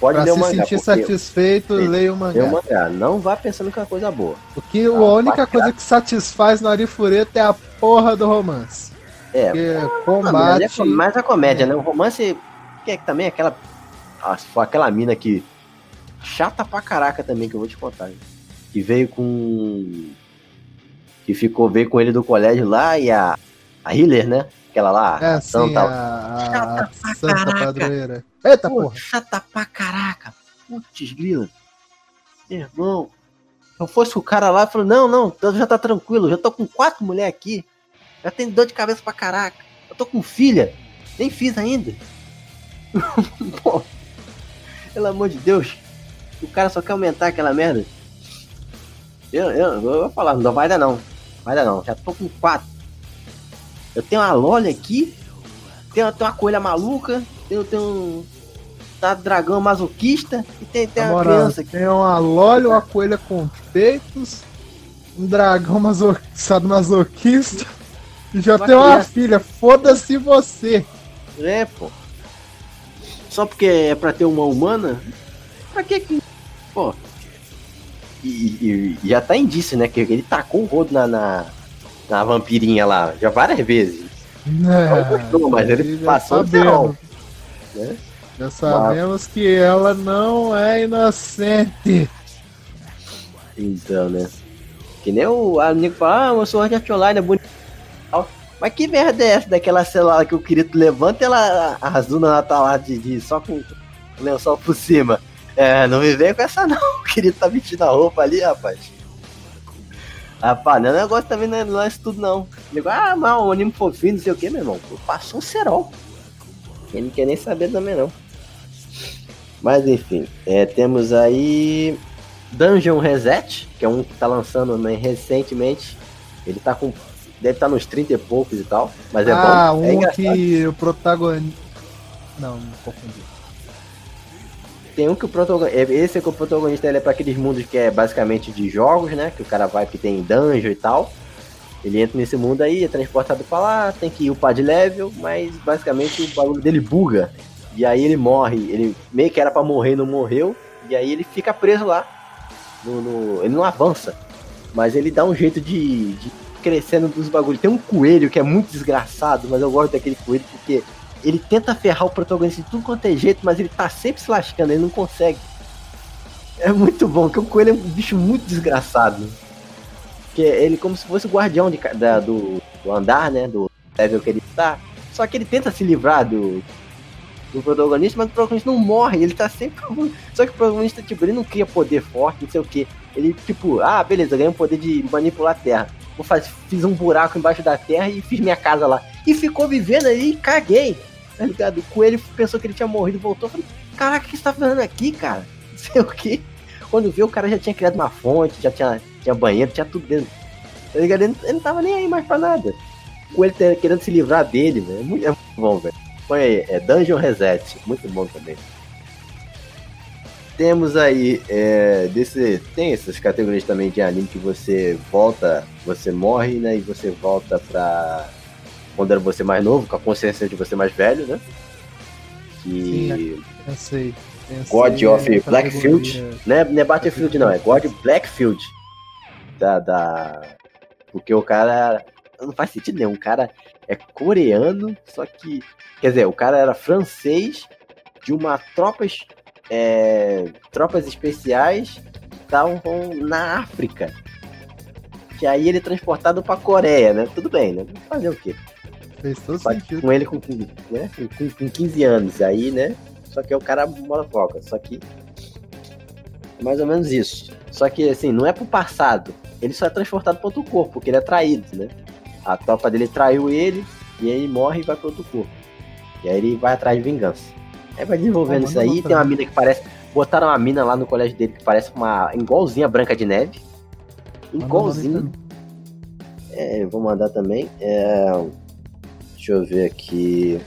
Pode Pra ler se mangá. sentir satisfeito, Sim. leia o mangá. mangá. Não vá pensando que é uma coisa boa. Porque Ah, a única coisa que satisfaz no Arifureta é a porra do romance. É, Porque Ah, mas, combate. é, com- mas a comédia, né? O romance, que é também aquela. Ah, se for aquela mina que. Chata pra caraca também, que eu vou te contar. hein? Que veio com. Que ficou, veio com ele do colégio lá e a. A Healer, né? Aquela lá, É a ação assim, a, a Chata pra Santa caraca. Padroeira. Eita Pô, porra. chata pra caraca. Putz, grila. Irmão. Se eu fosse o cara lá, falou: Não, não, já tá tranquilo, já tô com quatro mulheres aqui. Já tenho dor de cabeça pra caraca. Eu tô com filha. Nem fiz ainda. Pô. Pelo amor de Deus. O cara só quer aumentar aquela merda. Eu, eu, eu vou falar, não vai dar não. Vai dar não. Já tô com quatro. Eu tenho uma lolha aqui. Tenho, tenho uma coelha maluca. Tenho, tenho um. Tá dragão masoquista. E tem, tem Na uma criança aqui. tem uma lolha, uma coelha com peitos, um dragão maso... sadomasoquista e já Uma tem uma criança. filha. Foda-se você. É, pô. Só porque é pra ter uma humana? Pra que que. Pô. E, e- e já tá indício, né? Que ele tacou o rodo na, na, na vampirinha lá, já várias vezes. É, gostou, mas ele passou o sabemos, ferrol, né? Já sabemos que ela não é inocente. Então, né? Que nem o amigo fala, ah, meu Sword Art Online é bonito. Mas que merda é essa daquela celular que o Kirito levanta e ela, a Azuna ela tá lá de, de- só com o lençol por cima? É, não me vem com essa não. O Kirito tá vestindo a roupa ali, rapaz. Rapaz, não é negócio também, não é, é isso tudo não. Digo, ah, mas um anime fofinho, não sei o que, meu irmão. Pô, Passou um cerol. Ele não quer nem saber também não. Mas enfim, é, temos aí Dungeon Reset, que é um que tá lançando né, recentemente. Ele tá com. Deve estar nos 30 e poucos e tal. Mas é ah, bom. é um engraçado. que o protagonista. Não, não confundi. Tem um que o protagonista. Esse é que o protagonista ele é pra aqueles mundos que é basicamente de jogos, né? Que o cara vai que tem dungeon e tal. Ele entra nesse mundo aí, é transportado pra lá, tem que upar de level, mas basicamente o bagulho dele buga. E aí ele morre. Ele meio que era pra morrer e não morreu. E aí ele fica preso lá. No, no- ele não avança. Mas ele dá um jeito de, de crescendo dos bagulhos. Tem um coelho que é muito desgraçado, mas eu gosto daquele coelho porque ele tenta ferrar o protagonista de tudo quanto é jeito, mas ele tá sempre se lascando, ele não consegue. É muito bom, porque o coelho é um bicho muito desgraçado. Que ele como se fosse o guardião de, da- do, do andar, né? Do level que ele tá. Só que ele tenta se livrar do, do protagonista, mas o protagonista não morre, ele tá sempre. Só que o protagonista, tipo, ele não cria poder forte, não sei o que. Ele, tipo, ah, beleza, ganhei o poder de manipular a terra. Vou fazer, fiz um buraco embaixo da terra e fiz minha casa lá. E ficou vivendo ali e caguei. Tá ligado? O coelho pensou que ele tinha morrido, voltou. Falei, caraca, o que você tá fazendo aqui, cara? Não sei o que. Quando viu, o cara já tinha criado uma fonte, já tinha, tinha banheiro, tinha tudo dentro. Tá ligado? Ele, ele não tava nem aí mais pra nada. O coelho tá querendo se livrar dele, velho. É muito, é muito bom, velho. Põe aí, é Dungeon Reset. Muito bom também. Temos aí, é, desse, tem essas categorias também de anime que você volta, você morre, né? E você volta pra quando era você mais novo, com a consciência de você mais velho, né? Que. Pensei. pensei God of na Blackfield. Não é, não é Battlefield, não, é God Blackfield. Da, da. Porque o cara. Não faz sentido nenhum. O cara é coreano, só que. Quer dizer, o cara era francês de uma tropas. É, tropas especiais estavam na África. Que aí ele é transportado pra Coreia, né? Tudo bem, né? Fazer o quê? Fez todo Só sentido. com ele com, né? com, com 15 anos aí, né? Só que é o cara motherfucker. Só que. É mais ou menos isso. Só que assim, não é pro passado. Ele só é transportado para outro corpo, porque ele é traído, né? A tropa dele traiu ele, e aí ele morre e vai para outro corpo. E aí ele vai atrás de vingança. Aí vai desenvolvendo Ah, isso aí. Tem uma mina que parece. Botaram uma mina lá no colégio dele que parece uma. igualzinha Branca de Neve. Nome É, vou mandar também. É, deixa eu ver aqui.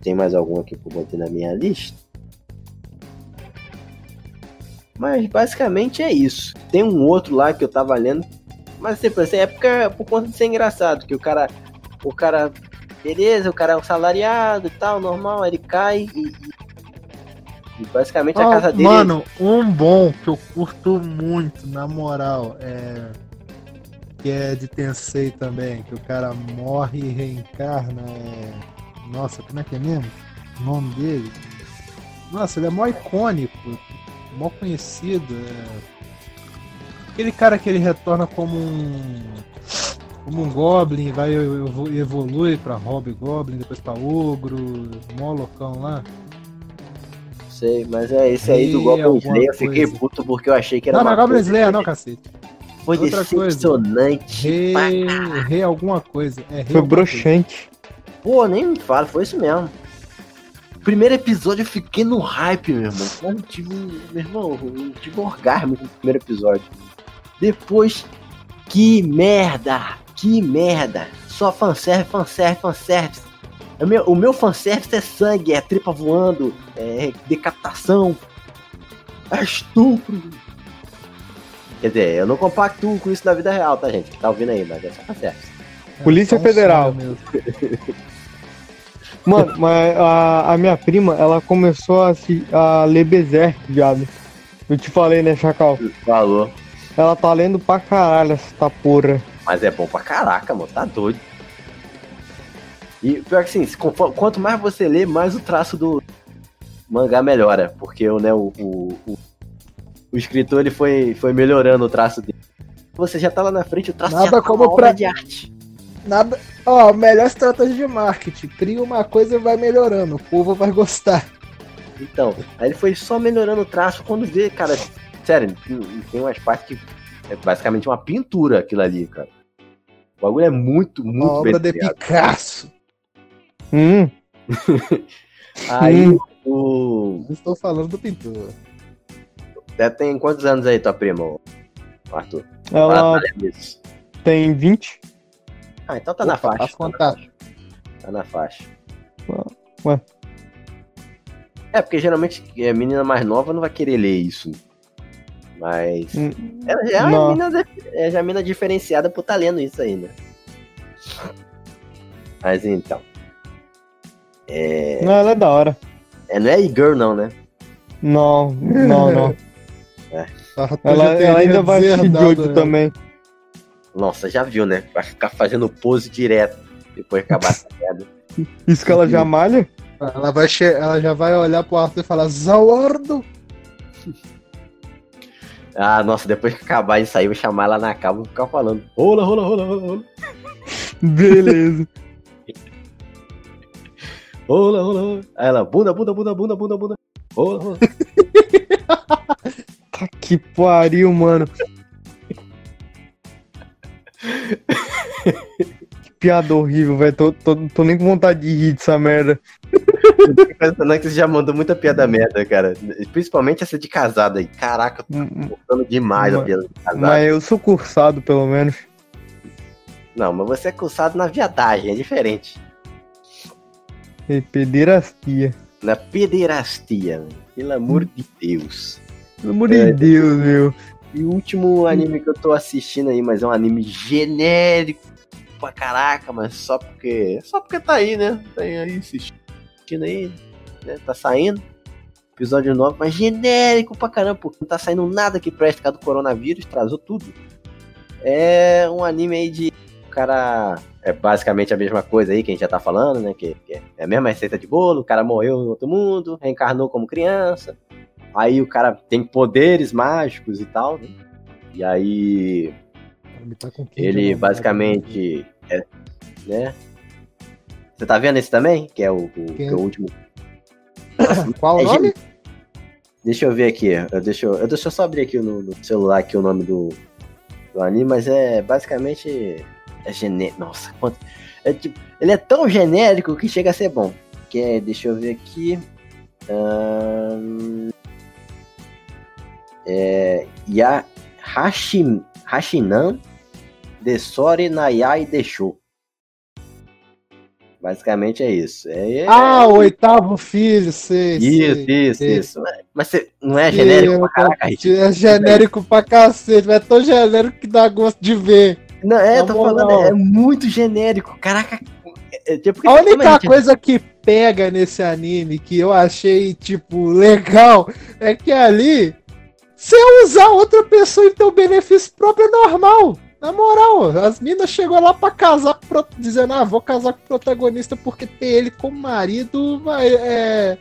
Tem mais algum aqui que eu botei na minha lista? Mas basicamente é isso. Tem um outro lá que eu tava lendo. Mas tipo, essa época é por conta de ser engraçado. Que o cara. O cara. Beleza, o cara é um salariado e tal, normal, ele cai e. e- basicamente a casa dele. Mano, um bom que eu curto muito, na moral, é. Que é de Tensei também, que o cara morre e reencarna. É... Nossa, como é que é mesmo? O nome dele? Nossa, ele é mó icônico, mó conhecido. É... Aquele cara que ele retorna como um. Como um Goblin, vai evo- evolui pra Hobgoblin, depois pra Ogro, mó loucão lá. Sei, mas é esse aí do Goblin Slayer. Eu fiquei puto porque eu achei que era Não, não uma é Goblin Slayer, não, cacete. Foi Outra decepcionante. Caralho. rei alguma coisa. É, rei Foi alguma coisa. broxante. Pô, nem me fala, foi isso mesmo. Primeiro episódio eu fiquei no hype, meu irmão. Eu tive, meu irmão, eu tive um orgasmo no primeiro episódio. Depois, que merda! Que merda! Só fanservice, fanservice, fanservice. O meu, o meu fanservice é sangue, é tripa voando, é decapitação, é estupro. Quer dizer, eu não compactuo com isso na vida real, tá, gente? Que tá ouvindo aí, mas é só. É, Polícia um Federal. Mano, mas a, a minha prima, ela começou a, se, a ler Berserk, viado. Eu te falei, né, Chacal? Falou. Ela tá lendo pra caralho essa porra. Mas é bom pra caraca, mano. Tá doido. E pior que assim, quanto mais você lê, mais o traço do mangá melhora. Porque né, o, o, o, o escritor ele foi, foi melhorando o traço dele. Você já tá lá na frente, o traço Nada já tá como uma obra pra- de arte. Nada. Ó, melhor estratégia de marketing. Cria uma coisa e vai melhorando. O povo vai gostar. Então, aí ele foi só melhorando o traço. Quando vê, cara, sério, tem- umas partes que é basicamente uma pintura aquilo ali, cara. O bagulho é muito, muito Uma obra de. Picasso. Hum, Aí Hum. o. Estou falando do pintor. É, Tem quantos anos aí, tua prima, Arthur? ela tá, tem 20. Ah, então tá na Opa, faixa. Tá na faixa. Tá na faixa. Ué. É, porque geralmente a menina mais nova não vai querer ler isso. Mas. Hum, Ela já é Não. uma mina, de- é já uma mina diferenciada por tá lendo isso aí, né? Mas então. É, Não, ela é da hora. é, não é e-girl, não, né? Não, não, não. Arthur Ela, ela ainda vai assistir deserdado Jojo ela. também. Nossa, já viu, né? Vai ficar fazendo pose direto. Depois que acabar essa merda. Isso que ela já malha? Ela, vai che- ela já vai olhar pro Arthur e falar, Zawardo! Ah, nossa, depois que acabar isso aí, eu vou chamar ela na cama e vou ficar falando. Rola, rola, rola, rola, rola. Beleza. Rola, rola, rola. Aí ela, bunda, bunda, bunda, bunda, bunda, bunda. Rola, rola. Tá que pariu, mano. que piada horrível, velho. Tô, tô, tô nem com vontade de rir dessa merda. Pensando que você já mandou muita piada merda, cara. Principalmente essa de casada aí. Caraca, eu tô M- gostando demais a Mas- piada de casada. Mas eu sou cursado, pelo menos. Não, mas você é cursado na viadagem, é diferente. É pederastia. Na pederastia, mano. pelo amor de Deus. Pelo amor É. de Deus, meu. E o último anime que eu tô assistindo aí, mas é um anime genérico pra caraca, mas só porque. Só porque tá aí, né? Tá aí assistindo aí, né? Tá saindo. Episódio novo, mas genérico pra caramba, porque não tá saindo nada que preste causa do coronavírus, trazou tudo. É um anime aí de. O cara. É basicamente a mesma coisa aí que a gente já tá falando, né? Que, que é a mesma receita de bolo, o cara morreu no outro mundo, reencarnou como criança. Aí o cara tem poderes mágicos e tal, né? E aí Tá ele novo, basicamente é, né? Você tá vendo esse também? Que é o, o- que é o último. né? Qual o É nome? Deixa eu ver aqui. Eu deixa eu, eu- deixa eu só abrir aqui no, no celular aqui o nome do, do anime, mas é basicamente é genérico. Nossa, quanto é tipo, ele é tão genérico que chega a ser bom. Que é, deixa eu ver aqui. Ahn, é Ya Hashim, Hashinan Desore Nayai Deixou. Basicamente é isso. É, é- Ah, o oitavo filho, sei. isso, sei, isso, sei. isso. Mas- você não é genérico Eu- pra caraca, Rick? É genérico pra cacete, mas é tão genérico que dá gosto de ver. Não, é, Na tô moral. falando, é muito genérico. Caraca, é, é, tipo, A única coisa que pega nesse anime que eu achei, tipo, legal é que ali, você usar outra pessoa em teu benefício próprio é normal. Na moral, as minas chegou lá pra casar, dizendo, ah, vou casar com o protagonista porque ter ele como marido vai, é,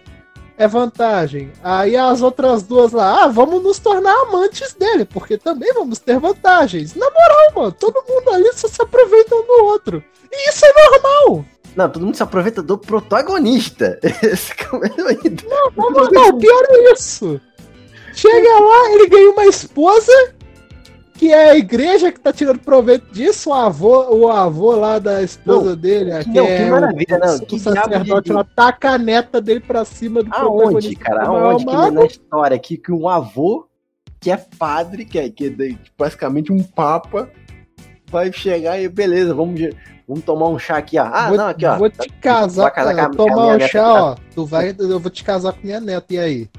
é vantagem. Aí as outras duas lá, ah, vamos nos tornar amantes dele, porque também vamos ter vantagens. Na moral, mano, todo mundo ali só se aproveita um do outro. E isso é normal. Não, todo mundo se aproveita do protagonista. Esse é o melhor ainda. Não, não, não, pior é isso. Chega lá, ele ganha uma esposa, que é a igreja que tá tirando proveito disso, o avô, o avô lá da esposa dele, que, não, que é maravilha, não, o que sacerdote lá, taca a neta dele pra cima do Aonde, cara? maior Aonde que amado. na história aqui que um avô, que é padre, que é, que é de- basicamente um papa, vai chegar e beleza, vamos, vamos tomar um chá aqui, ó. Ah, vou, não, aqui, ó. Vou te casar, casar com a- tomar um chá, ó. Tu vai, eu vou te casar com minha neta, e aí?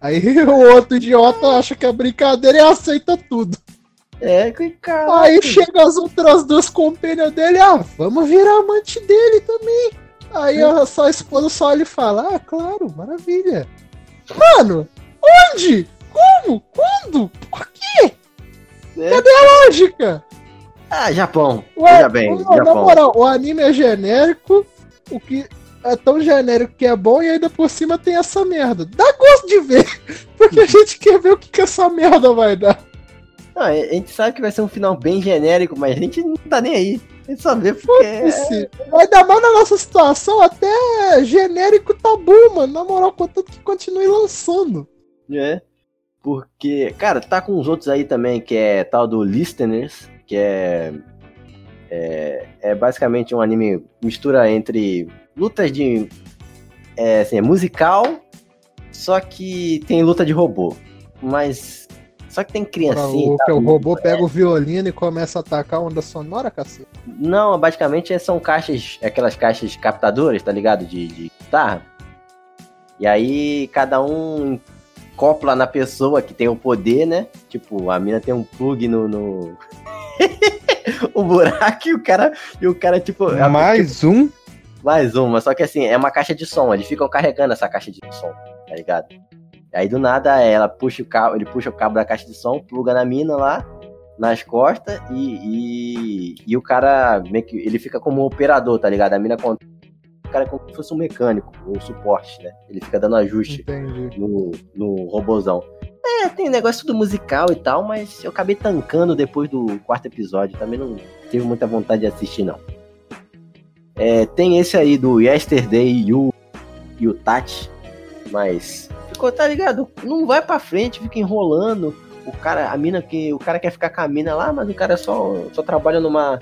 Aí o outro idiota acha que é brincadeira e aceita tudo. É, que cara. Aí chega as outras duas companhias dele, ah, vamos virar amante dele também. Aí a sua esposa só olha e fala, ah, claro, maravilha. Mano, onde? Como? Quando? Por que É. lógica? Ah, Japão. Ué, Veja bem, não, na Japão. moral, o anime é genérico, o que é tão genérico que é bom e ainda por cima tem essa merda. Dá gosto de ver, porque a gente quer ver o que, que essa merda vai dar. Não, a gente sabe que vai ser um final bem genérico, mas a gente não tá nem aí. A gente só vê porque. é- ainda mais na nossa situação, até genérico tá bom, mano. Na moral, contanto que continue lançando. É. Porque, cara, tá com os outros aí também, que é tal do Listeners, que é. É, é basicamente um anime mistura entre lutas de. É, assim, é musical, só que tem luta de robô. Mas. Só que tem criancinha. o, que o robô pega o violino e começa a atacar a onda sonora, cacete. Não, basicamente são caixas, aquelas caixas captadoras, tá ligado? De, de guitarra. E aí cada um copla na pessoa que tem o poder, né? Tipo, a mina tem um plug no. no... um buraco e o cara. E o cara, tipo. é- Mais um? Mais uma, só que assim, é uma caixa de som, eles ficam carregando essa caixa de som, tá ligado? Aí do nada ela puxa o cabo, ele puxa o cabo da caixa de som, pluga na mina lá, nas costas e, e, e o cara meio que ele fica como um operador, tá ligado? A mina conta o cara é como se fosse um mecânico, um suporte, né? Ele fica dando ajuste Entendi. no, no robozão. É, tem negócio do musical e tal, mas eu acabei tancando depois do quarto episódio. Também não tive muita vontade de assistir, não. É, tem esse aí do Yesterday e o, e o Tati, mas ficou, tá ligado? Não vai pra frente, fica enrolando. O cara, a mina que. O cara quer ficar com a mina lá, mas o cara só, só trabalha numa,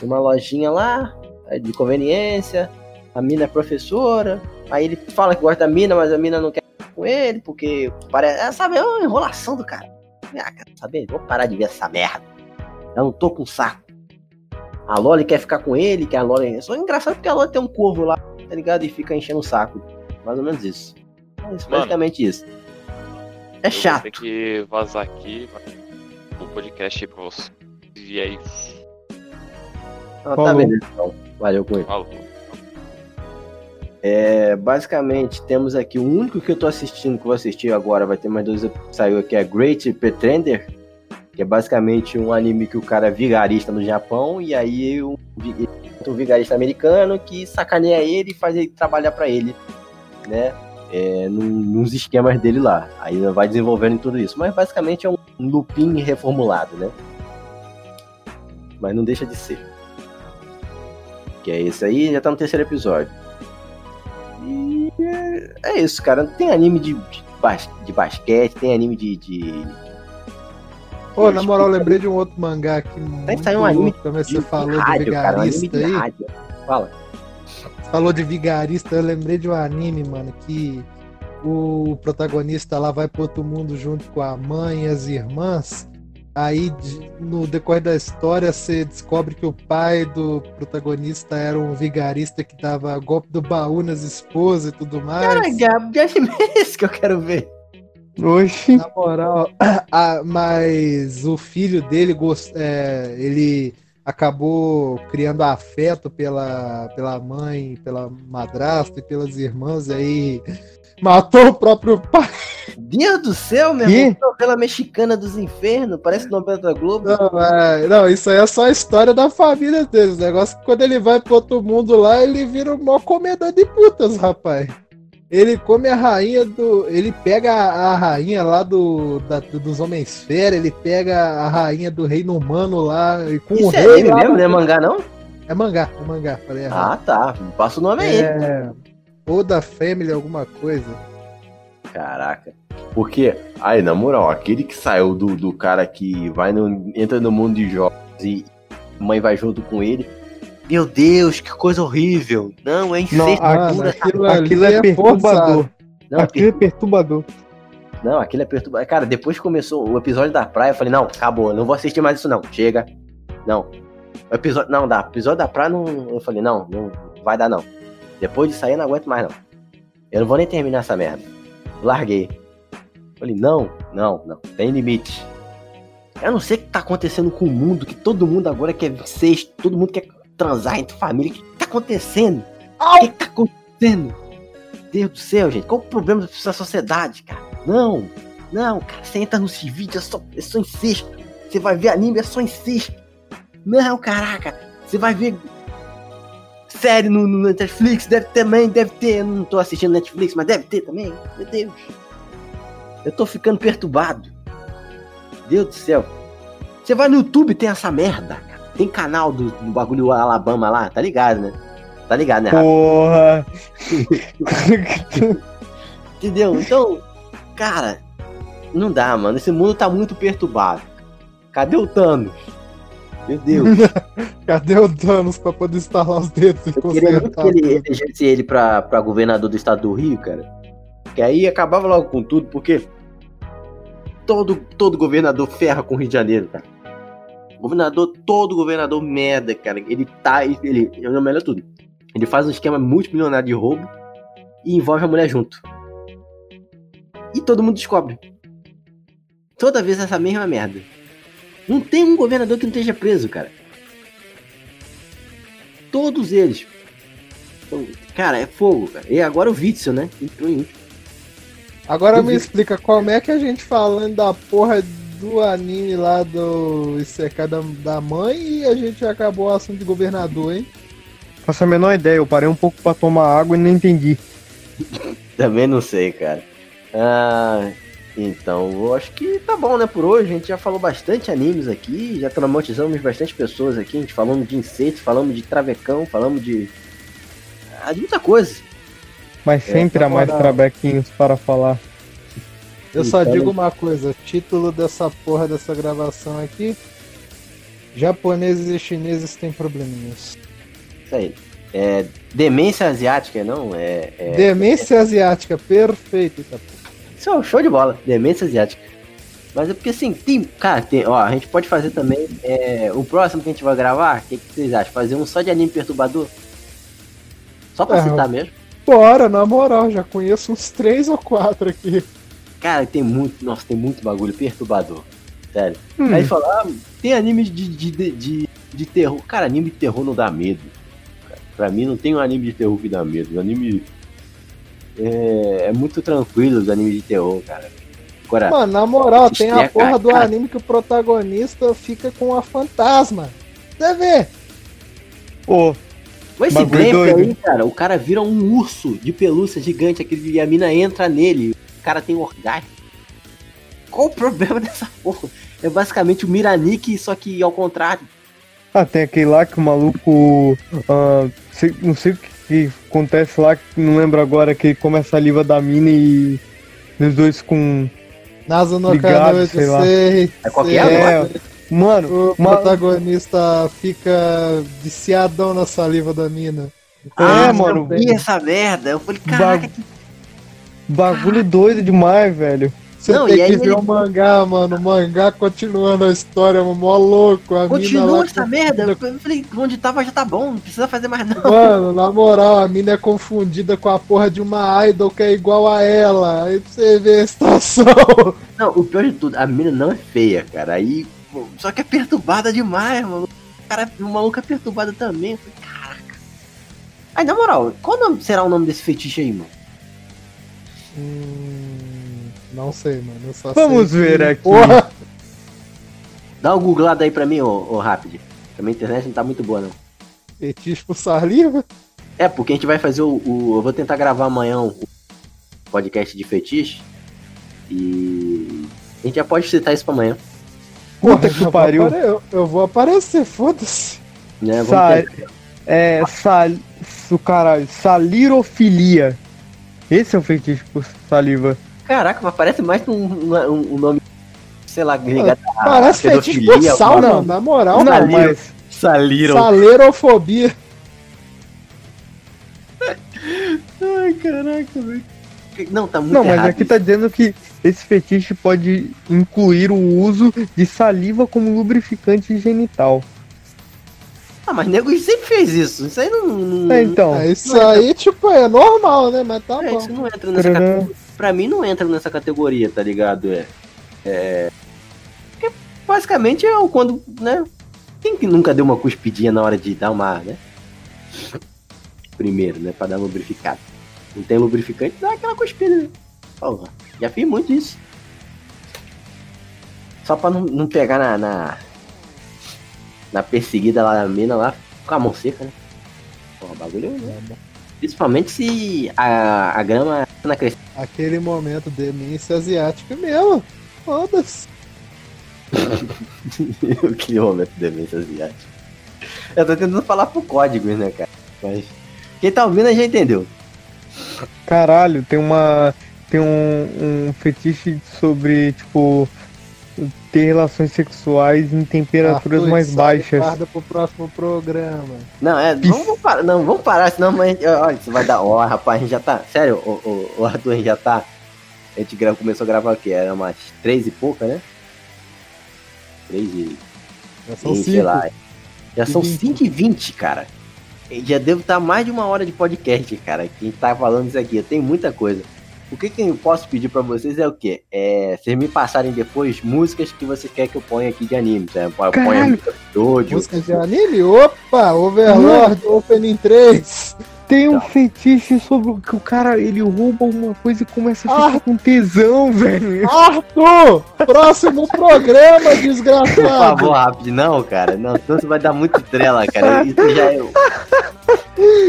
numa lojinha lá, é de conveniência. A mina é professora. Aí ele fala que gosta da mina, mas a mina não quer com ele, porque parece. É, sabe, é uma enrolação do cara. Ah? Vou parar de ver essa merda. Eu não tô com saco. A Loli quer ficar com ele, que a Loli. É só engraçado porque a Loli tem um corvo lá, tá ligado? E fica enchendo o saco. Mais ou menos isso. É isso, Mano. basicamente isso. É chato. Vou ter que vazar aqui o podcast aí pra você. E aí, Não, tá Falou. beleza, então. Valeu com ele. falou. É, basicamente, temos aqui o único que eu tô assistindo, que eu vou assistir agora, vai ter mais dois saiu aqui, é Great Pretender, que é basicamente um anime que o cara é vigarista no Japão, e aí vi- um vigarista americano que sacaneia ele e faz ele trabalhar pra ele, né? É, num, nos esquemas dele lá. Aí vai desenvolvendo tudo isso. Mas basicamente é um lupin reformulado, né? Mas não deixa de ser. Que é esse aí, já tá no terceiro episódio. E é, é isso, cara. Tem anime de, de, bas- de basquete, tem anime de. de... Pô, na moral, eu lembrei de um outro mangá aqui. Tem muito que sair um anime também. Você de falou rádio, de cara. Um vigarista aí. Fala. Falou de vigarista, eu lembrei de um anime, mano, que o protagonista lá vai pro outro mundo junto com a mãe e as irmãs. Aí, no decorrer da história, você descobre que o pai do protagonista era um vigarista que dava golpe do baú nas esposas e tudo mais. Cara, é esse que eu quero ver? Oxi. Na moral, a- mas o filho dele, gos- é, ele acabou criando afeto pela, pela mãe, pela madrasta e pelas irmãs, aí matou o próprio pai. Deus do céu, meu Que? irmão. Novela mexicana dos infernos. Parece novela da Globo. Não, é, não, isso aí é só a história da família deles. O negócio é que quando ele vai pro outro mundo lá, ele vira o maior comedor de putas, rapaz. Ele come a rainha do. Ele pega a, rainha lá do, da- do- dos Homens Fera, ele pega a rainha do reino humano lá. E com o Isso é rei lá, mesmo, não é mangá, não? É mangá, é mangá, falei errado. Ah, tá. Passa o nome aí. é. Oda Family, alguma coisa. Caraca. Porque, aí, na moral, aquele que saiu do, do cara que vai no, entra no mundo de jogos e mãe vai junto com ele. Meu Deus, que coisa horrível. Não, é incesto. ah, aquilo? Aquilo ali é perturbador. Não, Aquilo é perturbador. Não, aquilo é perturbador. Cara, depois que começou o episódio da praia, eu falei, não, acabou, não vou assistir mais isso não. Chega. Não. O episódio. Não, dá. O episódio da praia não. Eu falei, não, não vai dar não. Depois de sair, eu não aguento mais, não. Eu não vou nem terminar essa merda. Larguei. Falei, não, não, não. Tem limite. Eu não sei o que tá acontecendo com o mundo, que todo mundo agora quer incesto, todo mundo quer transar entre família. O que tá acontecendo? O que tá acontecendo? Deus do céu, gente. Qual o problema dessa sociedade, cara? Não, não, cara. Você entra nos vídeos, é só, é só incesto. Você vai ver anime, é só incesto. Não, caraca. Você vai ver série no, no Netflix, deve ter também, deve ter. Eu não tô assistindo Netflix, mas deve ter também. Meu Deus. Eu tô ficando perturbado. Deus do céu. Você vai no YouTube, tem essa merda. Tem canal do, do bagulho Alabama lá, tá ligado, né? Tá ligado, né? Rafa? Porra. Entendeu? Então, cara, não dá, mano. Esse mundo tá muito perturbado. Cadê o Thanos? Meu Deus. Cadê o Thanos pra poder instalar os dedos e Eu queria que consertar? ele elegesse ele pra, pra governador do estado do Rio, cara. Que aí acabava logo com tudo, porque todo, todo governador ferra com o Rio de Janeiro, cara. Governador, todo governador merda, cara. Ele tá. Ele, ele é melhor tudo. Ele faz um esquema multimilionário de roubo e envolve a mulher junto. E todo mundo descobre. Toda vez essa mesma merda. Não tem um governador que não esteja preso, cara. Todos eles. Então, cara, é fogo, cara. E agora o Witzel, né? Entrou em- Agora me explica como é que a gente falando da porra do anime lá do Isekai da, da mãe e a gente acabou o assunto de governador, hein? Faço a menor ideia, eu parei um pouco pra tomar água e não entendi. Também não sei, cara. Ah, então, eu acho que tá bom, né, por hoje. A gente já falou bastante animes aqui, já traumatizamos bastante pessoas aqui. A gente falamos de inseto, falamos de travecão, falamos de. Ah, de muita coisa. Mas É, sempre tá há mais bom, não. trabequinhos para falar. Eu só Então- digo uma coisa, título dessa porra dessa gravação aqui. Japoneses e chineses têm probleminhas. Isso aí. É, demência asiática, não? É, é, Demência asiática, perfeito. Isso é um show de bola, demência asiática. Mas é porque assim, tem. Cara, tem, ó, a gente pode fazer também. É, o próximo que a gente vai gravar, o que, que vocês acham? Fazer um só de anime perturbador? Só pra É, citar mesmo. Bora, na moral, já conheço uns três ou quatro aqui. Cara, tem muito. Nossa, tem muito bagulho perturbador. Sério. Hum. Aí falar, ah, tem anime de, de, de, de, de terror. Cara, anime de terror não dá medo. cara. Pra mim não tem um anime de terror que dá medo. O anime. É, é muito tranquilo os animes de terror, cara. Agora, Mano, na moral, tem a porra do cara. anime que o protagonista fica com a fantasma. Você vê? Pô, Com esse doido. aí, cara, o cara vira um urso de pelúcia gigante, aquele, e a mina entra nele, o cara tem orgasmo. Qual o problema dessa porra? É basicamente o Miranique, só que ao contrário. ah, tem aquele lá que o maluco. ah, sei- não sei o que, que acontece lá, que não lembro agora, que ele come a saliva da mina e. Os dois com. Nazo no Ligado, sei lá. sei. É qualquer. É, mano, O protagonista fica viciadão na saliva da mina. É, mano. Eu vi essa merda. Eu falei, caraca, Ba- bagulho doido demais, velho. Você Não, tem que ver ele- o mangá, mano. O mangá continuando a história, mó louco. A continua lá essa merda. Eu falei, onde tava já tá bom, não precisa fazer mais não. Mano, na moral, a mina é confundida com a porra de uma idol que é igual a ela. Aí pra você ver a situação. Não, o pior de tudo, a mina não é feia, cara. Aí, pô, só que é perturbada demais, mano. O cara, o maluco é perturbado também. Falei, caraca. Aí, na moral, qual será o nome desse fetiche aí, mano? Hum, não sei, mano. Eu só Vamos sei ver que, aqui. Porra, Dá uma googlada aí pra mim, ô, ô rápido. Que a minha internet não tá muito boa, não. fetiche por saliva. É, porque a gente vai fazer o. o- eu vou tentar gravar amanhã o podcast de fetiche. E. A gente já pode citar isso pra amanhã. Puta que pariu. Eu, eu vou aparecer, foda-se. Né? Vamos Sa- ter- É. Sal, o caralho. Salirofilia. Esse é o feitiço por saliva. Caraca, mas parece mais um, um, um nome. Sei lá, ligado a Parece fetiche por sal, mano. Na moral, não, mano. mas. Saliram. Salerofobia. Ai, caraca, velho. Não, tá muito Não, mas aqui isso. tá dizendo que esse fetiche pode incluir o uso de saliva como lubrificante genital. Ah, mas nego sempre fez isso. Isso aí não. não É, então. É, isso aí, tipo, é normal, né? Mas tá é, bom. isso não entra nessa Tcharam. categoria. Pra mim não entra nessa categoria, tá ligado? É. É. Porque basicamente é o quando, né? Quem que nunca deu uma cuspidinha na hora de dar uma, né? Primeiro, né? Pra dar lubrificado. Não tem lubrificante, dá aquela cuspida, né? Porra, já fiz muito isso. Só pra não, não pegar na, na. Na perseguida lá da mina lá, com a mão seca, né? Porra, bagulho, né? Principalmente se a, a grama na crescente. Aquele momento demência asiática mesmo. Foda-se. que momento de demência asiática. Eu tô tentando falar por códigos, né, cara? Mas. Quem tá ouvindo já entendeu. Caralho, tem uma. Tem um, um fetiche sobre, tipo. Ter relações sexuais em temperaturas Arthur, mais baixas. Guarda pro próximo programa. Não, é. Vamos, vamos parar, não, vamos parar, senão mas, olha, isso vai dar. Ó, rapaz, a gente já tá. Sério, o, o, o Arthur, a gente já tá. A gente gra- começou a gravar o quê? Era umas três e pouca, né? Três e. Já são Sim, cinco. sei lá. Já são E vinte. 5 e 20, cara. E Já devo estar mais de uma hora de podcast, cara. Que a gente tá falando isso aqui. Tem muita coisa. O que, que eu posso pedir pra vocês é o quê? É vocês me passarem depois músicas que vocês querem que eu ponha aqui de anime. Né? Eu ponho Caralho. música do Jojo. Música de anime? Opa! Overlord Opening 3! Tem um fetiche sobre o que o cara ele rouba uma coisa e começa a ficar Ah. com tesão, velho. Arthur! Próximo programa, Por desgraçado! favor, rápido. Não, cara. Não, senão você vai dar muito trela, cara. Isso já é.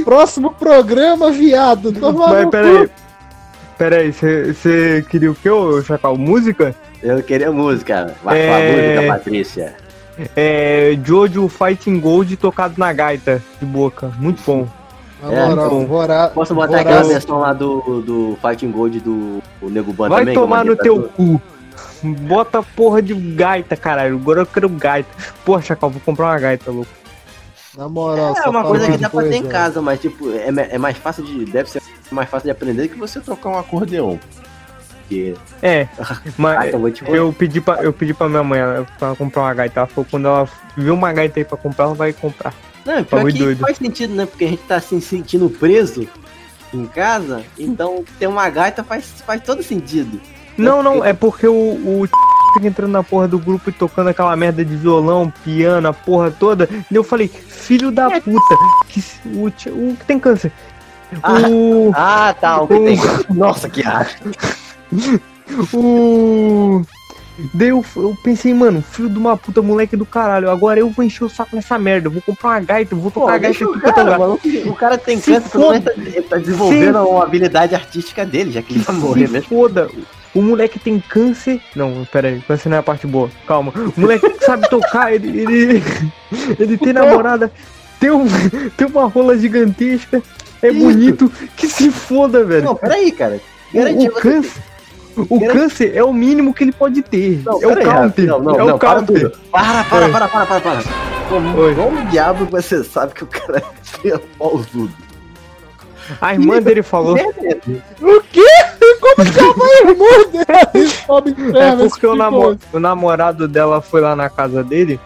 Próximo programa, viado! Toma Mas peraí. Peraí, você queria o que, ô Chacal? Música? Eu queria música. Vai É. música, Patrícia. É. Jojo Fighting Gold tocado na gaita de boca. Muito bom. É, Na moral, bom. Vora... Posso botar Voraz- aquela versão lá do, do Fighting Gold do o Nego Ban Vai também? tomar no teu cu. Bota porra de gaita, caralho. Agora eu quero gaita. Porra, Chacal, vou comprar uma gaita, louco. Na moral, É uma coisa que dá pra ter em casa, mas tipo, é, é mais fácil de. Deve ser mais fácil de aprender que você tocar um acordeon. Porque. É, mas vou te eu pedi, pra, eu pedi pra minha mãe ela, pra ela comprar uma gaita. Ela falou quando ela viu uma gaita aí pra comprar, ela vai comprar. Não, pior Bagulho que doido. faz sentido, né? Porque a gente tá se sentindo preso em casa, então ter uma gaita faz, faz todo sentido. Não, não, é porque o, o fica entrando na porra do grupo e tocando aquela merda de violão, piano, a porra toda. E eu falei, filho da puta, que o que tem câncer. Ah. O. Ah, tá, o que tem. Nossa, que acho. O. Daí eu, eu pensei, mano, filho de uma puta, moleque do caralho. Agora eu vou encher o saco nessa merda. Eu vou comprar uma gaita, eu vou tocar a gaita aqui pra mano, o cara tem Se câncer, foda. tá- tá desenvolvendo uma habilidade artística dele, já que ele vai morrer Se mesmo. foda. O moleque tem câncer. Não, pera aí, câncer não é a parte boa. Calma. O moleque sabe tocar, ele. Ele, ele tem namorada, tem, um, tem uma rola gigantesca, é Isso. bonito. Que se foda, velho. Não, peraí, cara. O, Garantir o câncer. O câncer é o mínimo que ele pode ter. Não, é o counter. Não, não, é não, o para counter. tudo. Para, para, para, para, para, para. Como, Oi. como diabo você sabe que o cara é pausudo? A irmã dele falou. O quê? Como que a irmã dele É terra, porque o, o namorado dela foi lá na casa dele,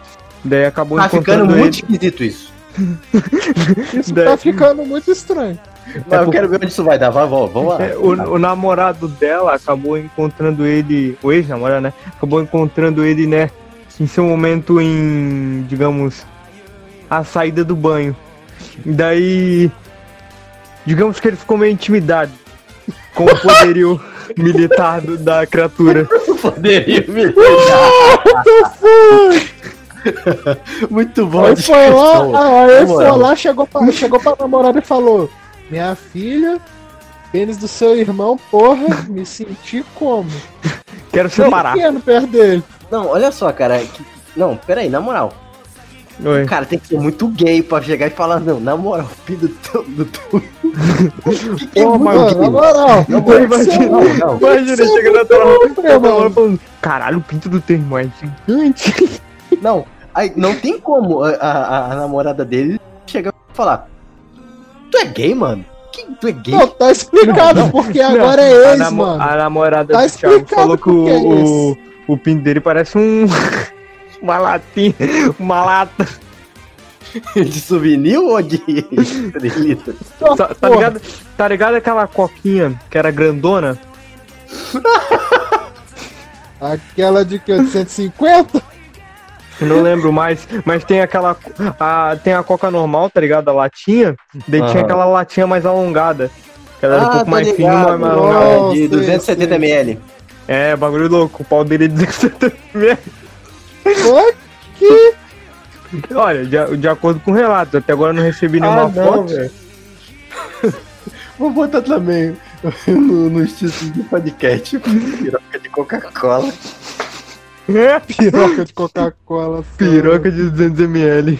daí acabou Tá ficando encontrando ele. muito esquisito isso. Isso Daí- tá ficando muito estranho. Mas eu por- quero ver onde isso vai dar. Vai, vamos vamos lá. É, o, o namorado dela acabou encontrando ele, o ex-namorado, né? Acabou encontrando ele, né? Em seu momento em, digamos, a saída do banho. Daí, digamos que ele ficou meio intimidado com o poderio militar da criatura. Poderia me Muito bom. Aí foi lá, descrição. aí foi lá, chegou pra, chegou pra namorada e falou: Minha filha, pênis do seu irmão, porra, me senti como? Quero separar. Pequeno perto dele. Não, olha só, cara. que- Não, peraí, na moral. Oi. O cara tem que ser muito gay pra chegar e falar, não, na moral, filho do teu. Do teu... que que é Pô, Mano, na moral, Não, tem que imagina. é chega na tua falando, caralho, o pinto do teu irmão é gigante. Não, aí não tem como a, a- a namorada dele chegar e falar: Tu é gay, mano? Que, tu é gay? Não, tá explicado, Não, porque Não, agora é ex, namo- mano. A namorada Tá do Thiago explicado falou que que é o, o, o pinto dele parece um. Uma latinha, uma lata. De souvenir ou de? Tá, tá ligado? Tá ligado aquela coquinha que era grandona? Aquela de que? De 150? Não lembro mais, mas tem aquela. A, tem a coca normal, tá ligado? A latinha. Daí tinha Aham. aquela latinha mais alongada. Que ela era um Ah, pouco tô mais fininha, ligado. mais, mais alongada. De Nossa, 270 esse- ml. É, bagulho louco. O pau dele é 17 Foi que Olha, de, de acordo com o relato, até agora eu não recebi nenhuma Ah, não, foto. Vou botar também no, nos títulos do podcast. Piroca de Coca-Cola. É, piroca de Coca-Cola. piroca de 200ml.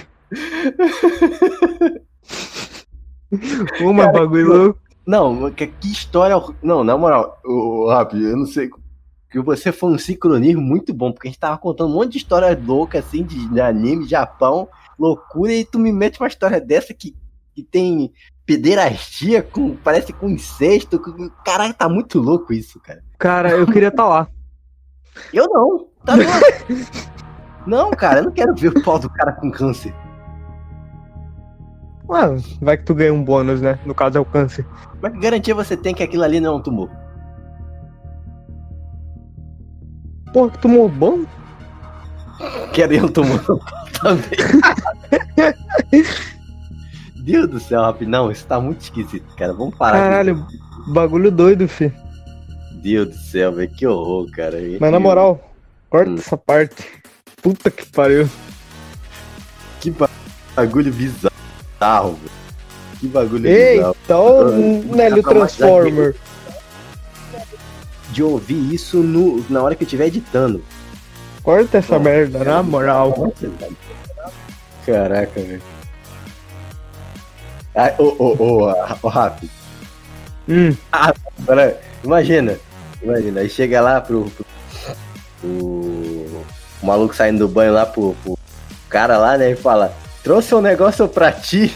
Uma bagulho louco. Não, que, que história. Não, na moral, o Rap, eu não sei. Que você foi um sincronismo muito bom, porque a gente tava contando um monte de história louca, assim, de, de anime, Japão, loucura, e tu me mete uma história dessa que, que tem pederastia, com, parece com incesto. com- Caralho, tá muito louco isso, cara. Cara, eu queria estar lá. Eu não. Tá não, cara, eu não quero ver o pau do cara com câncer. Ué, vai que tu ganha um bônus, né? No caso é o câncer. Mas que garantia você tem que aquilo ali não é um tumor? Porra, que tumor bom? Queria é um tumor também. Deus do céu, rapidão, isso tá muito esquisito, cara. Vamos parar. Caralho, aqui. bagulho doido, filho. Deus do céu, velho. Que horror, cara. Mas na moral, corta Hum. essa parte. Puta que pariu. Que bagulho bizarro, velho. Que bagulho bizarro. Eita, o Nélio Transformer. De ouvir isso no, na hora que eu estiver editando. Corta essa merda, na moral. Caraca, velho. Ah, Ô, ô, ô, ô, Rafi. Hum, Agora, imagina. Imagina, aí chega lá pro. pro, pro- o maluco saindo do banho lá pro, pro cara lá, né? E fala: Trouxe um negócio pra ti.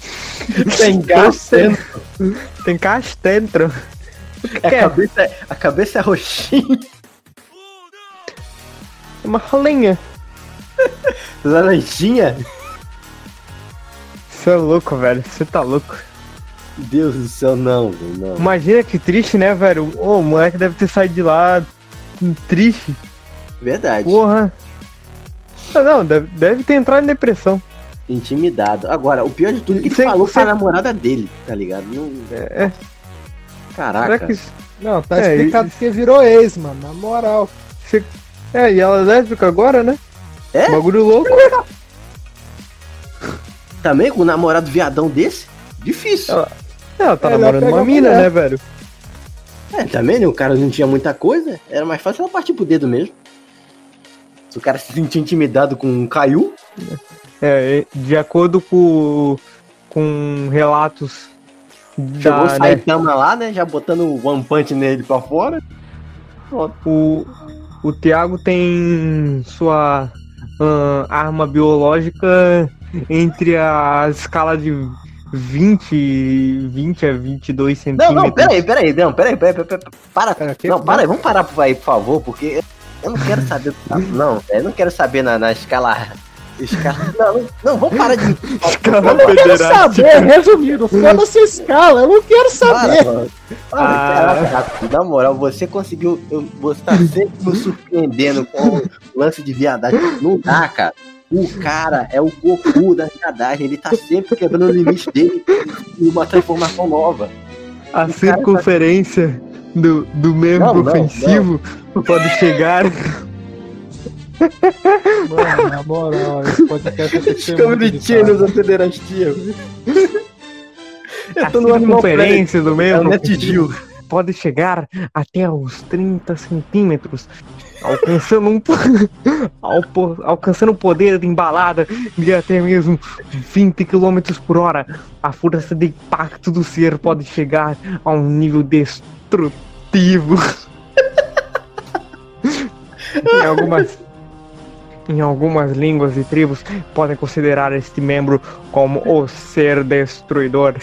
Tem gás dentro. tem caixa dentro. A quer? cabeça, a cabeça é roxinha. Uma rolinha. Laranjinha. Você é louco, velho. Você tá louco. Deus do céu, não, velho, não. Imagina que triste, né, velho? Ô, o moleque deve ter saído de lá triste. Verdade. Porra. Ah, Não, deve, deve ter entrado em depressão. Intimidado. Agora, o pior de tudo é que ele falou cê- pra namorada dele, tá ligado? Não... É, é. Caraca. Será que. isso- Não, tá É, explicado porque virou ex, mano. Na moral. É, e ela é lésbica agora, né? É? Bagulho louco. Também com um namorado viadão desse? Difícil. Ela- Ela tá Ela namorando uma mina, mulher. né, velho? É, também, né? O cara não tinha muita coisa. Era mais fácil ela partir pro dedo mesmo. Se o cara se sentir intimidado com um caiu, É, de acordo com, com relatos chegou da, o né, Saitama lá, né? Já botando o One Punch nele pra fora. o, o Thiago tem sua ahn, arma biológica entre a escala de 20, 20 a 22 Não, centímetros. não, peraí, peraí, não, peraí, peraí, peraí, peraí, para. Cara, que- Não, para aí, vamos parar aí, por favor, porque eu não quero saber. Não, eu não quero saber na, na escala. Escala. Não, não, não, vamos parar de. Escala Eu não quero federal. saber, resumindo, foda-se escala, eu não quero saber. Para, Ah. caraca, na moral, você conseguiu. eu- Você tá sempre me surpreendendo com o lance de viadagem. Não dá, cara. O cara é o Goku da viadagem. Ele tá sempre quebrando o limite dele em uma transformação nova. A circunferência do, do membro Não, não, ofensivo pode chegar. Mano, na moral, esse podcast vai ser muito da pederastia. Eu A tô no Animal Planet. circunferência do É o membro Gil. pode chegar até os 30 centímetros, alcançando um alcançando o poder de embalada de até mesmo 20 km por hora. A força de impacto do ser pode chegar a um nível destrutivo. em algumas em algumas línguas e tribos podem considerar este membro como o ser destruidor.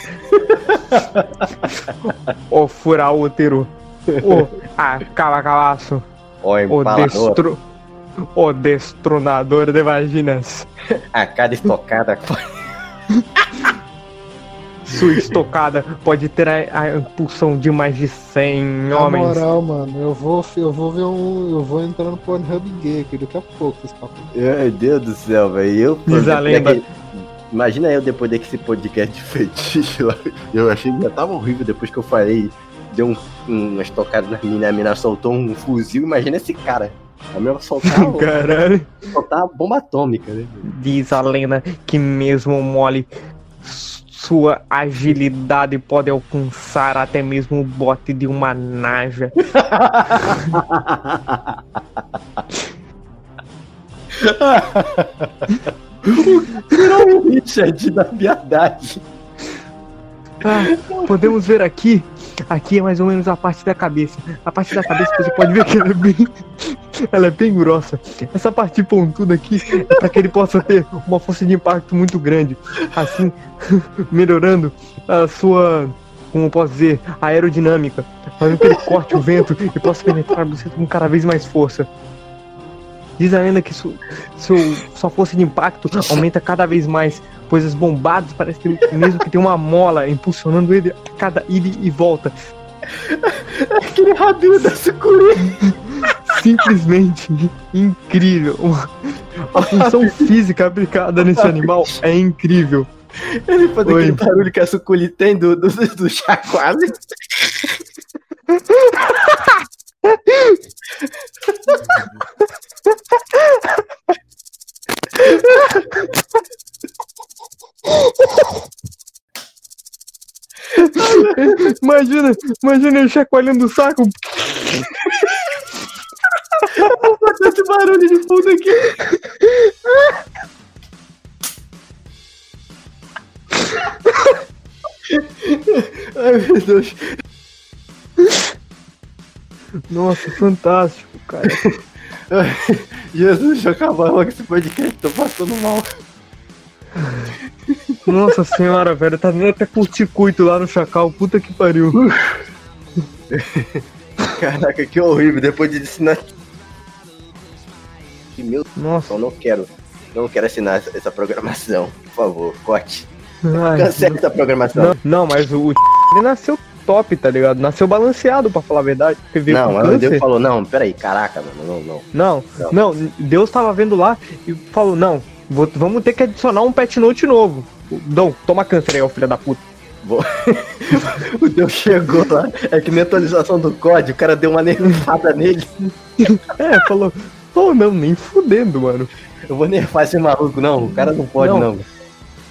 o fura útero. O acabacalaço. Ó, O, empalador. destru... o destronador de vaginas. A cada estocada. Sua estocada pode ter a, a impulsão de mais de 100 Na homens. moral, mano, eu vou, eu vou ver um. Eu vou entrar no Pornhub gay aqui daqui a pouco. Meu Deus do céu, velho. Eu. Diz a lenda. daquele- Imagina eu depois desse podcast de fetiche lá. Eu achei que já tava horrível depois que eu falei. Deu um, um, umas tocadas na mina, a mina soltou um fuzil. Imagina esse cara. A mina soltar, Caralho. soltar bomba atômica, né? Diz a lenda que mesmo mole, sua agilidade pode alcançar até mesmo o bote de uma naja. Richard da piedade. Ah, podemos ver aqui. Aqui é mais ou menos a parte da cabeça. A parte da cabeça você pode ver que ela é bem, ela é bem grossa. Essa parte pontuda aqui é para que ele possa ter uma força de impacto muito grande. Assim, melhorando a sua, como posso dizer, aerodinâmica. Fazendo que ele corte o vento e possa penetrar você com cada vez mais força. Diz a lenda que su, seu, sua força de impacto aumenta cada vez mais, pois as bombadas parece que mesmo que tem uma mola impulsionando ele a cada ida e volta. Aquele rabinho da sucuri. simplesmente incrível. A função física aplicada nesse animal é incrível. Ele faz Oi. aquele barulho que a suculi tem do, do, do. Imagina, imagina ele chacoalhando o saco. Esse barulho de fundo aqui. Ai, meu Deus. Nossa, fantástico, cara. Jesus, deixa eu acabar logo esse podcast, tô passando mal. Nossa senhora, velho, tá dando até curto-circuito lá no Chacal, puta que pariu. Caraca, que horrível, depois de assinar. Que Meu Nossa, eu não quero. Não quero assinar essa, programação. Por favor, corte. ai, Cancele essa programação. não, não, mas o ele nasceu top, tá ligado? Nasceu balanceado, pra falar a verdade. Porque Não, mas. Deus falou, não, peraí, caraca, mano, não, não. Não, Não. não, Deus tava vendo lá e falou, não, vou- vamos ter que adicionar um pet note novo. Dom, toma câncer aí, ó, filho da puta. O Deus chegou lá, é que nem atualização do código, o cara deu uma nerfada nele. É, falou, oh, não, nem fudendo, mano. Eu vou nerfar esse maluco, não, o cara não pode, Não. não.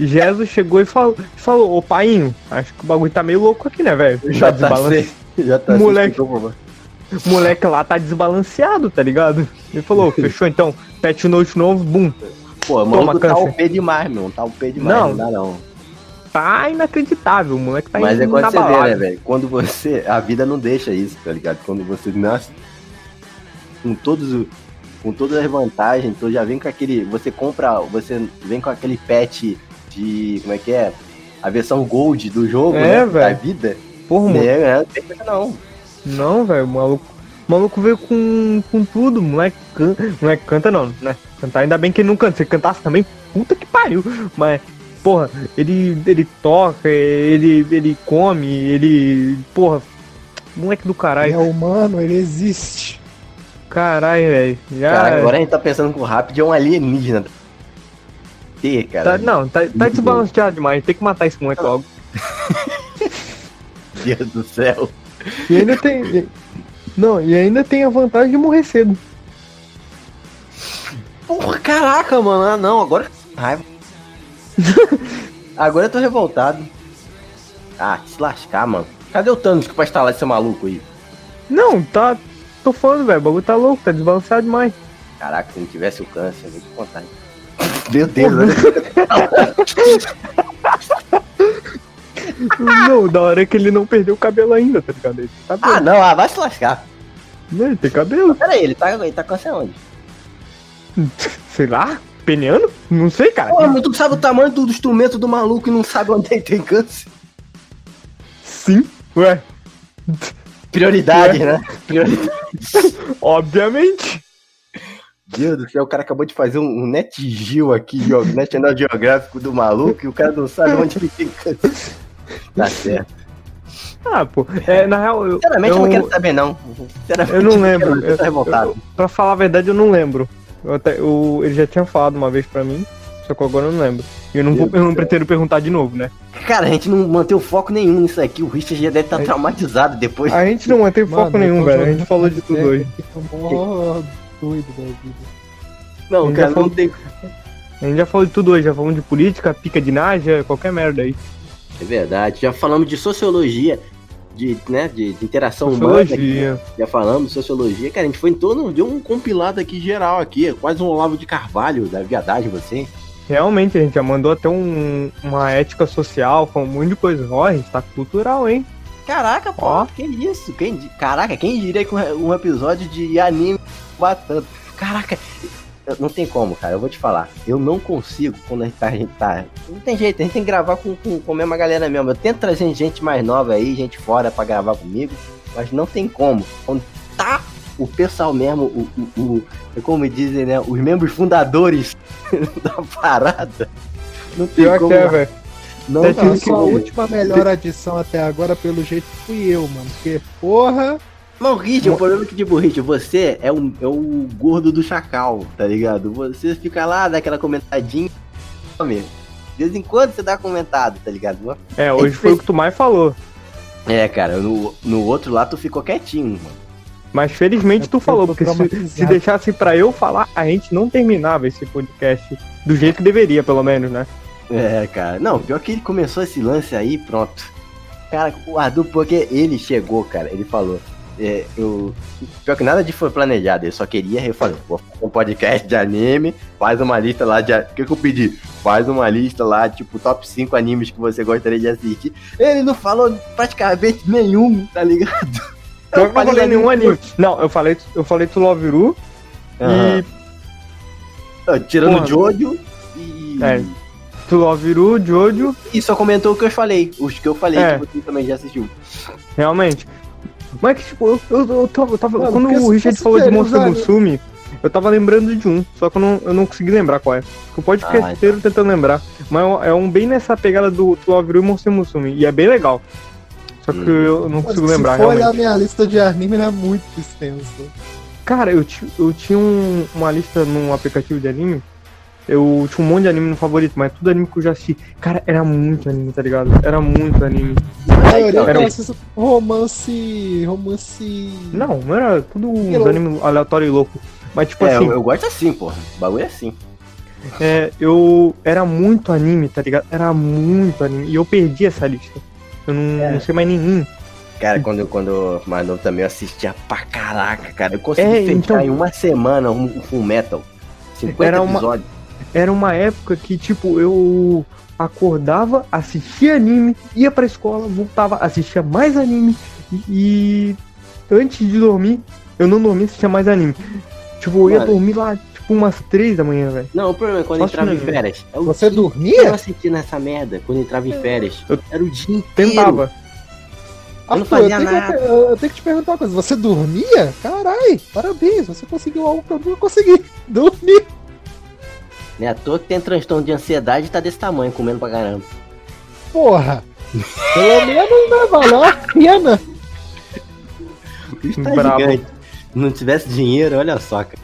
Jesus chegou e falou, falou, ô painho, acho que o bagulho tá meio louco aqui, né, velho? Tá desbalance- JC, JC, Moleque. explicou, por favor. O moleque lá tá desbalanceado, tá ligado? Ele falou, fechou então, pet note novo, bum. Pô, o maluco tá câncer. OP demais, meu, tá OP demais, não, Não. dá não. Tá inacreditável, o moleque tá Mas é quando você vê, inabalável. né, velho? Quando você. A vida não deixa isso, tá ligado? Quando você nasce com todos o- Com todas as vantagens, então já vem com aquele. Você compra. Você vem com aquele patch de. Como é que é? A versão gold do jogo, É, né? Da velho. vida. Porra, mano. É, é, não tem coisa não. Não, velho, o maluco, o maluco veio com, com tudo, o moleque, can, moleque canta não, né? Cantar ainda bem que ele não canta, se ele cantasse também, puta que pariu. Mas, porra, ele, ele toca, ele, ele come, ele. Porra, moleque do Ele caralho. é humano, ele existe. Caralho, velho. Já. Cara, agora a gente tá pensando que o Rapid é um alienígena. Cara. Tá, não, tá, tá desbalanceado demais, tem que matar esse moleque logo. Deus do céu. E ainda tem. Não, e ainda tem a vantagem de morrer cedo. Porra, caraca, mano. Ah, não, agora. Raiva. agora eu tô revoltado. Ah, se lascar, mano. Cadê o Thanos que pra instalar esse maluco aí? Não, tá. Tô falando, velho, o bagulho tá louco, tá desbalanceado demais. Caraca, se não tivesse o câncer, eu vou te contar. hein? Meu Deus, olha. Não, da hora é que ele não perdeu o cabelo ainda, tá ligado? Ele tem Ah, não, ah, vai se lascar. Não, ele tem cabelo. Pera aí, ele tá, ele tá câncer onde? Sei lá, peniano? Não sei, cara. Pô, mas tu sabe o tamanho do instrumento do maluco e não sabe onde ele tem câncer? Sim, ué, Prioridade, né? Prioridade. obviamente. Deus do céu, o cara acabou de fazer um, um Net Geo aqui, National Geográfico do maluco, e o cara não sabe onde câncer. Tá certo. Ah, pô, é, na real, eu, Sinceramente, eu eu, não quero saber, não. Sinceramente, eu não lembro. Eu revoltado. pra falar a verdade, eu não lembro. Eu até, eu- ele já tinha falado uma vez pra mim, só que agora eu não lembro. E eu não, vou, eu não pretendo perguntar de novo, né? Cara, a gente não manteve foco nenhum nisso aqui. O Richard já deve estar Aí- traumatizado depois. A gente não mantém foco Mano, eu nenhum, velho. A gente falou de tudo hoje. Eu mó doido da vida. Não, cara, já não falou- tem. A gente já falou de tudo hoje, já falamos de política, pica de Naja, qualquer merda aí. É verdade. Já falamos de sociologia, de, né, de, de interação humana. aqui. Sociologia. Já falamos de sociologia. Cara, a gente foi em torno de um compilado aqui geral aqui. É quase um Olavo de Carvalho da viadagem, você. Realmente, a gente já mandou até um, uma ética social, com um monte de coisa. Ó, a gente tá cultural, hein? Caraca, pô, Ó. que isso? Quem, caraca, quem diria que um episódio de anime batendo? Caraca, não tem como, cara, eu vou te falar. Eu não consigo quando a gente tá. A gente tá não tem jeito, a gente tem que gravar com, com, com a mesma galera mesmo. Eu tento trazer gente mais nova aí, gente fora pra gravar comigo, mas não tem como. Quando tá o pessoal mesmo, o, o, o- é como dizem, né? Os membros fundadores da parada. Não tem Pior como. que é, velho. não Não, só a última melhor adição até agora, pelo jeito, fui eu, mano. Porque, porra, Não, Rich, o problema é que, tipo, Rich, você é, um, é o gordo do chacal, tá ligado? Você fica lá, dá aquela comentadinha. Homem, de vez em quando você dá comentado, tá ligado? É, hoje foi o que tu mais falou. É, cara, no, no outro lá tu ficou quietinho, mano. Mas felizmente É tu falou, porque se, se deixasse pra eu falar, a gente não terminava esse podcast do jeito que deveria, pelo menos, né? É, cara. Não, pior que ele começou esse lance aí, pronto. Cara, o Ardu, porque ele chegou, cara, ele falou. É, eu, pior que nada disso foi planejado, ele só queria, eu falei, vou fazer um podcast de anime, faz uma lista lá de. O que, que eu pedi? Faz uma lista lá, tipo, top 5 animes que você gostaria de assistir. Ele não falou praticamente nenhum, tá ligado? Eu não falei nenhum anime. Não, eu falei, eu falei do Love Ru Aham. e Tirando o Jojo e. É. do Love Ru, Jojo, E só comentou o que eu falei. Os que eu falei É. que você também já assistiu. realmente. Mas que, tipo, eu, eu, eu tava, eu tava- Mano, quando o se Richard falou de usar- Musume, eu tava lembrando de um, só que eu não, eu não consegui lembrar qual é. O podcast Ah, inteiro tentando lembrar. Mas é um- é um bem nessa pegada do, Ru e Monster Musume, e é bem legal. Só que Hum. eu não Mas consigo se lembrar, for olhar realmente. minha lista de anime, ela é muito extensa. Cara, eu, eu tinha um- uma lista num aplicativo de anime. Eu tinha um monte de anime no favorito, mas tudo anime que eu já assisti. Cara, era muito anime, tá ligado? Era muito anime. A maioria assisto romance. romance. Não, não era tudo uns Eu- anime aleatório e louco. Mas tipo é, assim, eu, eu gosto assim, porra. O bagulho é assim. é, eu era muito anime, tá ligado? Era muito anime. E eu perdi essa lista. Eu não, É. não sei mais nenhum. Cara, quando, eu- quando eu mais novo também eu assistia pra caraca, cara. Eu consegui É, fechar então- em uma semana um, um Full Metal. 50 Era uma- episódios. Era uma época que, tipo, eu acordava, assistia anime, ia pra escola, voltava, assistia mais anime e, e antes de dormir, eu não dormia, assistia mais anime. Tipo, eu ia Mano. dormir lá, tipo, umas três da manhã, velho. Não, o problema é quando Só entrava em férias. É Você dia dormia? inteiro assistindo essa merda quando entrava em férias. Eu Era o dia inteiro. Tentava. Eu não Arthur, fazia tenho nada. Que, eu tenho que te perguntar uma coisa. Você dormia? Carai, parabéns. Você conseguiu algo que eu não consegui. Dormir. Né? À toa que tem transtorno de ansiedade e tá desse tamanho, comendo pra caramba. Porra. Pelo menos, né, valeu a pena. O bicho tá Brabo. gigante. Se não tivesse dinheiro, olha só, cara.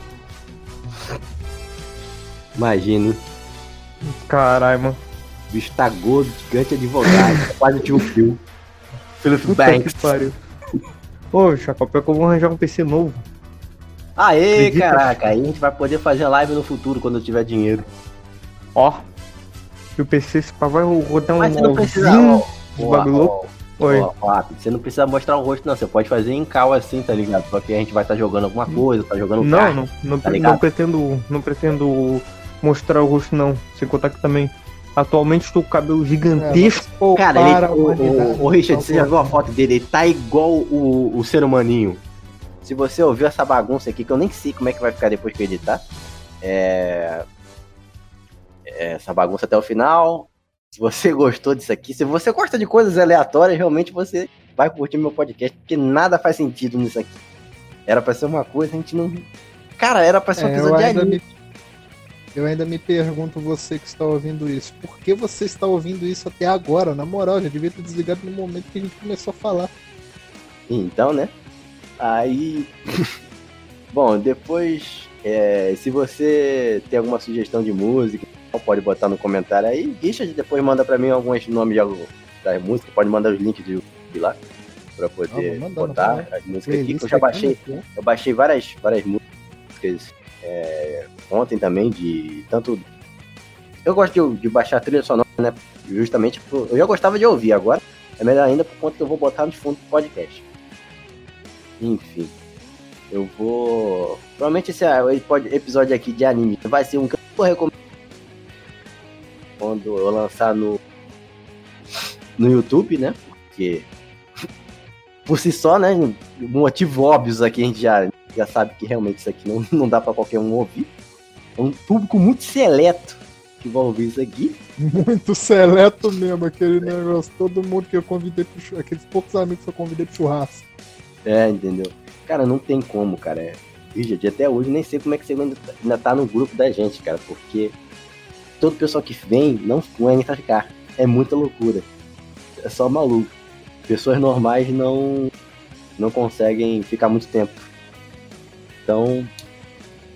Imagina, hein? Caralho, mano. O bicho tá gordo, gigante advogado. quase tinha um fio. Philip Banks. pariu. Ô, Chacau, pior que eu vou arranjar um PC novo. Aê, Acredita? caraca, aí a gente vai poder fazer live no futuro quando eu tiver dinheiro. Ó. E o PC, esse pá vai rodar um Mas você não precisa. De bagulho. Oi. ó, ó, você não precisa mostrar o rosto, não. Você pode fazer em cal assim, tá ligado? Só que a gente vai estar jogando alguma coisa, tá jogando Não, carta. não, não, tá não pretendo, não pretendo mostrar o rosto não, sem contar que também atualmente estou com o cabelo gigantesco. Pô, Cara, ele, o, o, o Richard, você já viu a foto dele? Ele tá igual o, o ser humaninho. Se você ouviu essa bagunça aqui, que eu nem sei como é que vai ficar depois que eu editar, é... é essa bagunça até o final. Se você gostou disso aqui, se você gosta de coisas aleatórias, realmente você vai curtir meu podcast, porque nada faz sentido nisso aqui. Era pra ser uma coisa, a gente não. Cara, era pra ser um É, episódio de anime. me, eu ainda me pergunto, você que está ouvindo isso, por que você está ouvindo isso até agora? Na moral, já devia ter desligado no momento que a gente começou a falar. Então, né? Aí. Bom, depois. é, se você tem alguma sugestão de música, pode botar no comentário aí. Richard depois manda pra mim alguns nomes de das músicas. Pode mandar os links do YouTube lá. Pra poder Ah, botar vou as músicas aqui. Que eu já baixei. né? Eu baixei várias, várias músicas é, ontem também, de tanto. Eu gosto de, de baixar trilha sonora, né? Justamente, por- eu já gostava de ouvir, agora é melhor ainda por conta que eu vou botar no fundo do podcast. Enfim, eu vou. Provavelmente esse ah, episódio aqui de anime vai ser um que eu vou recomendar quando eu lançar no, no YouTube, né? Porque por si só, né? Motivo óbvios aqui, a gente já, já sabe que realmente isso aqui não, não dá pra qualquer um ouvir. É um público muito seleto que vai ouvir isso aqui. Muito seleto mesmo, aquele negócio. Todo mundo que eu convidei pro aqueles poucos amigos que eu convidei pro churrasco. É, entendeu? Cara, não tem como, cara. É... Richard, até hoje nem sei como é que você ainda tá, ainda tá no grupo da gente, cara, porque todo pessoal que vem não é pra ficar. É muita loucura. É só maluco. Pessoas normais não não conseguem ficar muito tempo. Então,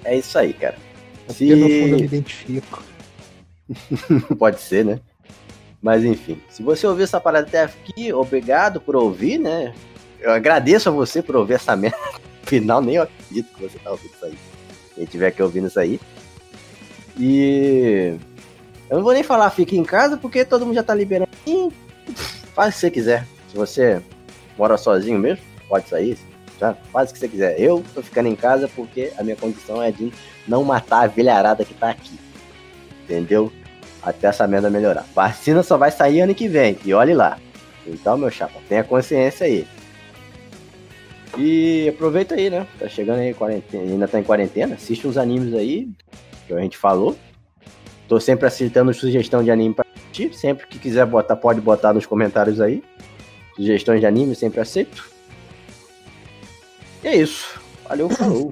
é isso aí, cara. Se... Porque no fundo eu me identifico. Pode ser, né? Mas enfim, se você ouviu essa parada até aqui, obrigado por ouvir, né? Eu agradeço a você por ouvir essa merda. Final, nem eu acredito que você tá ouvindo isso aí. Quem tiver aqui ouvindo isso aí. E eu não vou nem falar fique em casa, porque todo mundo já tá liberando. Faz o que você quiser. Se você mora sozinho mesmo, pode sair. Já faz o que você quiser. Eu tô ficando em casa porque a minha condição é de não matar a velharada que tá aqui. Entendeu? Até essa merda melhorar. Vacina só vai sair ano que vem. E olhe lá. Então, meu chapa, tenha consciência aí. E aproveita aí, né? Tá chegando aí, quarentena, ainda tá em quarentena. Assiste uns animes aí, que a gente falou. Tô sempre aceitando sugestão de anime pra assistir. Sempre que quiser botar, pode botar nos comentários aí. Sugestões de anime, sempre aceito. E é isso. Valeu, falou.